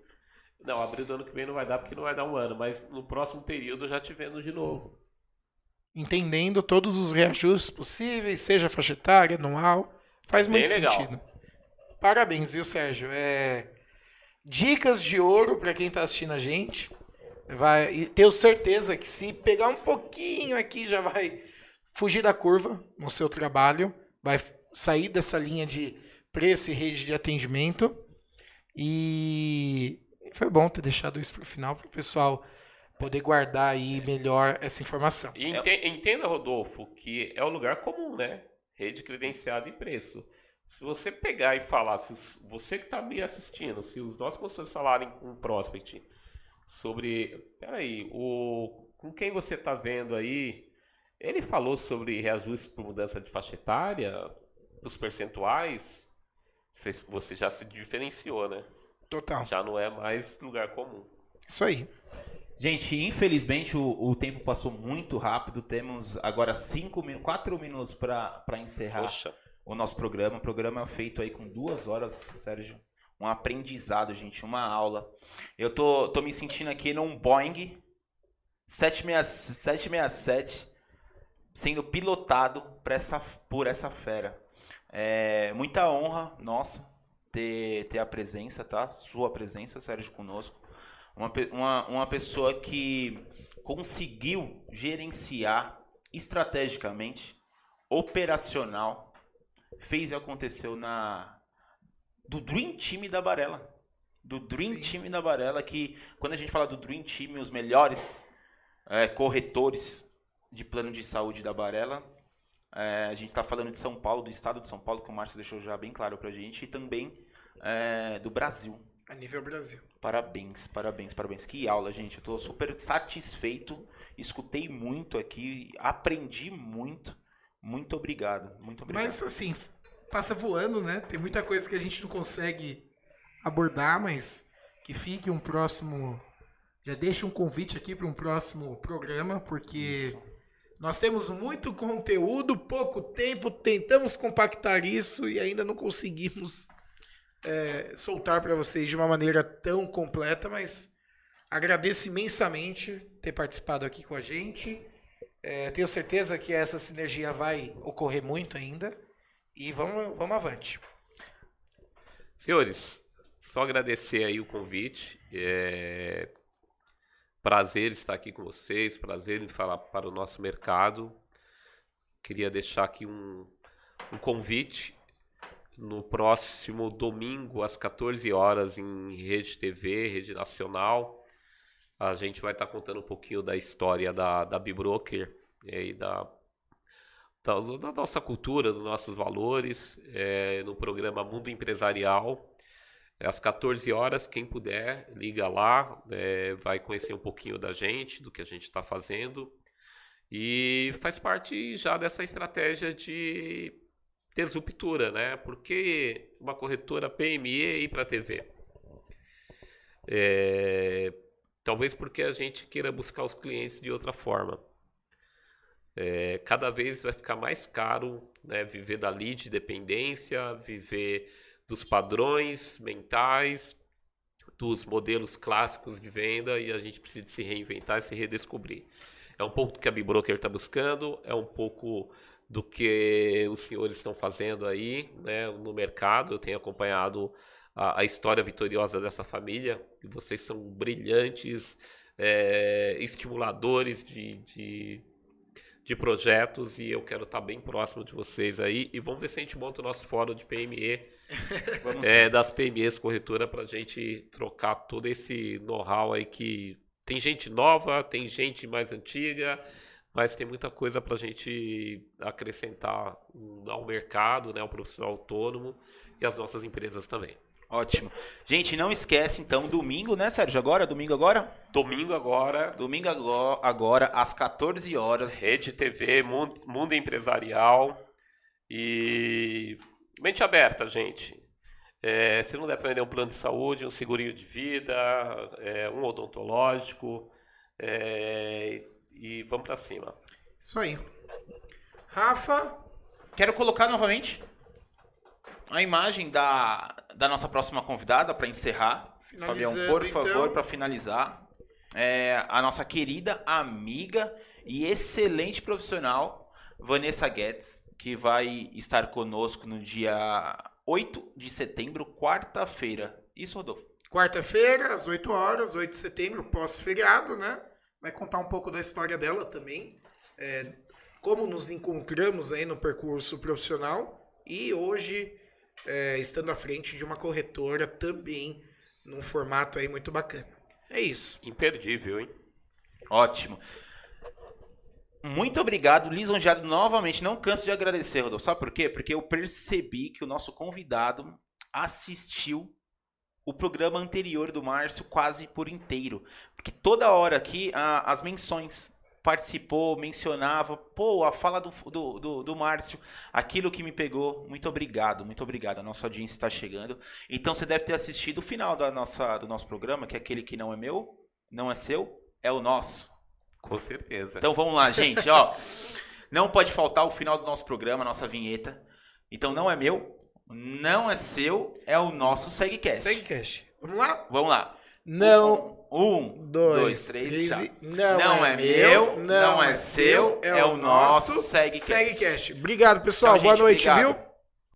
S2: não, abril do ano que vem não vai dar porque não vai dar um ano, mas no próximo período eu já te vendo de novo.
S3: Entendendo todos os reajustes possíveis, seja faixa etária, anual. Faz
S2: Bem
S3: muito
S2: legal.
S3: sentido. Parabéns, viu, Sérgio? É... Dicas de ouro para quem tá assistindo a gente. Vai... E tenho certeza que se pegar um pouquinho aqui, já vai fugir da curva no seu trabalho. Vai sair dessa linha de preço e rede de atendimento. E foi bom ter deixado isso pro final, para o pessoal poder guardar aí melhor essa informação.
S2: E ente- entenda, Rodolfo, que é o lugar comum, né? Rede credenciada e preço. Se você pegar e falar, se você que está me assistindo, se os nossos consultores falarem com o prospect sobre, peraí, o, com quem você está vendo aí, ele falou sobre reajuste por mudança de faixa etária, dos percentuais, você, já se diferenciou, né?
S3: Total.
S2: Já não é mais lugar comum.
S3: Isso aí.
S1: Gente, infelizmente o, o tempo passou muito rápido. Temos agora cinco minutos, quatro minutos para encerrar
S2: Poxa,
S1: o nosso programa. Um programa feito aí com duas horas, Sérgio. Um aprendizado, gente, uma aula. Eu tô, tô me sentindo aqui num Boeing 767 767 sendo pilotado por essa, por essa fera. É, muita honra nossa ter, ter a presença, tá? Sua presença, Sérgio, conosco. Uma, uma, uma pessoa que conseguiu gerenciar estrategicamente, operacional, fez e aconteceu na do Dream Team da Barela. Do Dream
S3: Sim.
S1: Team da Barela, que quando a gente fala do Dream Team, os melhores é, corretores de plano de saúde da Barela, é, a gente está falando de São Paulo, do estado de São Paulo, que o Márcio deixou já bem claro pra gente, e também é, do Brasil.
S3: A nível Brasil.
S1: Parabéns, parabéns, parabéns. Que aula, gente. Eu tô super satisfeito. Escutei muito aqui, aprendi muito. Muito obrigado. Muito obrigado.
S3: Mas assim, passa voando, né? Tem muita coisa que a gente não consegue abordar, mas que fique um próximo. Já deixa um convite aqui para um próximo programa, porque nós temos muito conteúdo, pouco tempo, tentamos compactar isso e ainda não conseguimos é, soltar para vocês de uma maneira tão completa, mas agradeço imensamente ter participado aqui com a gente. É, tenho certeza que essa sinergia vai ocorrer muito ainda. E vamos, vamos avante.
S2: Senhores, só agradecer aí o convite. É... Prazer estar aqui com vocês, prazer em falar para o nosso mercado. Queria deixar aqui um, um convite no próximo domingo às 14 horas em Rede TV, Rede Nacional. A gente vai estar contando um pouquinho da história da, da Bibroker e da, da, da, nossa cultura, dos nossos valores, é, no programa Mundo Empresarial. Às 14 horas, quem puder, liga lá, é, vai conhecer um pouquinho da gente, do que a gente está fazendo. E faz parte já dessa estratégia de disruptura, né? Porque uma corretora PME ir para a TV? É, talvez porque a gente queira buscar os clientes de outra forma. É, cada vez vai ficar mais caro né, viver da lead dependência, viver dos padrões mentais, dos modelos clássicos de venda e a gente precisa se reinventar e se redescobrir. É um pouco do que a Bibroker está buscando, é um pouco do que os senhores estão fazendo aí né, no mercado. Eu tenho acompanhado a, a história vitoriosa dessa família, vocês são brilhantes, é, estimuladores de, de, de, projetos, e eu quero estar bem próximo de vocês aí. E vamos ver se a gente monta o nosso fórum de PME, é, das PMEs corretora, para a gente trocar todo esse know-how aí que tem gente nova, tem gente mais antiga mas tem muita coisa para a gente acrescentar ao mercado, né, ao profissional autônomo e às nossas empresas também.
S1: Ótimo. Gente, não esquece então, domingo, né, Sérgio? Agora? Domingo agora?
S2: Domingo agora.
S1: Domingo agora, às 14 horas.
S2: Rede TV, Mundo, mundo Empresarial e mente aberta, gente. É, se não der para vender um plano de saúde, um segurinho de vida, é, um odontológico, é, e vamos para cima.
S3: Isso aí. Rafa,
S1: quero colocar novamente a imagem da, da nossa próxima convidada para encerrar. Fabião, por favor, então. para finalizar. É, a nossa querida amiga e excelente profissional, Vanessa Guedes, que vai estar conosco no dia 8 de setembro, quarta-feira. Isso, Rodolfo?
S3: Quarta-feira, às 8 horas, 8 de setembro, pós-feriado, né? vai contar um pouco da história dela também, é, como nos encontramos aí no percurso profissional e hoje é, estando à frente de uma corretora também num formato aí muito bacana. É isso.
S2: Imperdível, hein?
S1: Ótimo. Muito obrigado, lisonjeado novamente. Não canso de agradecer, Rodolfo. Sabe por quê? Porque eu percebi que o nosso convidado assistiu o programa anterior do Márcio quase por inteiro. Porque toda hora aqui a, as menções participou, mencionava, pô, a fala do, do, do, do, Márcio, aquilo que me pegou. Muito obrigado, muito obrigado. A nossa audiência está chegando. Então você deve ter assistido o final da nossa, do nosso programa, que é aquele que não é meu, não é seu, é o nosso.
S2: Com certeza.
S1: Então vamos lá, gente, ó. Não pode faltar o final do nosso programa, a nossa vinheta. Então não é meu, não é seu, é o nosso SegCast.
S3: SegCast. Vamos lá?
S1: Vamos lá.
S3: Não.
S1: Um, dois, dois três, três Não, não é, é, meu, não, é, é seu, é, é o nosso SegCast.
S3: SegCast. Obrigado, pessoal. Tchau, Boa gente, noite, obrigado. viu?